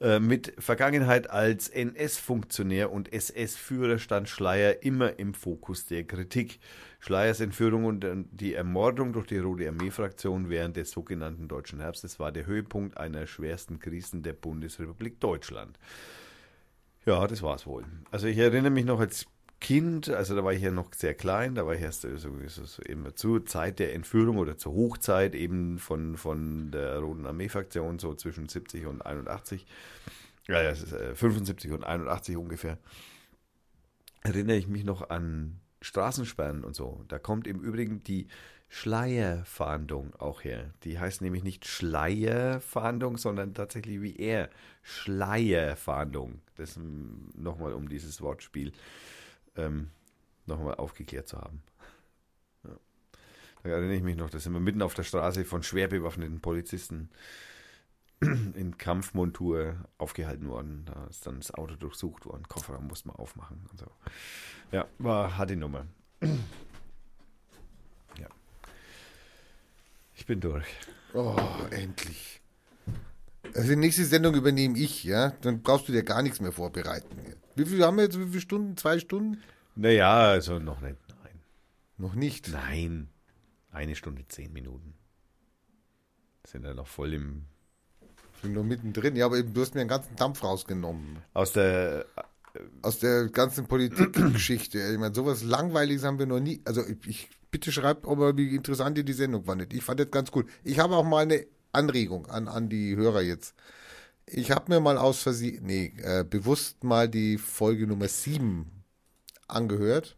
äh, mit Vergangenheit als NS-Funktionär und SS-Führer stand Schleier immer im Fokus der Kritik. Schleiers Entführung und dann die Ermordung durch die Rote Armee-Fraktion während des sogenannten Deutschen Herbstes war der Höhepunkt einer schwersten Krisen der Bundesrepublik Deutschland. Ja, das war's wohl. Also ich erinnere mich noch als Kind, also da war ich ja noch sehr klein, da war ich erst so, so, so eben zur Zeit der Entführung oder zur Hochzeit eben von, von der Roten Armee-Fraktion, so zwischen 70 und 81, ja, es ist, äh, 75 und 81 ungefähr, erinnere ich mich noch an Straßensperren und so. Da kommt im Übrigen die Schleierfahndung auch her. Die heißt nämlich nicht Schleierfahndung, sondern tatsächlich wie er. Schleierfahndung. Das mm, nochmal um dieses Wortspiel ähm, nochmal aufgeklärt zu haben. Ja. Da erinnere ich mich noch, da sind wir mitten auf der Straße von schwer bewaffneten Polizisten <clears throat> in Kampfmontur aufgehalten worden. Da ist dann das Auto durchsucht worden, Kofferraum musste man aufmachen und so. Ja, war harte Nummer. <clears throat> Ja. Ich bin durch. Oh, endlich. Also die nächste Sendung übernehme ich, ja? Dann brauchst du dir gar nichts mehr vorbereiten. Wie viel haben wir jetzt? Wie viele Stunden? Zwei Stunden? Naja, also noch nicht. Nein. Noch nicht. Nein. Eine Stunde, zehn Minuten. Sind ja noch voll im. Ich bin noch mittendrin. Ja, aber eben, du hast mir einen ganzen Dampf rausgenommen. Aus der. Aus der ganzen Politikgeschichte. Ich meine, sowas Langweiliges haben wir noch nie. Also ich, bitte schreibt, ob ihr, wie interessant ihr die Sendung fandet. Ich fand das ganz gut. Ich habe auch mal eine Anregung an, an die Hörer jetzt. Ich habe mir mal aus Versehen, nee, äh, bewusst mal die Folge Nummer 7 angehört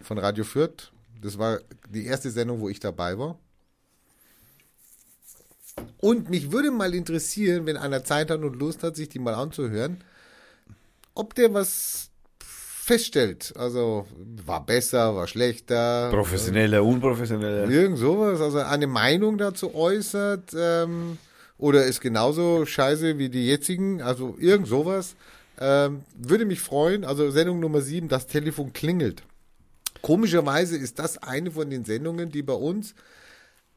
von Radio Fürth. Das war die erste Sendung, wo ich dabei war. Und mich würde mal interessieren, wenn einer Zeit hat und Lust hat, sich die mal anzuhören, ob der was feststellt. Also war besser, war schlechter. Professioneller, unprofessioneller. Irgend sowas, also eine Meinung dazu äußert ähm, oder ist genauso scheiße wie die jetzigen, also irgend sowas. Ähm, würde mich freuen, also Sendung Nummer 7, das Telefon klingelt. Komischerweise ist das eine von den Sendungen, die bei uns,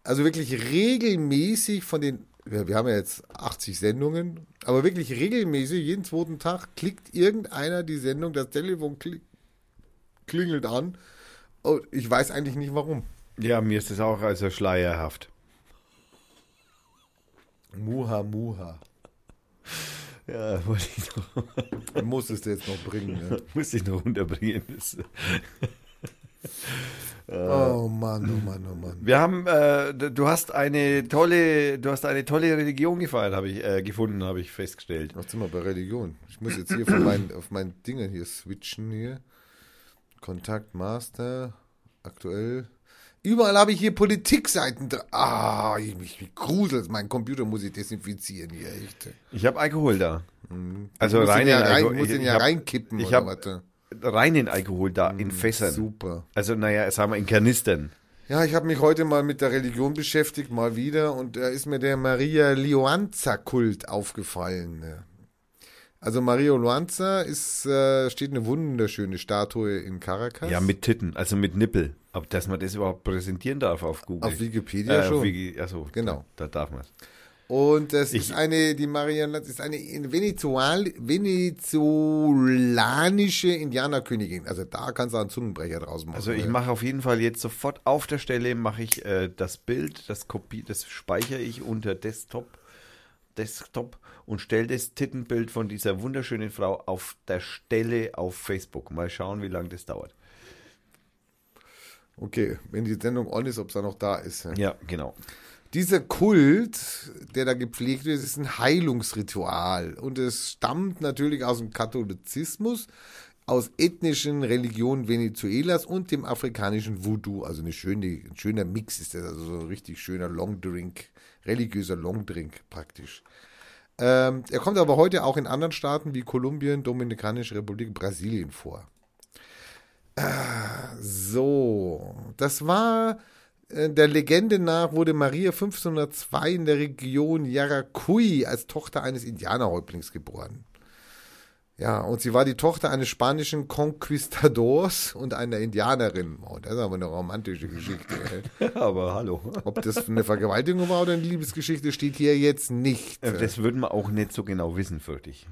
also wirklich regelmäßig von den, wir, wir haben ja jetzt 80 Sendungen, aber wirklich regelmäßig, jeden zweiten Tag klickt irgendeiner die Sendung, das Telefon kli klingelt an. Und ich weiß eigentlich nicht warum. Ja, mir ist das auch also schleierhaft. Muha, muha. Ja, wollte ich noch, Musstest du jetzt noch bringen. Ne? <laughs> muss ich noch unterbringen. Das, Oh Mann, oh Mann, oh Mann. wir haben, äh, du hast eine tolle, du hast eine tolle Religion gefeiert, habe ich äh, gefunden, habe ich festgestellt. Was sind wir bei Religion? Ich muss jetzt hier von meinen, auf meinen Dingen hier switchen hier. Kontakt Master, aktuell. Überall habe ich hier Politikseiten drin. Ah, ich mich mich gruselt. Mein Computer muss ich desinfizieren hier, echt. Ich habe Alkohol da. Also muss ihn reinen ja rein, Alkohol. muss ihn ich ja hab reinkippen ich oder hab- was? reinen Alkohol da in Fässern. Super. Also naja, sagen wir in Kanistern. Ja, ich habe mich heute mal mit der Religion beschäftigt, mal wieder, und da ist mir der Maria Luanza-Kult aufgefallen. Also Maria Luanza ist, äh, steht eine wunderschöne Statue in Caracas. Ja, mit Titten, also mit Nippel. Aber dass man das überhaupt präsentieren darf auf Google. Auf Wikipedia äh, schon. Auf Wiki, achso, Genau. Da, da darf man es. Und das Ich- ist eine, die Maria Luanza ist eine Venezual, venezolanische Indianerkönigin. Also da kannst du einen Zungenbrecher draus machen. Also ich mache auf jeden Fall jetzt sofort auf der Stelle mache ich äh, das Bild, das Kopie, das speichere ich unter Desktop, Desktop und stelle das Tittenbild von dieser wunderschönen Frau auf der Stelle auf Facebook. Mal schauen, wie lange das dauert. Okay, wenn die Sendung on ist, ob es da noch da ist. ja. Ja, genau. Dieser Kult, der da gepflegt wird, ist ein Heilungsritual. Und es stammt natürlich aus dem Katholizismus, aus ethnischen Religionen Venezuelas und dem afrikanischen Voodoo. Also eine schöne, ein schöner Mix ist das, also so ein richtig schöner Longdrink, religiöser Longdrink praktisch. Ähm, er kommt aber heute auch in anderen Staaten wie Kolumbien, Dominikanische Republik, Brasilien vor. Ah, so, das war äh, der Legende nach wurde Maria 1502 in der Region Yaracuy als Tochter eines Indianerhäuptlings geboren. Ja, und sie war die Tochter eines spanischen Conquistadors <laughs> und einer Indianerin. Oh, das ist aber eine romantische Geschichte. Ey. <laughs> Aber hallo. Ob das eine Vergewaltigung war oder eine Liebesgeschichte, steht hier jetzt nicht. Äh, Das würden wir auch nicht so genau wissen, fürchte ich.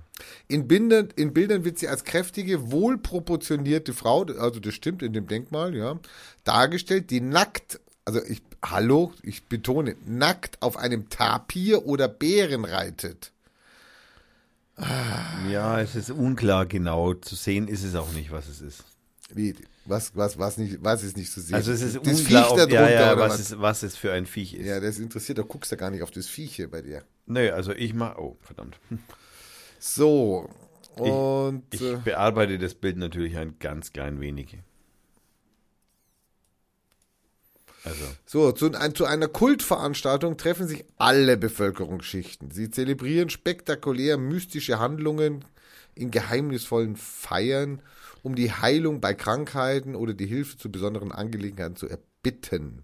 In Bildern, in Bildern wird sie als kräftige, wohlproportionierte Frau, also das stimmt in dem Denkmal, ja, dargestellt, die nackt, also ich, hallo, ich betone, nackt auf einem Tapir oder Bären reitet. Ja, es ist unklar genau. Zu sehen ist es auch nicht, was es ist. Wie, was, was, was nicht, was ist nicht zu sehen? Also es ist das unklar, Viech ob, da ja, drunter ja, oder was, was? Es, was es für ein Viech ist. Ja, das interessiert, da guckst du gar nicht auf das Viech hier bei dir. Nö, also ich mache, oh, verdammt. So, und Ich äh, bearbeite das Bild natürlich ein ganz klein wenig. Also, So, zu, ein, zu einer Kultveranstaltung treffen sich alle Bevölkerungsschichten. Sie zelebrieren spektakulär mystische Handlungen in geheimnisvollen Feiern, um die Heilung bei Krankheiten oder die Hilfe zu besonderen Angelegenheiten zu erbitten.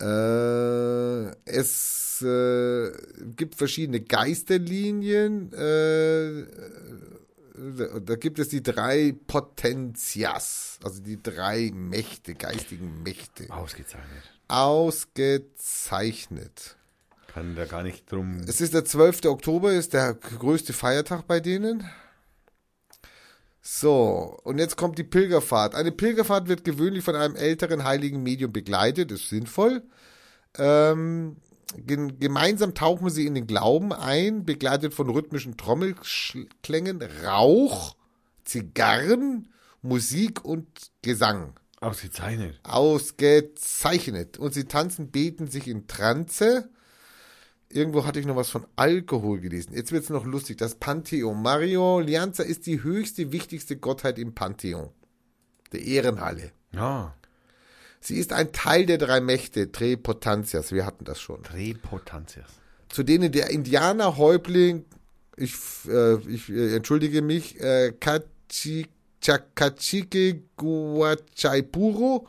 Äh, es äh, gibt verschiedene Geisterlinien. Äh, da- gibt es die drei Potentias, also die drei Mächte, geistigen Mächte. ausgezeichnet. Ausgezeichnet. Kann da gar nicht drum. Es ist der 12. Oktober, ist der größte Feiertag bei denen. So, und jetzt kommt die Pilgerfahrt. Eine Pilgerfahrt wird gewöhnlich von einem älteren heiligen Medium begleitet, ist sinnvoll. Ähm, gemeinsam tauchen sie in den Glauben ein, begleitet von rhythmischen Trommelklängen, Rauch, Zigarren, Musik und Gesang. Ausgezeichnet. Ausgezeichnet. Und sie tanzen, beten sich in Transe. Irgendwo hatte ich noch was von Alkohol gelesen. Jetzt wird es noch lustig. Das Pantheon. Mario Lianza ist die höchste, wichtigste Gottheit im Pantheon. Der Ehrenhalle. Ja, Sie ist ein Teil der drei Mächte, Tre Potenzias. Wir hatten das schon. Repotantias. Zu denen der Indianerhäuptling, ich, äh, ich äh, entschuldige mich, äh, Kachi- Chakachike Guachaipuro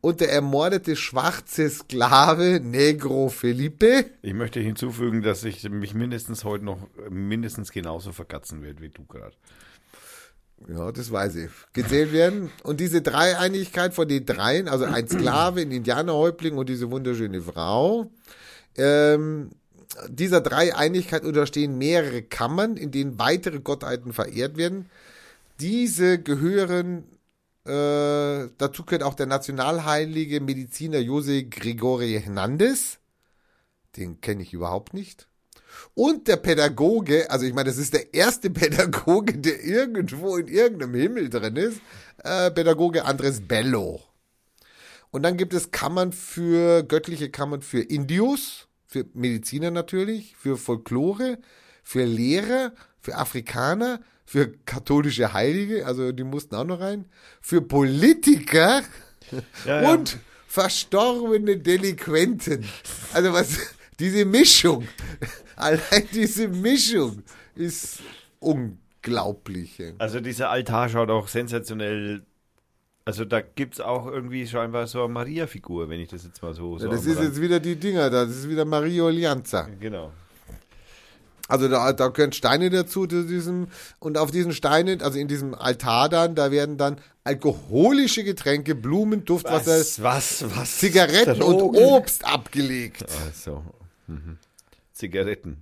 und der ermordete schwarze Sklave Negro Felipe. Ich möchte hinzufügen, dass ich mich mindestens heute noch mindestens genauso vergatzen werde wie du gerade. Ja, das weiß ich. Gezählt werden. Und diese Dreieinigkeit von den dreien, also ein Sklave, ein Indianerhäuptling und diese wunderschöne Frau, ähm, dieser Dreieinigkeit unterstehen mehrere Kammern, in denen weitere Gottheiten verehrt werden. Diese gehören, äh, dazu gehört auch der nationalheilige Mediziner Jose Gregorio Hernandez. Den kenne ich überhaupt nicht. Und der Pädagoge, also ich meine, das ist der erste <laughs> Pädagoge, der irgendwo in irgendeinem Himmel drin ist, äh, Pädagoge Andres Bello. Und dann gibt es Kammern für, göttliche Kammern für Indios, für Mediziner natürlich, für Folklore, für Lehrer, für Afrikaner, für katholische Heilige, also die mussten auch noch rein, für Politiker Ja, ja. und verstorbene Delinquenten. Also was, diese Mischung, allein diese Mischung ist unglaublich. Also dieser Altar schaut auch sensationell. Also da gibt es auch irgendwie scheinbar so eine Maria-Figur, wenn ich das jetzt mal so so Ja, das ist jetzt wieder die Dinger da, das ist wieder Mario Lianza. Genau. Also da, da gehören Steine dazu zu diesem und auf diesen Steinen, also in diesem Altar dann, da werden dann alkoholische Getränke, Blumen, Duftwasser, Was, was, was? Zigaretten und Drogen? Obst abgelegt. Also, mhm. Zigaretten.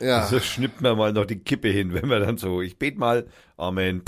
Ja. Also schnippt man mal noch die Kippe hin, wenn man dann so, ich bete mal, Amen.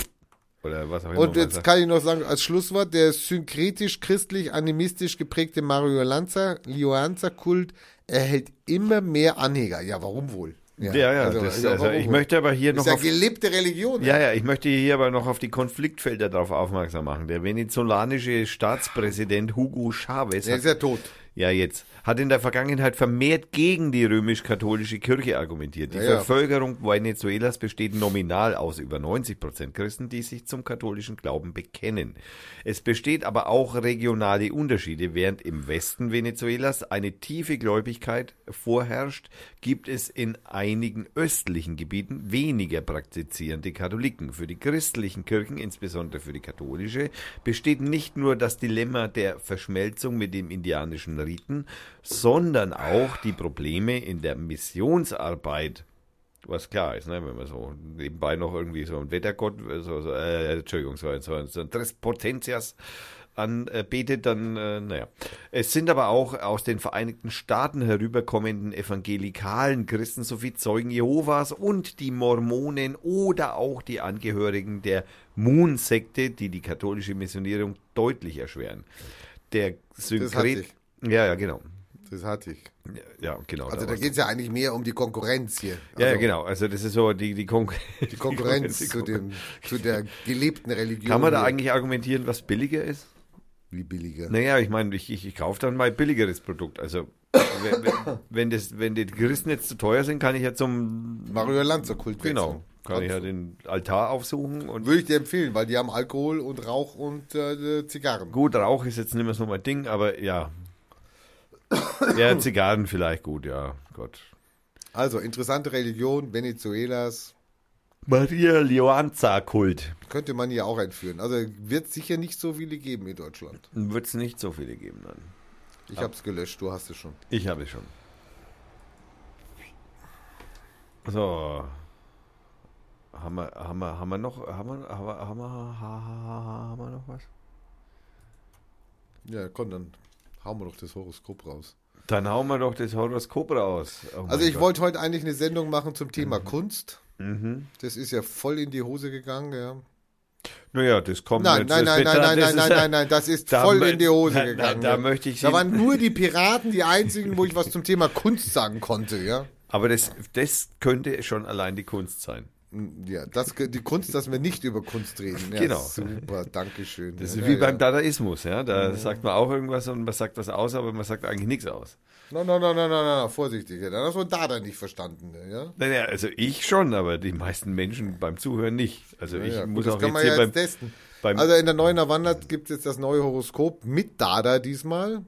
Oder was auch immer. Und jetzt kann ich noch sagen, als Schlusswort, der synkretisch, christlich, animistisch geprägte Mario Lanza, Lianza-Kult erhält immer mehr Anhänger. Ja, warum wohl? Ja, ja, das, also warum ich wohl? möchte aber hier ist noch ja auf, gelebte Religion. ja, ja, ich möchte hier aber noch auf die Konfliktfelder darauf aufmerksam machen. Der venezolanische Staatspräsident Hugo Chavez Der hat ist ja tot. Ja, jetzt. Hat in der Vergangenheit vermehrt gegen die römisch-katholische Kirche argumentiert. Die Ja, ja. Bevölkerung Venezuelas besteht nominal aus über 90 Prozent Christen, die sich zum katholischen Glauben bekennen. Es besteht aber auch regionale Unterschiede. Während im Westen Venezuelas eine tiefe Gläubigkeit vorherrscht, gibt es in einigen östlichen Gebieten weniger praktizierende Katholiken. Für die christlichen Kirchen, insbesondere für die katholische, besteht nicht nur das Dilemma der Verschmelzung mit dem indianischen Riten, sondern auch die Probleme in der Missionsarbeit. Was klar ist, ne, wenn man so nebenbei noch irgendwie so ein Wettergott, so, so, äh, Entschuldigung, so, ein- so, so ein Tres Potentias anbetet, dann, äh, naja. Es sind aber auch aus den Vereinigten Staaten herüberkommenden evangelikalen Christen sowie Zeugen Jehovas und die Mormonen oder auch die Angehörigen der Moon-Sekte, die die katholische Missionierung deutlich erschweren. Der Synkret... Ja, ja, genau. Das hatte ich. Ja, genau. Also da geht es ja eigentlich mehr um die Konkurrenz hier. Ja, ja, Also genau. Also das ist so die, die, Konkur <laughs> Die Konkurrenz die zu, dem, zu der gelebten Religion. Kann man da hier. eigentlich argumentieren, was billiger ist? Wie billiger. Naja, ich meine, ich, ich, ich kaufe dann mal billigeres Produkt. Also wenn, wenn, wenn, das, wenn die Christen jetzt zu teuer sind, kann ich ja zum Mario Lanza Kult genau, kann ich ja den Altar aufsuchen und Würde ich dir empfehlen, weil die haben Alkohol und Rauch und äh, Zigarren. gut, Rauch ist jetzt nicht mehr so mein Ding, aber ja. Ja, Zigarren vielleicht gut, ja, Gott. Also, interessante Religion Venezuelas Maria Leonza Kult. könnte man hier auch einführen. Also, wird sicher nicht so viele geben in Deutschland. Wird es nicht so viele geben dann. Ich habe es gelöscht, du hast es schon. Ich habe es schon. So. Haben wir, haben wir, haben wir noch, haben wir, haben wir, haben wir, haben wir noch was? Ja, komm, dann hauen wir doch das Horoskop raus. Dann hauen wir doch das Horoskop raus. Oh Also, ich Gott. wollte heute eigentlich eine Sendung machen zum Thema Kunst. Mhm. Das ist ja voll in die Hose gegangen, ja. Naja, das kommt Nein, jetzt- nein, nein, nein, da- nein, nein, nein, nein, nein, das ist Da voll in die Hose <laughs> da- gegangen. Da, da ja. möchte ich Da waren nur die Piraten die einzigen, wo ich was zum Thema Kunst sagen konnte, ja. aber das, das könnte schon allein die Kunst sein. Ja, das, die Kunst, dass wir nicht über Kunst reden. Ja, Genau. Super, danke schön. Das ja, ist wie ja, beim. Dadaismus, ja. Da sagt man auch irgendwas und man sagt was aus, aber man sagt eigentlich nichts aus. No, no, no, no, no, no, vorsichtig. Dann hast du Dada nicht verstanden, ja. Naja, also ich schon, aber die meisten Menschen beim Zuhören nicht. Also ich muss gut, das auch kann jetzt man hier ja beim, jetzt testen. beim Also in der neuen Havanna gibt es jetzt das neue Horoskop mit Dada diesmal.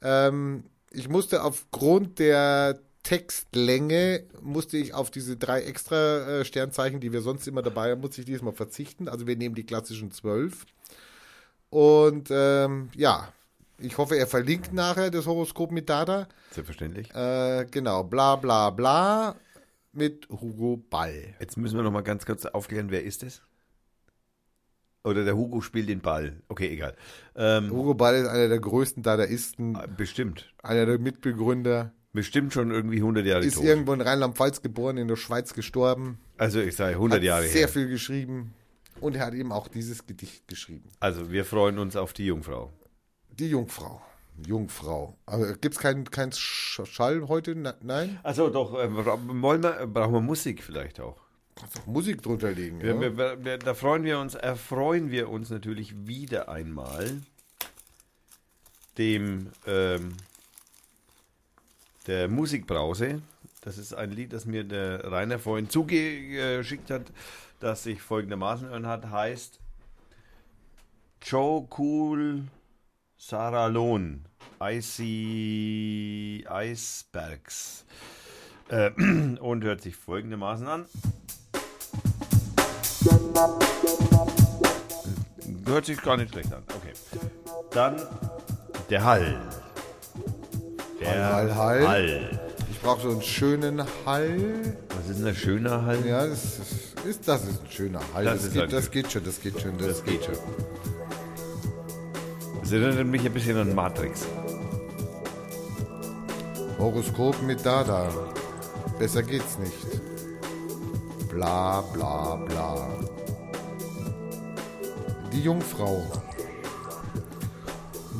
Ähm, ich musste aufgrund der Textlänge, musste ich auf diese drei extra äh, Sternzeichen, die wir sonst immer dabei haben, muss ich diesmal verzichten. Also wir nehmen die klassischen zwölf. Und ähm, ja, Ich hoffe, er verlinkt nachher das Horoskop mit Dada. Selbstverständlich. Äh, genau, bla bla bla mit Hugo Ball. Jetzt müssen wir noch mal ganz kurz aufklären, wer ist es? Oder der Hugo spielt den Ball. Okay, egal. Ähm, Hugo Ball ist einer der größten Dadaisten, bestimmt. einer der Mitbegründer. Bestimmt schon irgendwie 100 Jahre Ist tot. irgendwo in Rheinland-Pfalz geboren, in der Schweiz gestorben. Also ich sage 100 hat Jahre sehr her. viel geschrieben. Und er hat eben auch dieses Gedicht geschrieben. Also wir freuen uns auf die Jungfrau. Die Jungfrau. Jungfrau. Aber gibt es keinen kein Sch- Schall heute? Na, nein? Also doch, äh, wollen wir, brauchen wir Musik vielleicht auch. Kannst auch Musik drunter legen. Wir, ja? wir, wir, da freuen wir uns, erfreuen wir uns natürlich wieder einmal dem ähm, der Musikbrause. Das ist ein Lied, das mir der Rainer vorhin zugeschickt hat, das sich folgendermaßen anhört, heißt Joe Cool Sarah Lohn Icy Icebergs äh, <clears throat> und hört sich folgendermaßen an. Hört sich gar nicht schlecht an. Okay. Dann der Hall. Der Hall, Hall, Hall. Hall. Ich brauche so einen schönen Hall. Was ist denn ein schöner Hall? Ja, das ist, ist, das ist ein schöner Hall. Das Das, geht, das geht schon, das geht schon, das, Das geht geht schon. Das erinnert mich ein bisschen an Matrix. Horoskop mit Dada. Besser geht's nicht. Bla bla bla. Die Jungfrau.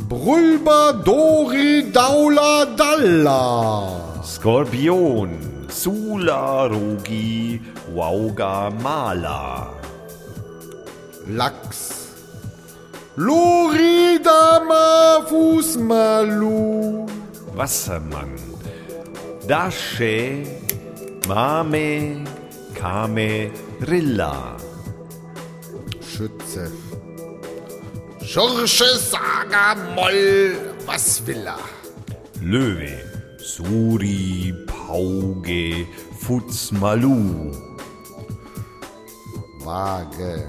Brulba Dori Daula Dalla. Skorpion. Sula Rugi Wauga Mala. Lachs. Loridama Fußmalu. Wassermann. Dasche Mame Kame Rilla. Schütze. Schorsche Saga Moll. Was will er? Löwe. Suri Pauge Futzmalu. Waage.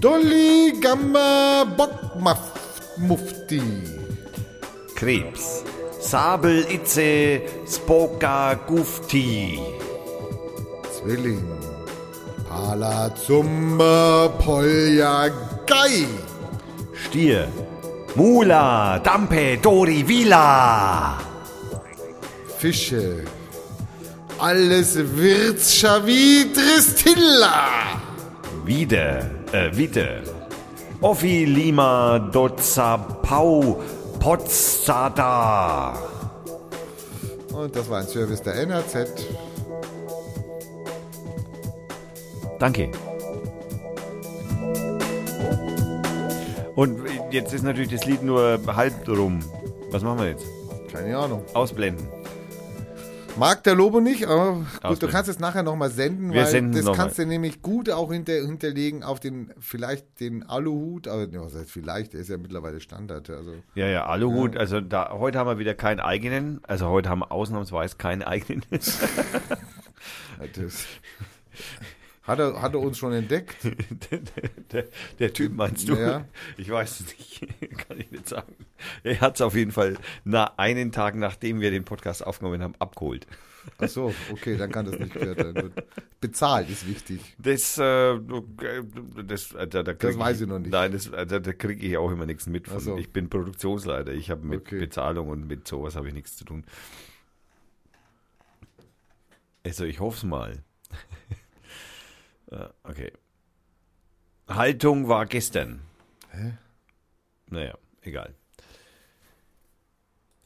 Dolly Gamma Bock Mufti. Krebs. Sabel Itze Spoka Gufti. Zwilling. Pala Zumba Polja Gai. Stier. Mula Dampe Dori Vila. Fische. Alles Wirtschavitristilla. Wieder, äh, wieder. Offi Lima Doza Pau Potsdada. Und das war ein Service der NHZ. Danke. Und jetzt ist natürlich das Lied nur halb rum. Was machen wir jetzt? Keine Ahnung. Ausblenden. Mag der Lobo nicht, aber gut, du kannst es nachher nochmal senden, Wir weil senden das noch kannst mal. du nämlich gut auch hinter, hinterlegen auf den, vielleicht den Aluhut, aber ne, was heißt vielleicht, der ist ja mittlerweile Standard. Also Ja, ja, Aluhut. Also da, heute haben wir wieder keinen eigenen. Also heute haben wir ausnahmsweise keinen eigenen. <laughs> das, <laughs> hat, er, hat er uns schon entdeckt? <laughs> der, der Typ meinst du? Ja. Ich weiß es nicht. <laughs> Kann ich nicht sagen. Er hat es auf jeden Fall na, einen Tag, nachdem wir den Podcast aufgenommen haben, abgeholt. Ach so, okay, dann kann das nicht gehört werden. Bezahlt ist wichtig. Das, äh, das, äh, da, da Das weiß ich noch nicht. Nein, das, äh, da, da kriege ich auch immer nichts mit. Von. So. Ich bin Produktionsleiter. Ich habe mit Okay. Bezahlung und mit sowas habe ich nichts zu tun. Also ich hoffe es mal. <laughs> Ja, okay. Haltung war gestern. Hä? Naja, egal.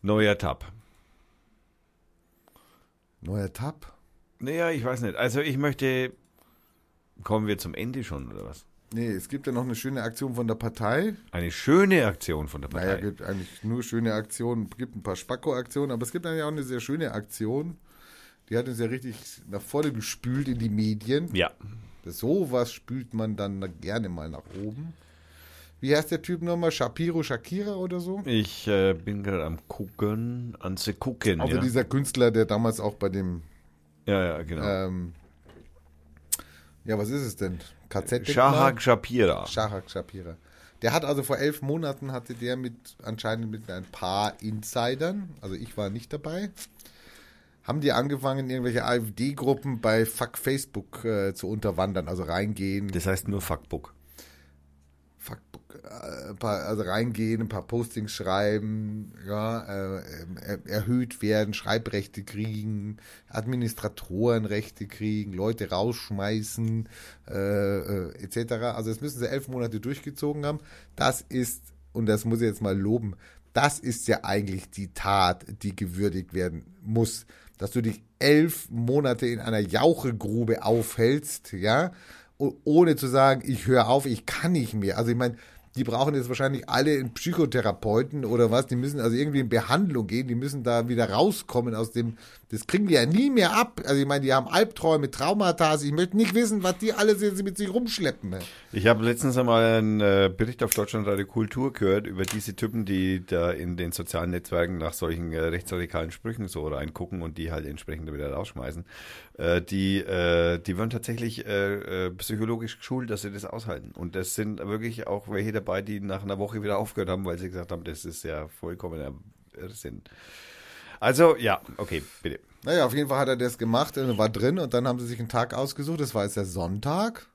Neuer Tab. Neuer Tab? Naja, ich weiß nicht. Also ich möchte. Kommen wir zum Ende schon, oder was? Nee, es gibt ja noch eine schöne Aktion von der Partei. Eine schöne Aktion von der Partei. Naja, gibt eigentlich nur schöne Aktionen, gibt ein paar Spacko-Aktionen, aber es gibt eigentlich auch eine sehr schöne Aktion. Die hat uns ja richtig nach vorne gespült in die Medien. ja. So was spült man dann gerne mal nach oben. Wie heißt der Typ nochmal? Shapiro Shakira oder so? Ich äh, bin gerade am gucken, an zu gucken. Also ja. dieser Künstler, der damals auch bei dem, ja, ja, genau. ähm, ja, was ist es denn? KZ? Shahak Shapira. Shahak Shapira. Der hat also vor elf Monaten hatte der mit anscheinend mit ein paar Insidern, also ich war nicht dabei, haben die angefangen, irgendwelche AfD-Gruppen bei Fuck Facebook äh, zu unterwandern, also reingehen. Das heißt nur Fuckbook. Fuckbook, äh, paar, also reingehen, ein paar Postings schreiben, ja, äh, äh, erhöht werden, Schreibrechte kriegen, Administratorenrechte kriegen, Leute rausschmeißen, äh, äh, etc. Also das müssen sie elf Monate durchgezogen haben. Das ist, und das muss ich jetzt mal loben, das ist ja eigentlich die Tat, die gewürdigt werden muss. Dass du dich elf Monate in einer Jauchegrube aufhältst, ja, ohne zu sagen, ich höre auf, ich kann nicht mehr. Also ich meine, die brauchen jetzt wahrscheinlich alle einen Psychotherapeuten oder was, die müssen also irgendwie in Behandlung gehen, die müssen da wieder rauskommen aus dem, das kriegen die ja nie mehr ab. Also ich meine, die haben Albträume, Traumata, ich möchte nicht wissen, was die jetzt mit sich rumschleppen. Ich habe letztens einmal einen äh, Bericht auf Deutschlandradio Kultur gehört über diese Typen, die da in den sozialen Netzwerken nach solchen äh, rechtsradikalen Sprüchen so reingucken und die halt entsprechend wieder rausschmeißen. Äh, die, die werden tatsächlich psychologisch geschult, dass sie das aushalten. Und das sind wirklich auch welche dabei, die nach einer Woche wieder aufgehört haben, weil sie gesagt haben, das ist ja vollkommener Irrsinn. Also, ja, okay, bitte. Naja, auf jeden Fall hat er das gemacht, er war drin und dann haben sie sich einen Tag ausgesucht, das war jetzt der Sonntag.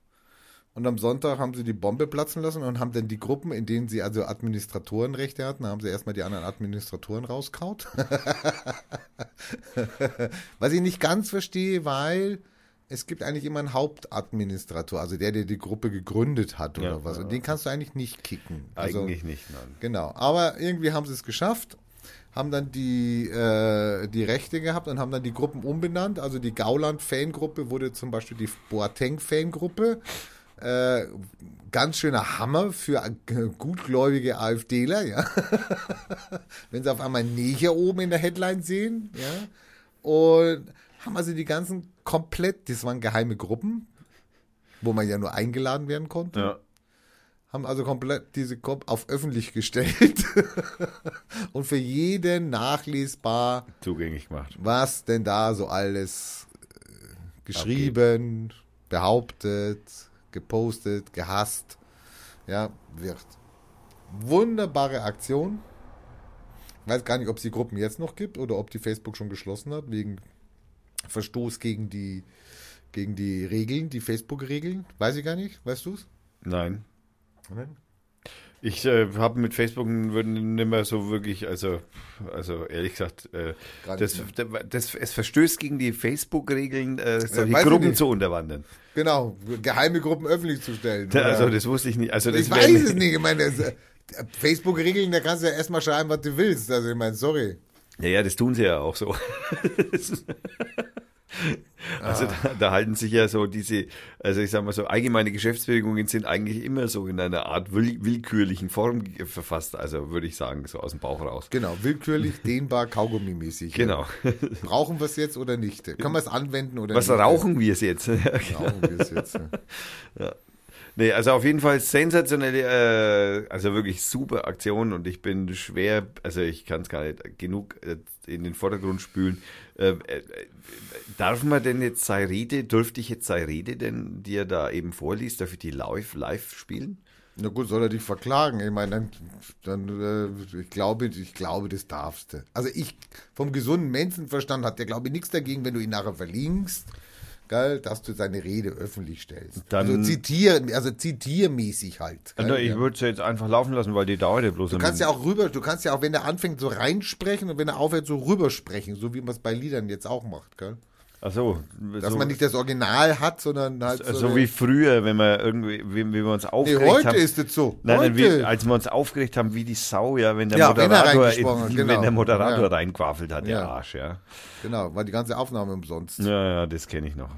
Und am Sonntag haben sie die Bombe platzen lassen und haben dann die Gruppen, in denen sie also Administratorenrechte hatten, haben sie erstmal die anderen Administratoren rauskaut. <laughs> Was ich nicht ganz verstehe, weil es gibt eigentlich immer einen Hauptadministrator, also der, der die Gruppe gegründet hat oder Ja, was. Und den kannst du eigentlich nicht kicken. Also, Eigentlich nicht, nein. Genau, aber irgendwie haben sie es geschafft, haben dann die, äh, die Rechte gehabt und haben dann die Gruppen umbenannt. Also die Gauland-Fangruppe wurde zum Beispiel die Boateng-Fangruppe. Äh, ganz schöner Hammer für äh, gutgläubige AfDler, ja. <laughs> Wenn sie auf einmal Neger oben in der Headline sehen, ja. Und haben also die ganzen komplett, das waren geheime Gruppen, wo man ja nur eingeladen werden konnte Ja. Haben also komplett diese Gruppe auf öffentlich gestellt <laughs> und für jeden nachlesbar, Zugänglich gemacht. was denn da so alles äh, geschrieben, behauptet, gepostet, gehasst, ja, wird. Wunderbare Aktion. Ich weiß gar nicht, ob es die Gruppen jetzt noch gibt oder ob die Facebook schon geschlossen hat, wegen Verstoß gegen die, gegen die Regeln, die Facebook-Regeln. Weiß ich gar nicht. Weißt du es? Nein. Ich äh, habe mit Facebook nicht mehr so wirklich, also, also ehrlich gesagt, äh, das, nicht das, es verstößt gegen die Facebook-Regeln, äh, solche weiß ich Gruppen zu unterwandern. Genau, geheime Gruppen öffentlich zu stellen. Also Oder- das wusste ich nicht. Also das ich weiß es nicht. Ich meine, das, äh, Facebook-Regeln, da kannst du ja erstmal schreiben, was du willst. Also ich meine, sorry. Ja, ja, das tun sie ja auch so. <laughs> <laughs> also da, da halten sich ja so diese, also ich sag mal so, allgemeine Geschäftsbedingungen sind eigentlich immer so in einer Art will, willkürlichen Form verfasst, also würde ich sagen, so aus dem Bauch raus. Genau, willkürlich, <laughs> dehnbar, Kaugummi-mäßig. Genau. <laughs> Brauchen wir es jetzt oder nicht? Können wir es anwenden oder Was nicht? rauchen wir es jetzt? Rauchen wir es jetzt? Nee, also auf jeden Fall sensationelle, äh, also wirklich super Aktion und ich bin schwer, also ich kann es gar nicht genug äh, in den Vordergrund spülen. Äh, äh, darf man denn jetzt sei Rede, dürfte ich jetzt sei Rede denn, die er da eben vorliest, ich die live, live spielen? Na gut, soll er dich verklagen? Ich meine, dann, dann äh, ich glaube, ich glaube, das darfst du. Also ich, vom gesunden Menschenverstand hat der, glaube ich, nichts dagegen, wenn du ihn nachher verlinkst, gell, dass du seine Rede öffentlich stellst. Dann- also zitier, also zitiermäßig halt. Gell? Ich Ja. würde es jetzt einfach laufen lassen, weil die dauert ja bloß Du kannst ja auch rüber, du kannst ja auch, wenn er anfängt so reinsprechen und wenn er aufhört so rübersprechen, so wie man es bei Liedern jetzt auch macht, gell? Ach so, Dass so, man nicht das Original hat, sondern halt so eine- wie früher, wenn wir irgendwie, wie, wie wir uns Nee, aufgeregt heute haben. ist es so. Nein, heute. wie, als wir uns aufgeregt haben, wie die Sau, ja, wenn der Ja, wenn er Moderator, <laughs> wenn genau. der Moderator Ja. reinquaffelt hat, der Ja. Arsch, ja. Genau, war die ganze Aufnahme umsonst. Ja, ja, das kenne ich noch.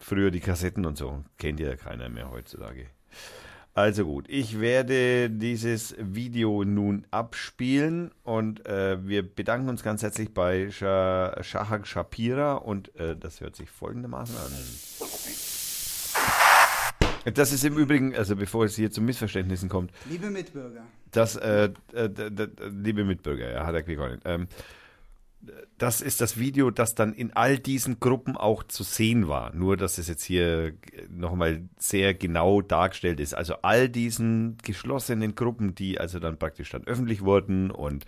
Früher die Kassetten und so. Kennt ja keiner mehr heutzutage. Also gut, ich werde dieses Video nun abspielen und äh, wir bedanken uns ganz herzlich bei Sha Shahak Shapira und äh, das hört sich folgendermaßen an. Das ist im Übrigen, also bevor es hier zu Missverständnissen kommt, Liebe Mitbürger, das, äh, äh, liebe Mitbürger, ja, hat er nicht. Ähm, das ist das Video, das dann in all diesen Gruppen auch zu sehen war. Nur, dass es jetzt hier nochmal sehr genau dargestellt ist. Also all diesen geschlossenen Gruppen, die also dann praktisch dann öffentlich wurden und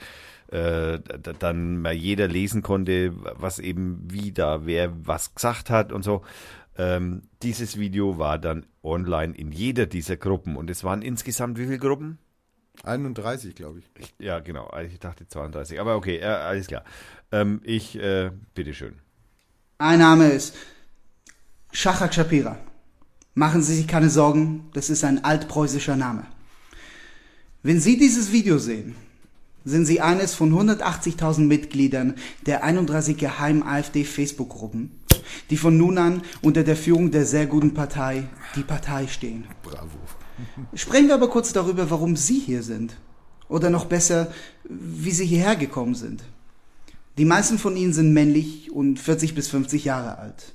äh, dann mal jeder lesen konnte, was eben wie da wer was gesagt hat und so. Ähm, dieses Video war dann online in jeder dieser Gruppen und es waren insgesamt wie viele Gruppen? 31, glaube ich. Ich, ja, genau. Ich dachte 32. Aber okay, ja, alles klar. Ähm, ich, äh, bitteschön. Mein Name ist Shachak Shapira. Machen Sie sich keine Sorgen, das ist ein altpreußischer Name. Wenn Sie dieses Video sehen, sind Sie eines von 180.000 Mitgliedern der 31 geheimen AfD-Facebook-Gruppen, die von nun an unter der Führung der sehr guten Partei, die Partei stehen. Bravo. Sprechen wir aber kurz darüber, warum Sie hier sind. Oder noch besser, wie Sie hierher gekommen sind. Die meisten von Ihnen sind männlich und 40 bis 50 Jahre alt.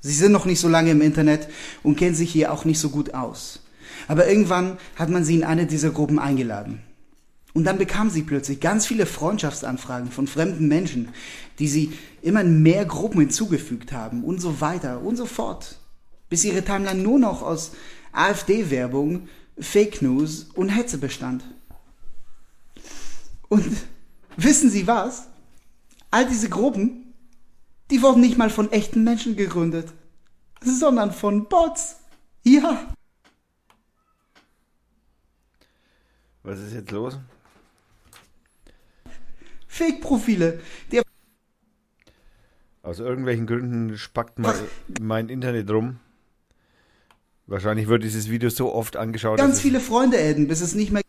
Sie sind noch nicht so lange im Internet und kennen sich hier auch nicht so gut aus. Aber irgendwann hat man Sie in eine dieser Gruppen eingeladen. Und dann bekamen Sie plötzlich ganz viele Freundschaftsanfragen von fremden Menschen, die Sie immer in mehr Gruppen hinzugefügt haben und so weiter und so fort. Bis Ihre Timeline nur noch aus AfD-Werbung, Fake News und Hetze bestand. Und wissen Sie was? All diese Gruppen, die wurden nicht mal von echten Menschen gegründet, sondern von Bots. Ja. Was ist jetzt los? Fake-Profile, Aus irgendwelchen Gründen spackt mal mein Internet rum. Wahrscheinlich wird dieses Video so oft angeschaut. ganz viele Freunde adden, bis es nicht mehr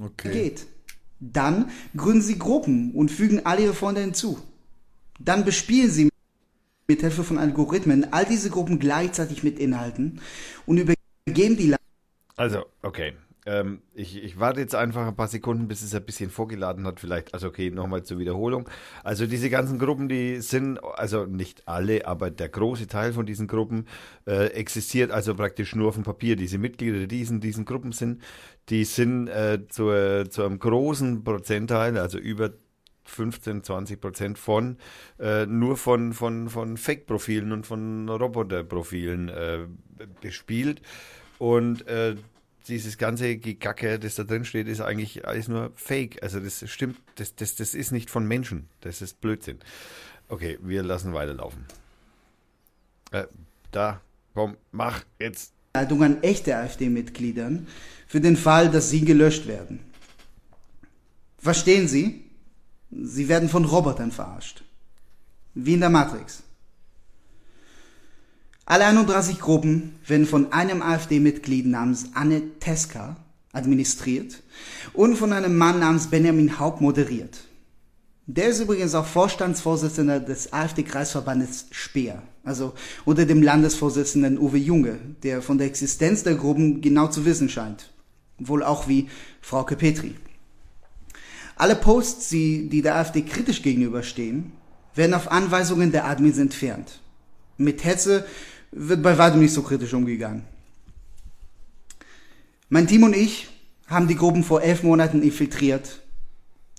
Okay. geht. Dann gründen Sie Gruppen und fügen all Ihre Freunde hinzu. Dann bespielen Sie mit Hilfe von Algorithmen all diese Gruppen gleichzeitig mit Inhalten und übergeben die Also, okay. Ähm, ich, ich warte jetzt einfach ein paar Sekunden, bis es ein bisschen vorgeladen hat. Vielleicht, also okay, nochmal zur Wiederholung. Also diese ganzen Gruppen, die sind, also nicht alle, aber der große Teil von diesen Gruppen äh, existiert also praktisch nur auf dem Papier. Diese Mitglieder, die in diesen Gruppen sind, die sind äh, zu, zu einem großen Prozentteil, also über 15, 20 Prozent von äh, nur von, von, von Fake-Profilen und von Roboter-Profilen äh, bespielt. Und äh, dieses ganze Gegacke, das da drin steht, ist eigentlich alles nur Fake. Also das stimmt, das, das, das ist nicht von Menschen. Das ist Blödsinn. Okay, wir lassen weiterlaufen. Äh, da, komm, mach jetzt. An echte AfD-Mitgliedern für den Fall, dass sie gelöscht werden. Verstehen Sie? Sie werden von Robotern verarscht. Wie in der Matrix. Alle 31 Gruppen werden von einem AfD-Mitglied namens Anne Teska administriert und von einem Mann namens Benjamin Haupt moderiert. Der ist übrigens auch Vorstandsvorsitzender des AfD-Kreisverbandes Speer, also unter dem Landesvorsitzenden Uwe Junge, der von der Existenz der Gruppen genau zu wissen scheint. Wohl auch wie Frauke Petri. Alle Posts, die, die der AfD kritisch gegenüberstehen, werden auf Anweisungen der Admins entfernt. Mit Hetze wird bei weitem nicht so kritisch umgegangen. Mein Team und ich haben die Gruppen vor elf Monaten infiltriert.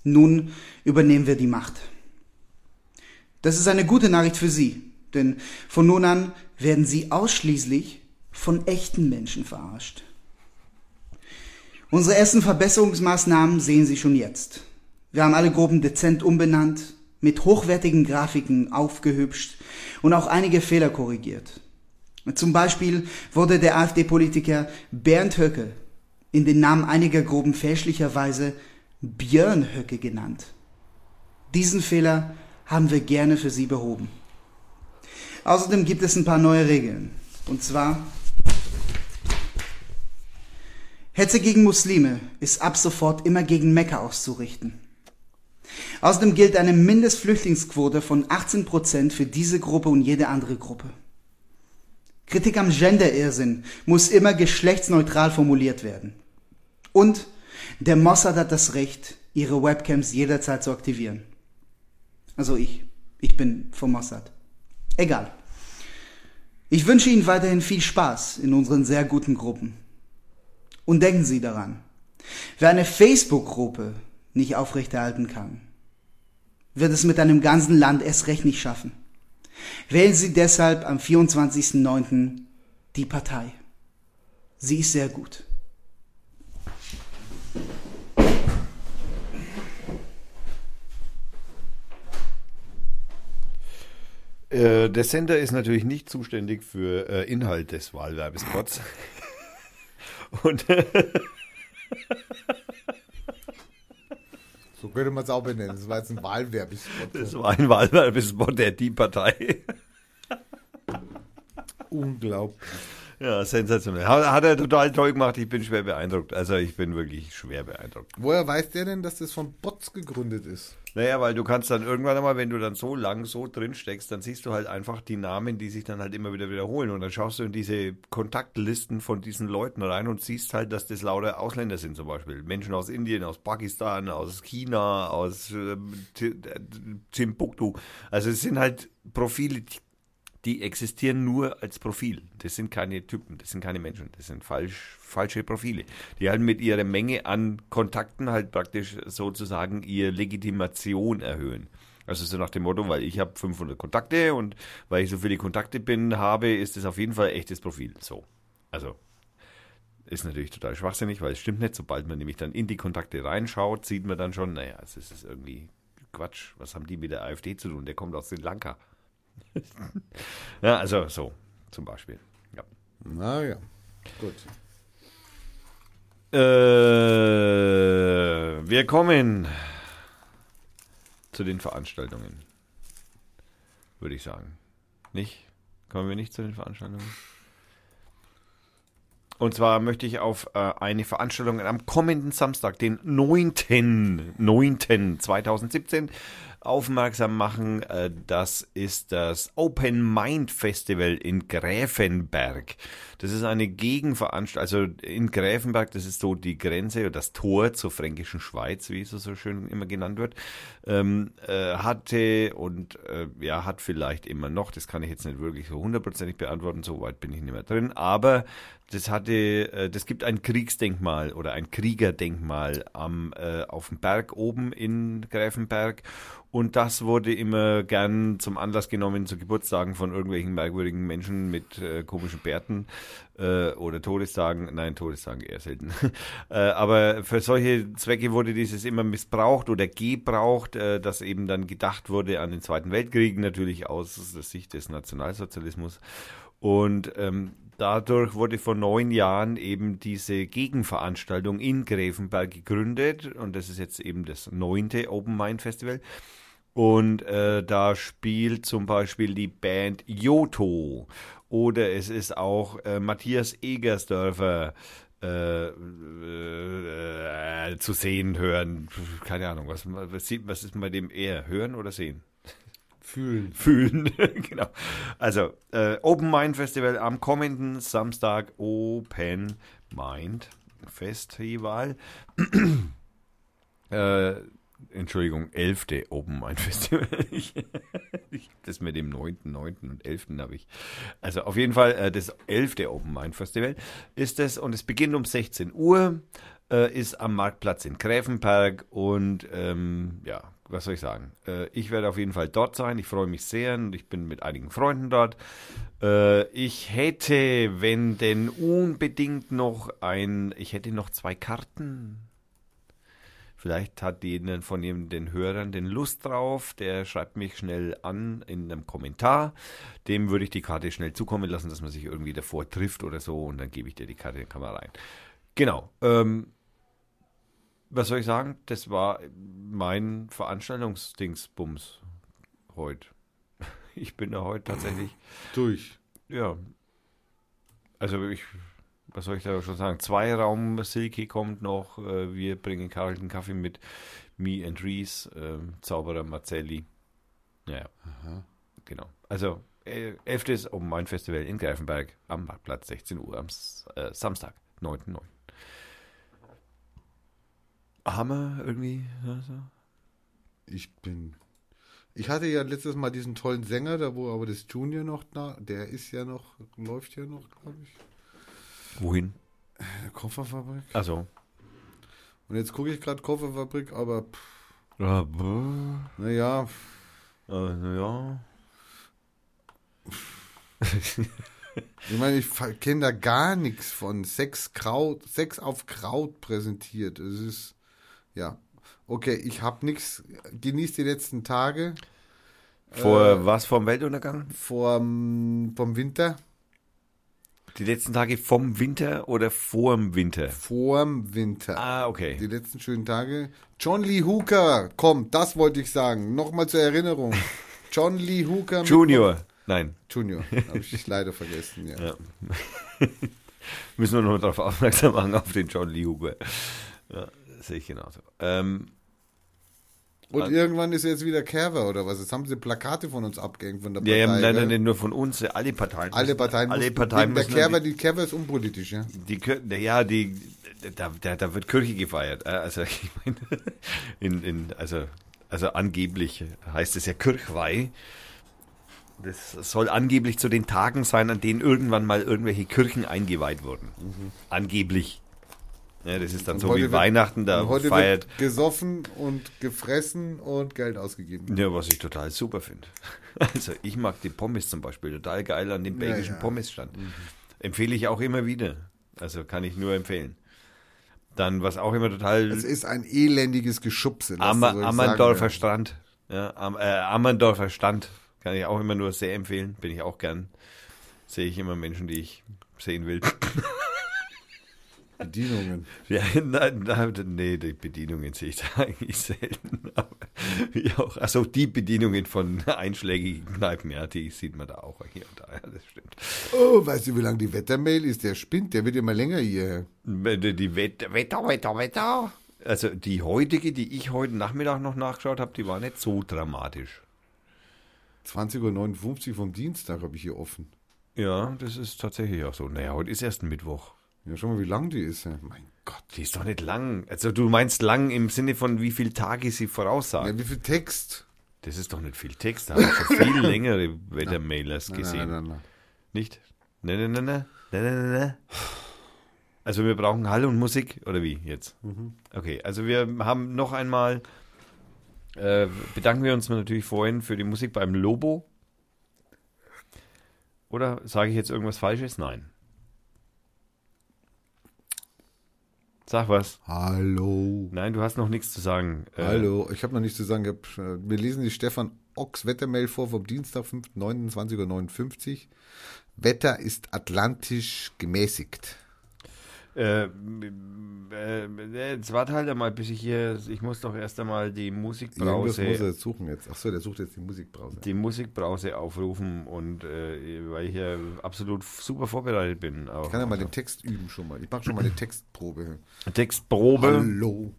Nun übernehmen wir die Macht. Das ist eine gute Nachricht für Sie, denn von nun an werden Sie ausschließlich von echten Menschen verarscht. Unsere ersten Verbesserungsmaßnahmen sehen Sie schon jetzt. Wir haben alle Gruppen dezent umbenannt, mit hochwertigen Grafiken aufgehübscht und auch einige Fehler korrigiert. Zum Beispiel wurde der AfD-Politiker Bernd Höcke in den Namen einiger Gruppen fälschlicherweise Björn Höcke genannt. Diesen Fehler haben wir gerne für Sie behoben. Außerdem gibt es ein paar neue Regeln. Und zwar Hetze gegen Muslime ist ab sofort immer gegen Mekka auszurichten. Außerdem gilt eine Mindestflüchtlingsquote von 18% für diese Gruppe und jede andere Gruppe. Kritik am Gender-Irrsinn muss immer geschlechtsneutral formuliert werden. Und der Mossad hat das Recht, ihre Webcams jederzeit zu aktivieren. Also ich. Ich bin vom Mossad. Egal. Ich wünsche Ihnen weiterhin viel Spaß in unseren sehr guten Gruppen. Und denken Sie daran, wer eine Facebook-Gruppe nicht aufrechterhalten kann, wird es mit einem ganzen Land erst recht nicht schaffen. Wählen Sie deshalb am 24.09. die Partei. Sie ist sehr gut. Äh, der Sender ist natürlich nicht zuständig für äh, Inhalt des Wahlwerbespots. <laughs> <laughs> <laughs> Und So könnte man es auch benennen. Das war jetzt ein Wahlwerbespot. das war ein Wahlwerbespot der Die Partei. Unglaublich. Ja, sensationell. Hat, hat er total toll gemacht. Ich bin schwer beeindruckt. Also ich bin wirklich schwer beeindruckt. Woher weiß der denn, dass das von Bots gegründet ist? Naja, weil du kannst dann irgendwann einmal, wenn du dann so lang so drin steckst, dann siehst du halt einfach die Namen, die sich dann halt immer wieder wiederholen. Und dann schaust du in diese Kontaktlisten von diesen Leuten rein und siehst halt, dass das lauter Ausländer sind zum Beispiel. Menschen aus Indien, aus Pakistan, aus China, aus Ti- äh, Timbuktu. Also es sind halt Profile, die, die existieren nur als Profil. Das sind keine Typen, das sind keine Menschen, das sind falsch, falsche Profile, die halt mit ihrer Menge an Kontakten halt praktisch sozusagen ihre Legitimation erhöhen. Also so nach dem Motto, weil ich habe 500 Kontakte und weil ich so viele Kontakte bin, habe, ist das auf jeden Fall echtes Profil. So. Also ist natürlich total schwachsinnig, weil es stimmt nicht. Sobald man nämlich dann in die Kontakte reinschaut, sieht man dann schon, naja, es ist irgendwie Quatsch. Was haben die mit der AfD zu tun? Der kommt aus Sri Lanka. <laughs> ja, also so zum Beispiel. Ja. Naja, gut. Äh, wir kommen zu den Veranstaltungen. Würde ich sagen. Nicht? Kommen wir nicht zu den Veranstaltungen? Und zwar möchte ich auf äh, eine Veranstaltung am kommenden Samstag, den 9.9.2017, aufmerksam machen. Äh, das ist das Open Mind Festival in Gräfenberg. Das ist eine Gegenveranstaltung, also in Gräfenberg, das ist so die Grenze oder das Tor zur fränkischen Schweiz, wie es so schön immer genannt wird, ähm, äh, hatte und äh, ja, hat vielleicht immer noch, das kann ich jetzt nicht wirklich so hundertprozentig beantworten, so weit bin ich nicht mehr drin, aber das hatte, äh, das gibt ein Kriegsdenkmal oder ein Kriegerdenkmal am, äh, auf dem Berg oben in Gräfenberg und das wurde immer gern zum Anlass genommen zu Geburtstagen von irgendwelchen merkwürdigen Menschen mit äh, komischen Bärten äh, oder Todestagen. Nein, Todestagen eher selten. <laughs> äh, aber für solche Zwecke wurde dieses immer missbraucht oder gebraucht, äh, dass eben dann gedacht wurde an den Zweiten Weltkrieg, natürlich aus der Sicht des Nationalsozialismus. Und ähm, dadurch wurde vor neun Jahren eben diese Gegenveranstaltung in Gräfenberg gegründet und das ist jetzt eben das neunte Open Mind Festival. Und äh, da spielt zum Beispiel die Band Joto oder es ist auch äh, Matthias Egersdörfer äh, äh, zu sehen, hören. Keine Ahnung, was, was ist bei dem eher? Hören oder sehen? Fühlen. Fühlen, <laughs> genau. Also, äh, Open Mind Festival am kommenden Samstag, Open Mind Festival. <clears throat> äh, Entschuldigung, 11. Open Mind Festival. ich, das mit dem 9., 9. und 11. habe ich. Also auf jeden Fall äh, das 11. Open Mind Festival ist es und es beginnt um 16 Uhr, äh, ist am Marktplatz in Gräfenberg und ähm, ja, was soll ich sagen? Äh, ich werde auf jeden Fall dort sein. Ich freue mich sehr und ich bin mit einigen Freunden dort. Ich hätte, wenn denn unbedingt noch ein, ich hätte noch zwei Karten. Vielleicht hat jemand von ihm, den Hörern den Lust drauf. Der schreibt mich schnell an in einem Kommentar. Dem würde ich die Karte schnell zukommen lassen, dass man sich irgendwie davor trifft oder so und dann gebe ich dir die Karte, dann kann man rein. Genau. Ähm, was soll ich sagen? Das war mein Veranstaltungsdingsbums heute. <laughs> Ich bin da heute tatsächlich, Durch. ja. Also ich, was soll ich da schon sagen? Zweiraum Silky kommt noch. Äh, wir bringen kalten Kaffee mit. Me and Reese, äh, Zauberer Marcelli. Ja, genau. Also, äh, 11. Open Mind Festival in Greifenberg am Marktplatz, 16 Uhr am äh, Samstag, 9.9. Haben wir irgendwie also? Ich bin. Ich hatte ja letztes Mal diesen tollen Sänger, da wo aber das Junior noch da, der ist ja noch, läuft ja noch, glaube ich. Wohin? Kofferfabrik. Also, Und jetzt gucke ich gerade Kofferfabrik, aber pff, Ja. Naja, Äh, ja. ich meine, ich kenne da gar nichts von. Sex, Kraut, Sex auf Kraut präsentiert. Es ist, ja. Okay, ich habe nichts. Genießt die letzten Tage Vor was? Vom Weltuntergang? vorm, vom Winter. Die letzten Tage vom Winter oder vorm Winter? Vorm Winter. Ah, okay. Die letzten schönen Tage. John Lee Hooker, komm, das wollte ich sagen. Nochmal zur Erinnerung. <laughs> John Lee Hooker. Junior. Nein. Junior, <laughs> habe ich leider vergessen, ja. Ja. <laughs> Müssen wir noch darauf aufmerksam machen, auf den John Lee Hooker. Ja, sehe ich genauso. Ähm, Und irgendwann ist jetzt wieder Kerber oder was? Jetzt haben sie Plakate von uns abgehängt von der ja, Partei. ja, nein, gell? nein, nur von uns, alle Parteien. Alle müssen- Parteien. alle mussten- Parteien der müssen Kerber, die, die ist unpolitisch, ja. die, ja, die, da, da, da wird Kirche gefeiert. äh, Also, <laughs> ich meine, in, in, also, also angeblich heißt es ja Kirchweih. Das soll angeblich zu den Tagen sein, an denen irgendwann mal irgendwelche Kirchen eingeweiht wurden. Angeblich. Ja, das ist dann Und so wie wird- Weihnachten, da heute feiert. wird gesoffen und gefressen und Geld ausgegeben. Ja, was ich total super finde. <laughs> Also ich mag die Pommes zum Beispiel total geil an dem belgischen ja. Mhm. Pommesstand. Empfehle ich auch immer wieder. Also kann ich nur empfehlen. Dann, was auch immer total Es ist ein elendiges Geschubse. Ammer, Ammerndorfer Strand. Ja, Am, äh, Ammerndorfer Stand. Kann ich auch immer nur sehr empfehlen. Bin ich auch gern. Sehe ich immer Menschen, die ich sehen will. <laughs> Bedienungen. Ja, nein, nein, nee, die Bedienungen sehe ich da <laughs> eigentlich selten. Aber wie auch, also die Bedienungen von einschlägigen Kneipen, ja, die sieht man da auch hier und da, ja, das stimmt. Oh, weißt du, wie lang die Wettermail ist? Der spinnt, der wird immer länger hier. Die die Wetter, Wetter, Wetter, Wetter. Also die heutige, die ich heute Nachmittag noch nachgeschaut habe, die war nicht so dramatisch. 20.59 Uhr vom Dienstag habe ich hier offen. Ja, das ist tatsächlich auch so. Naja, heute ist erst ein Mittwoch. Ja, schau mal, wie lang die ist. Ja. Mein Gott. Die ist doch nicht lang. Also du meinst lang im Sinne von wie viele Tage sie voraussagt. Ja, wie viel Text? Das ist doch nicht viel Text. Da habe ich schon viel <laughs> längere Wettermailers Nein, gesehen. nein, nein, nein. Nicht? Ne, ne, ne, ne, ne, ne, ne, ne. Also wir brauchen Hall und Musik, oder wie jetzt? Okay, also wir haben noch einmal, äh, bedanken wir uns natürlich vorhin für die Musik beim Lobo. Oder sage ich jetzt irgendwas Falsches? Nein. Sag was. Hallo. Nein, du hast noch nichts zu sagen. Äh, Hallo, ich habe noch nichts zu sagen. Hab, äh, wir lesen die Stefan Ochs Wettermail vor vom Dienstag, 5.29.59 Uhr. Wetter ist atlantisch gemäßigt. Äh, äh, jetzt warte halt einmal, bis ich hier, ich muss doch erst einmal die Irgendwas Musikbrause, muss er jetzt suchen jetzt. Achso, der sucht jetzt die Musikbrause. die Musikbrause aufrufen und äh, weil ich hier absolut super vorbereitet bin. Auch. Ich kann ja mal den Text üben schon mal. Ich mache schon mal eine Textprobe. Textprobe. Hallo,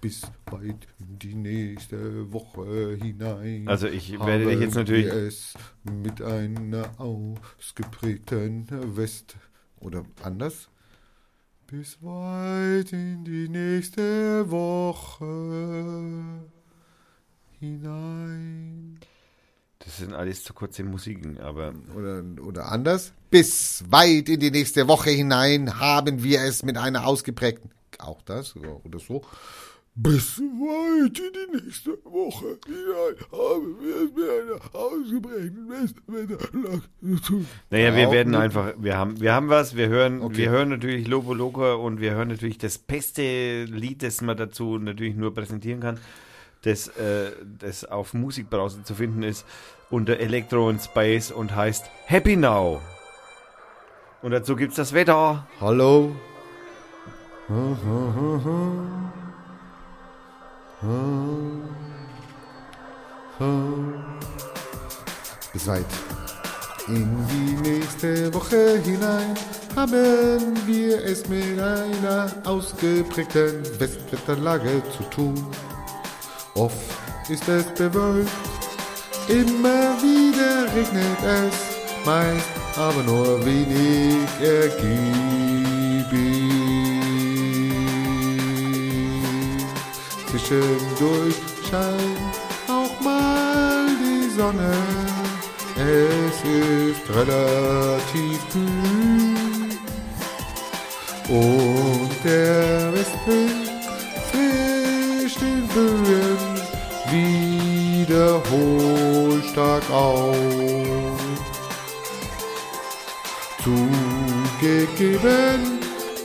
bis weit in die nächste Woche hinein. Also ich werde dich jetzt natürlich- es mit einer ausgeprägten West oder anders. Bis weit in die nächste Woche hinein. Das sind alles zu kurze Musiken, aber Oder, oder anders. Bis weit in die nächste Woche hinein haben wir es mit einer ausgeprägten. Auch das oder, oder so. Bis weit in die nächste Woche hinein haben wir es mit einer ausgeprägten Westwetter zu tun. naja, wir werden einfach, wir haben, wir haben was, wir hören, Okay. wir hören natürlich Lobo Loca und wir hören natürlich das beste Lied, das man dazu natürlich nur präsentieren kann, das, äh, das auf Musikbrowser zu finden ist unter Electro und Space und heißt Happy Now. Und dazu gibt's das Wetter. Hallo. Bis weit in die nächste Woche hinein haben wir es mit einer ausgeprägten Westwetterlage zu tun. Oft ist es bewölkt, immer wieder regnet es, meist aber nur wenig ergiebig. Zwischendurch scheint auch mal die Sonne, es ist relativ kühl. Und der Westwind frisch den Böen stark auf. Zugegeben,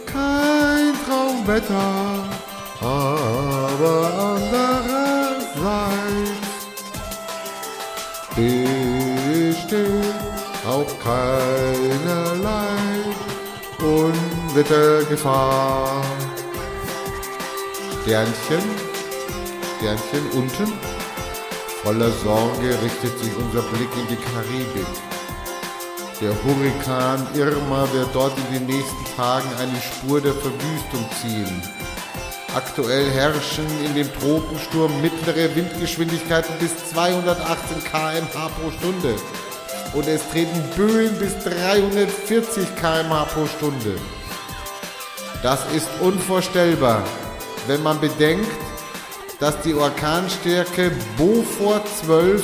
kein Traumwetter, keinerlei Unwettergefahr. Sternchen, Sternchen unten. Voller Sorge richtet sich unser Blick in die Karibik. Der Hurrikan Irma wird dort in den nächsten Tagen eine Spur der Verwüstung ziehen. Aktuell herrschen in dem Tropensturm mittlere Windgeschwindigkeiten bis 218 km/h pro Stunde. Und es treten Böen bis 340 km/h pro Stunde. Das ist unvorstellbar, wenn man bedenkt, dass die Orkanstärke Beaufort 12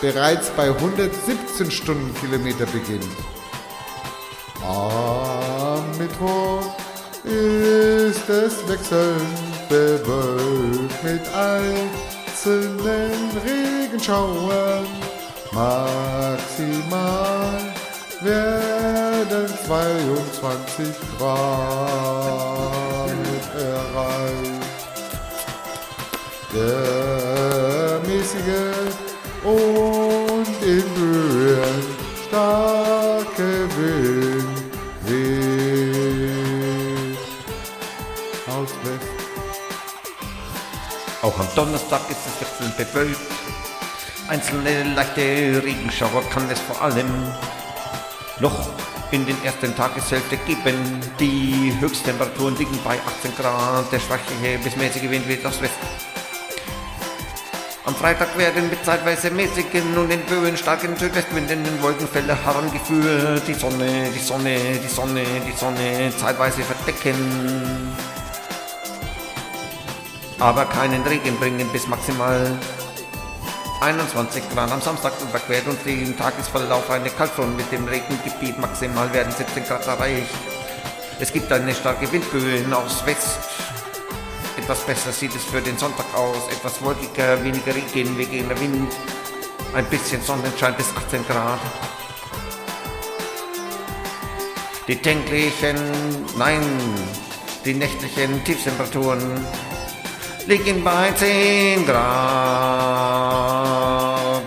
bereits bei 117 Stundenkilometer beginnt. Am Mittwoch ist es wechselnd bewölkt mit einzelnen Regenschauern. Maximal werden 22 Grad erreicht. Der mäßige und in Böen starke Wind weht aus West. Auch am Donnerstag ist es wechselnd bewölkt. Einzelne leichte Regenschauer kann es vor allem noch in den ersten Tageshälfte geben. Die Höchsttemperaturen liegen bei 18 Grad. Der schwache bis mäßige Wind weht aus Westen. Am Freitag werden mit zeitweise mäßigen und in Böen starken Südwestwinden Wolkenfälle herangeführt. Die Sonne, die Sonne, die Sonne, die Sonne zeitweise verdecken. Aber keinen Regen bringen bis maximal 21 Grad. Am Samstag überquert uns den Tagesverlauf eine Kaltfront mit dem Regengebiet. Maximal werden 17 Grad erreicht. Es gibt eine starke Windböe aus West. Etwas besser sieht es für den Sonntag aus. Etwas wolkiger, weniger Regen, weniger Wind. Ein bisschen Sonnenschein bis 18 Grad. Die täglichen, nein, die nächtlichen Tiefstemperaturen liegen bei 10 Grad.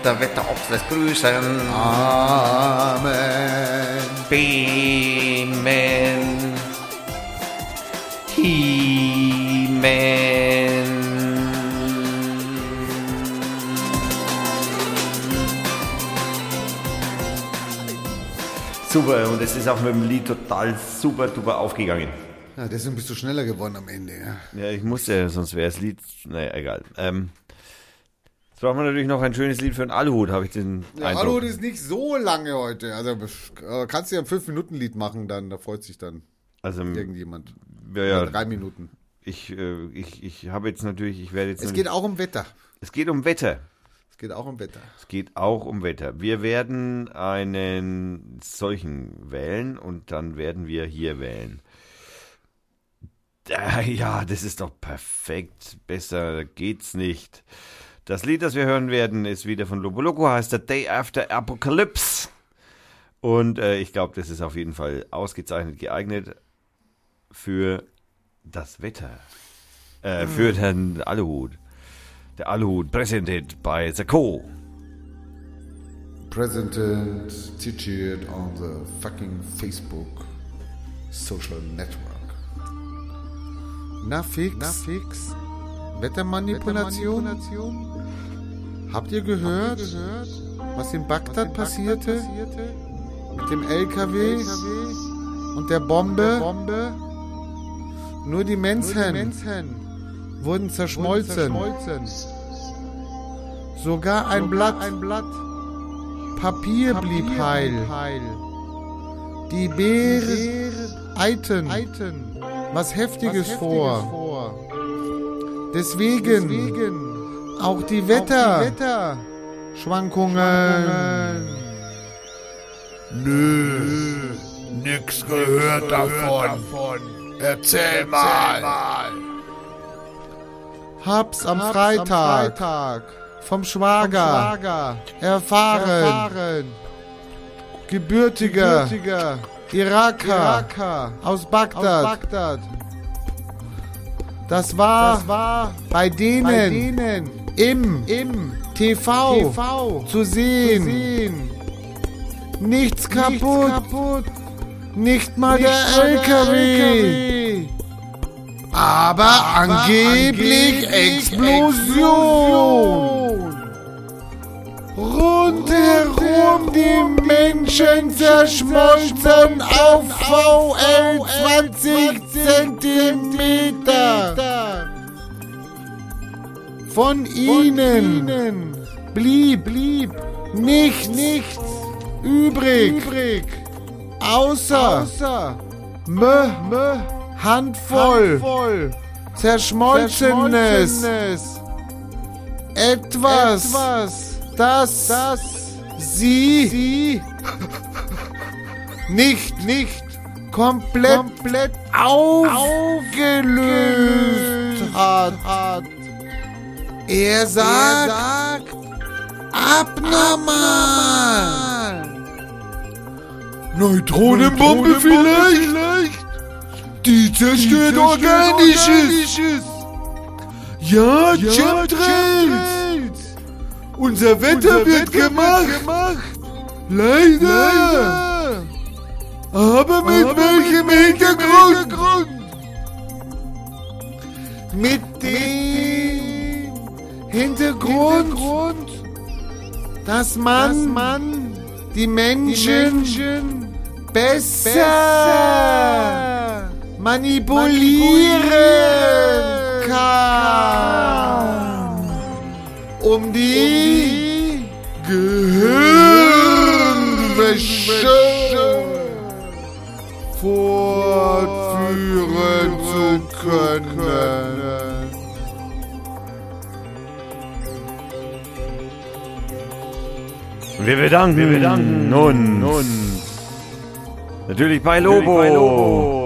Der Wetterochs lässt grüßen. Amen. Beamen. Super, und es ist auch mit dem Lied total super duper aufgegangen. Ja, deswegen bist du schneller geworden am Ende. Ja. Ja, ich musste, sonst wäre das Lied, naja, egal. Ähm, jetzt brauchen wir natürlich noch ein schönes Lied für einen Aluhut, habe ich den Ja, Eindruck. Das ist nicht so lange heute. Also äh, kannst du ja ein 5-Minuten-Lied machen, dann da freut sich dann Also, irgendjemand. ja, ja, drei Minuten. ich, äh, ich, ich habe jetzt natürlich, ich werde jetzt. Es geht auch um Wetter. es geht um Wetter. Es geht auch um Wetter. Es geht auch um Wetter. Wir werden einen solchen wählen und dann werden wir hier wählen. Äh, Ja, das ist doch perfekt. Besser geht's nicht. Das Lied, das wir hören werden, ist wieder von Lobo Loco, heißt The Day After Apocalypse. Und äh, ich glaube, das ist auf jeden Fall ausgezeichnet geeignet für das Wetter. Äh, für den Aluhut. Der Aluhut, presented by The Co. Presented, featured on the fucking Facebook social network. Na fix? Na fix? Wettermanipulation? Habt ihr gehört, was in Bagdad passierte? Mit dem LKW und der Bombe? Nur die Menschen wurden zerschmolzen. Sogar ein Blatt, Papier blieb heil. Die Bären eiten was Heftiges vor. Deswegen auch die Wetterschwankungen. Nö, nix gehört davon. Erzähl mal. Hab's am Freitag vom Schwager, erfahren, gebürtiger, Iraker, aus Bagdad. Das war, bei, denen im, TV, zu sehen. Nichts kaputt, nicht mal der LKW. Aber angeblich Explosion. Rundherum die Menschen zerschmolzen auf VL 20 Zentimeter. Von ihnen blieb, blieb nichts, nichts übrig, außer, Mö, Mö, Handvoll, zerschmolzenes, etwas, das, sie, nicht, nicht komplett, aufgelöst, hat. Er sagt, abnormal. Neutronenbombe vielleicht? Die zerstört Organisches. Ja, Chemtrails. Unser Wetter wird gemacht. Leider. Aber mit welchem Hintergrund? Mit dem Hintergrund, dass man, die Menschen, besser, manipulieren kann, um die, Gehirnwäsche fortführen zu können. Wir bedanken, wir bedanken uns. Natürlich bei Lobo.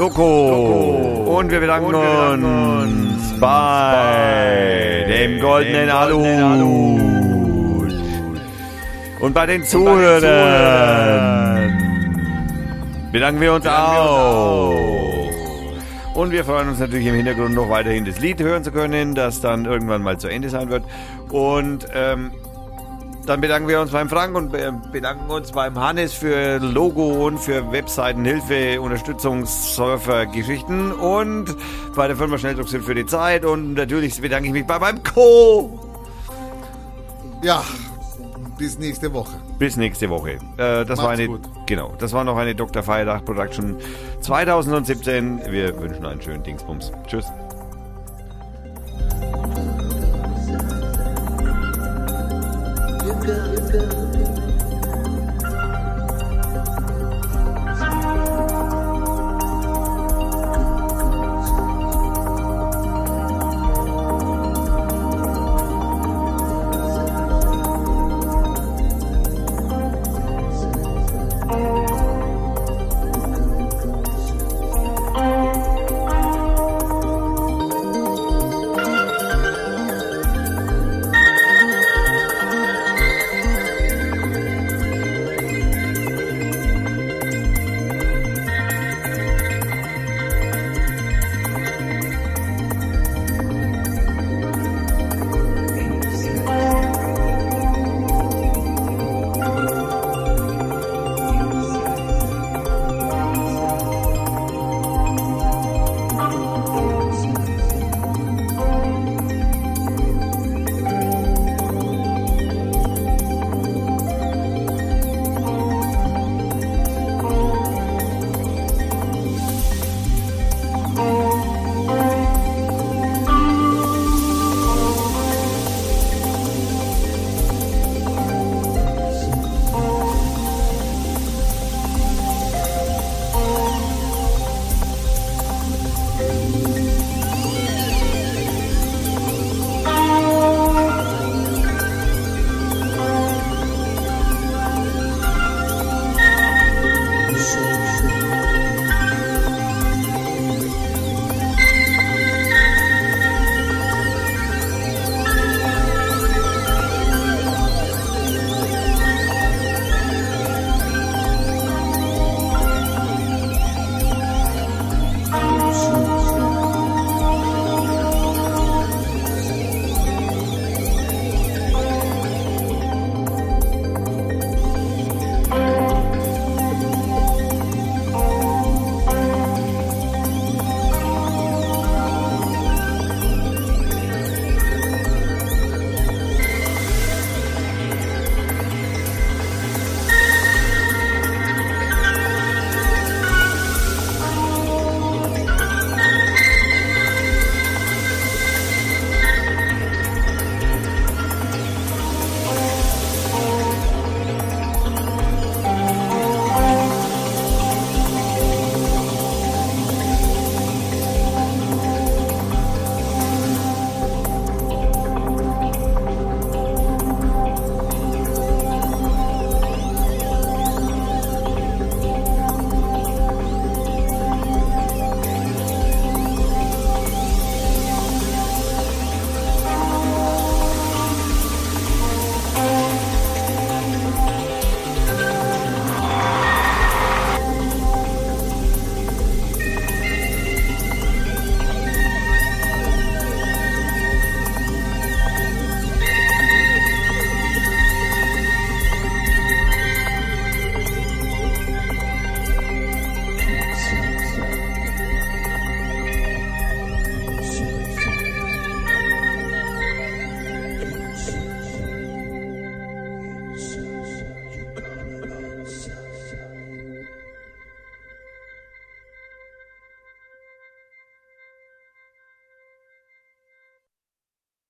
Loco. Und wir bedanken uns bei dem goldenen Alu. Und bei den Zuhörern bedanken wir uns auch. Und wir freuen uns natürlich im Hintergrund noch weiterhin das Lied hören zu können, das dann irgendwann mal zu Ende sein wird. Und ähm, dann bedanken wir uns beim Frank und bedanken uns beim Hannes für Logo und für Webseitenhilfe, Unterstützungssurfer, Geschichten und bei der Firma Schnelldruckshilfe für die Zeit und natürlich bedanke ich mich bei meinem Co. Ja, bis nächste Woche. Bis nächste Woche. Äh, das war eine, gut. genau, das war noch eine Dr. Feiertag Production 2017. Wir wünschen einen schönen Dingsbums. Tschüss.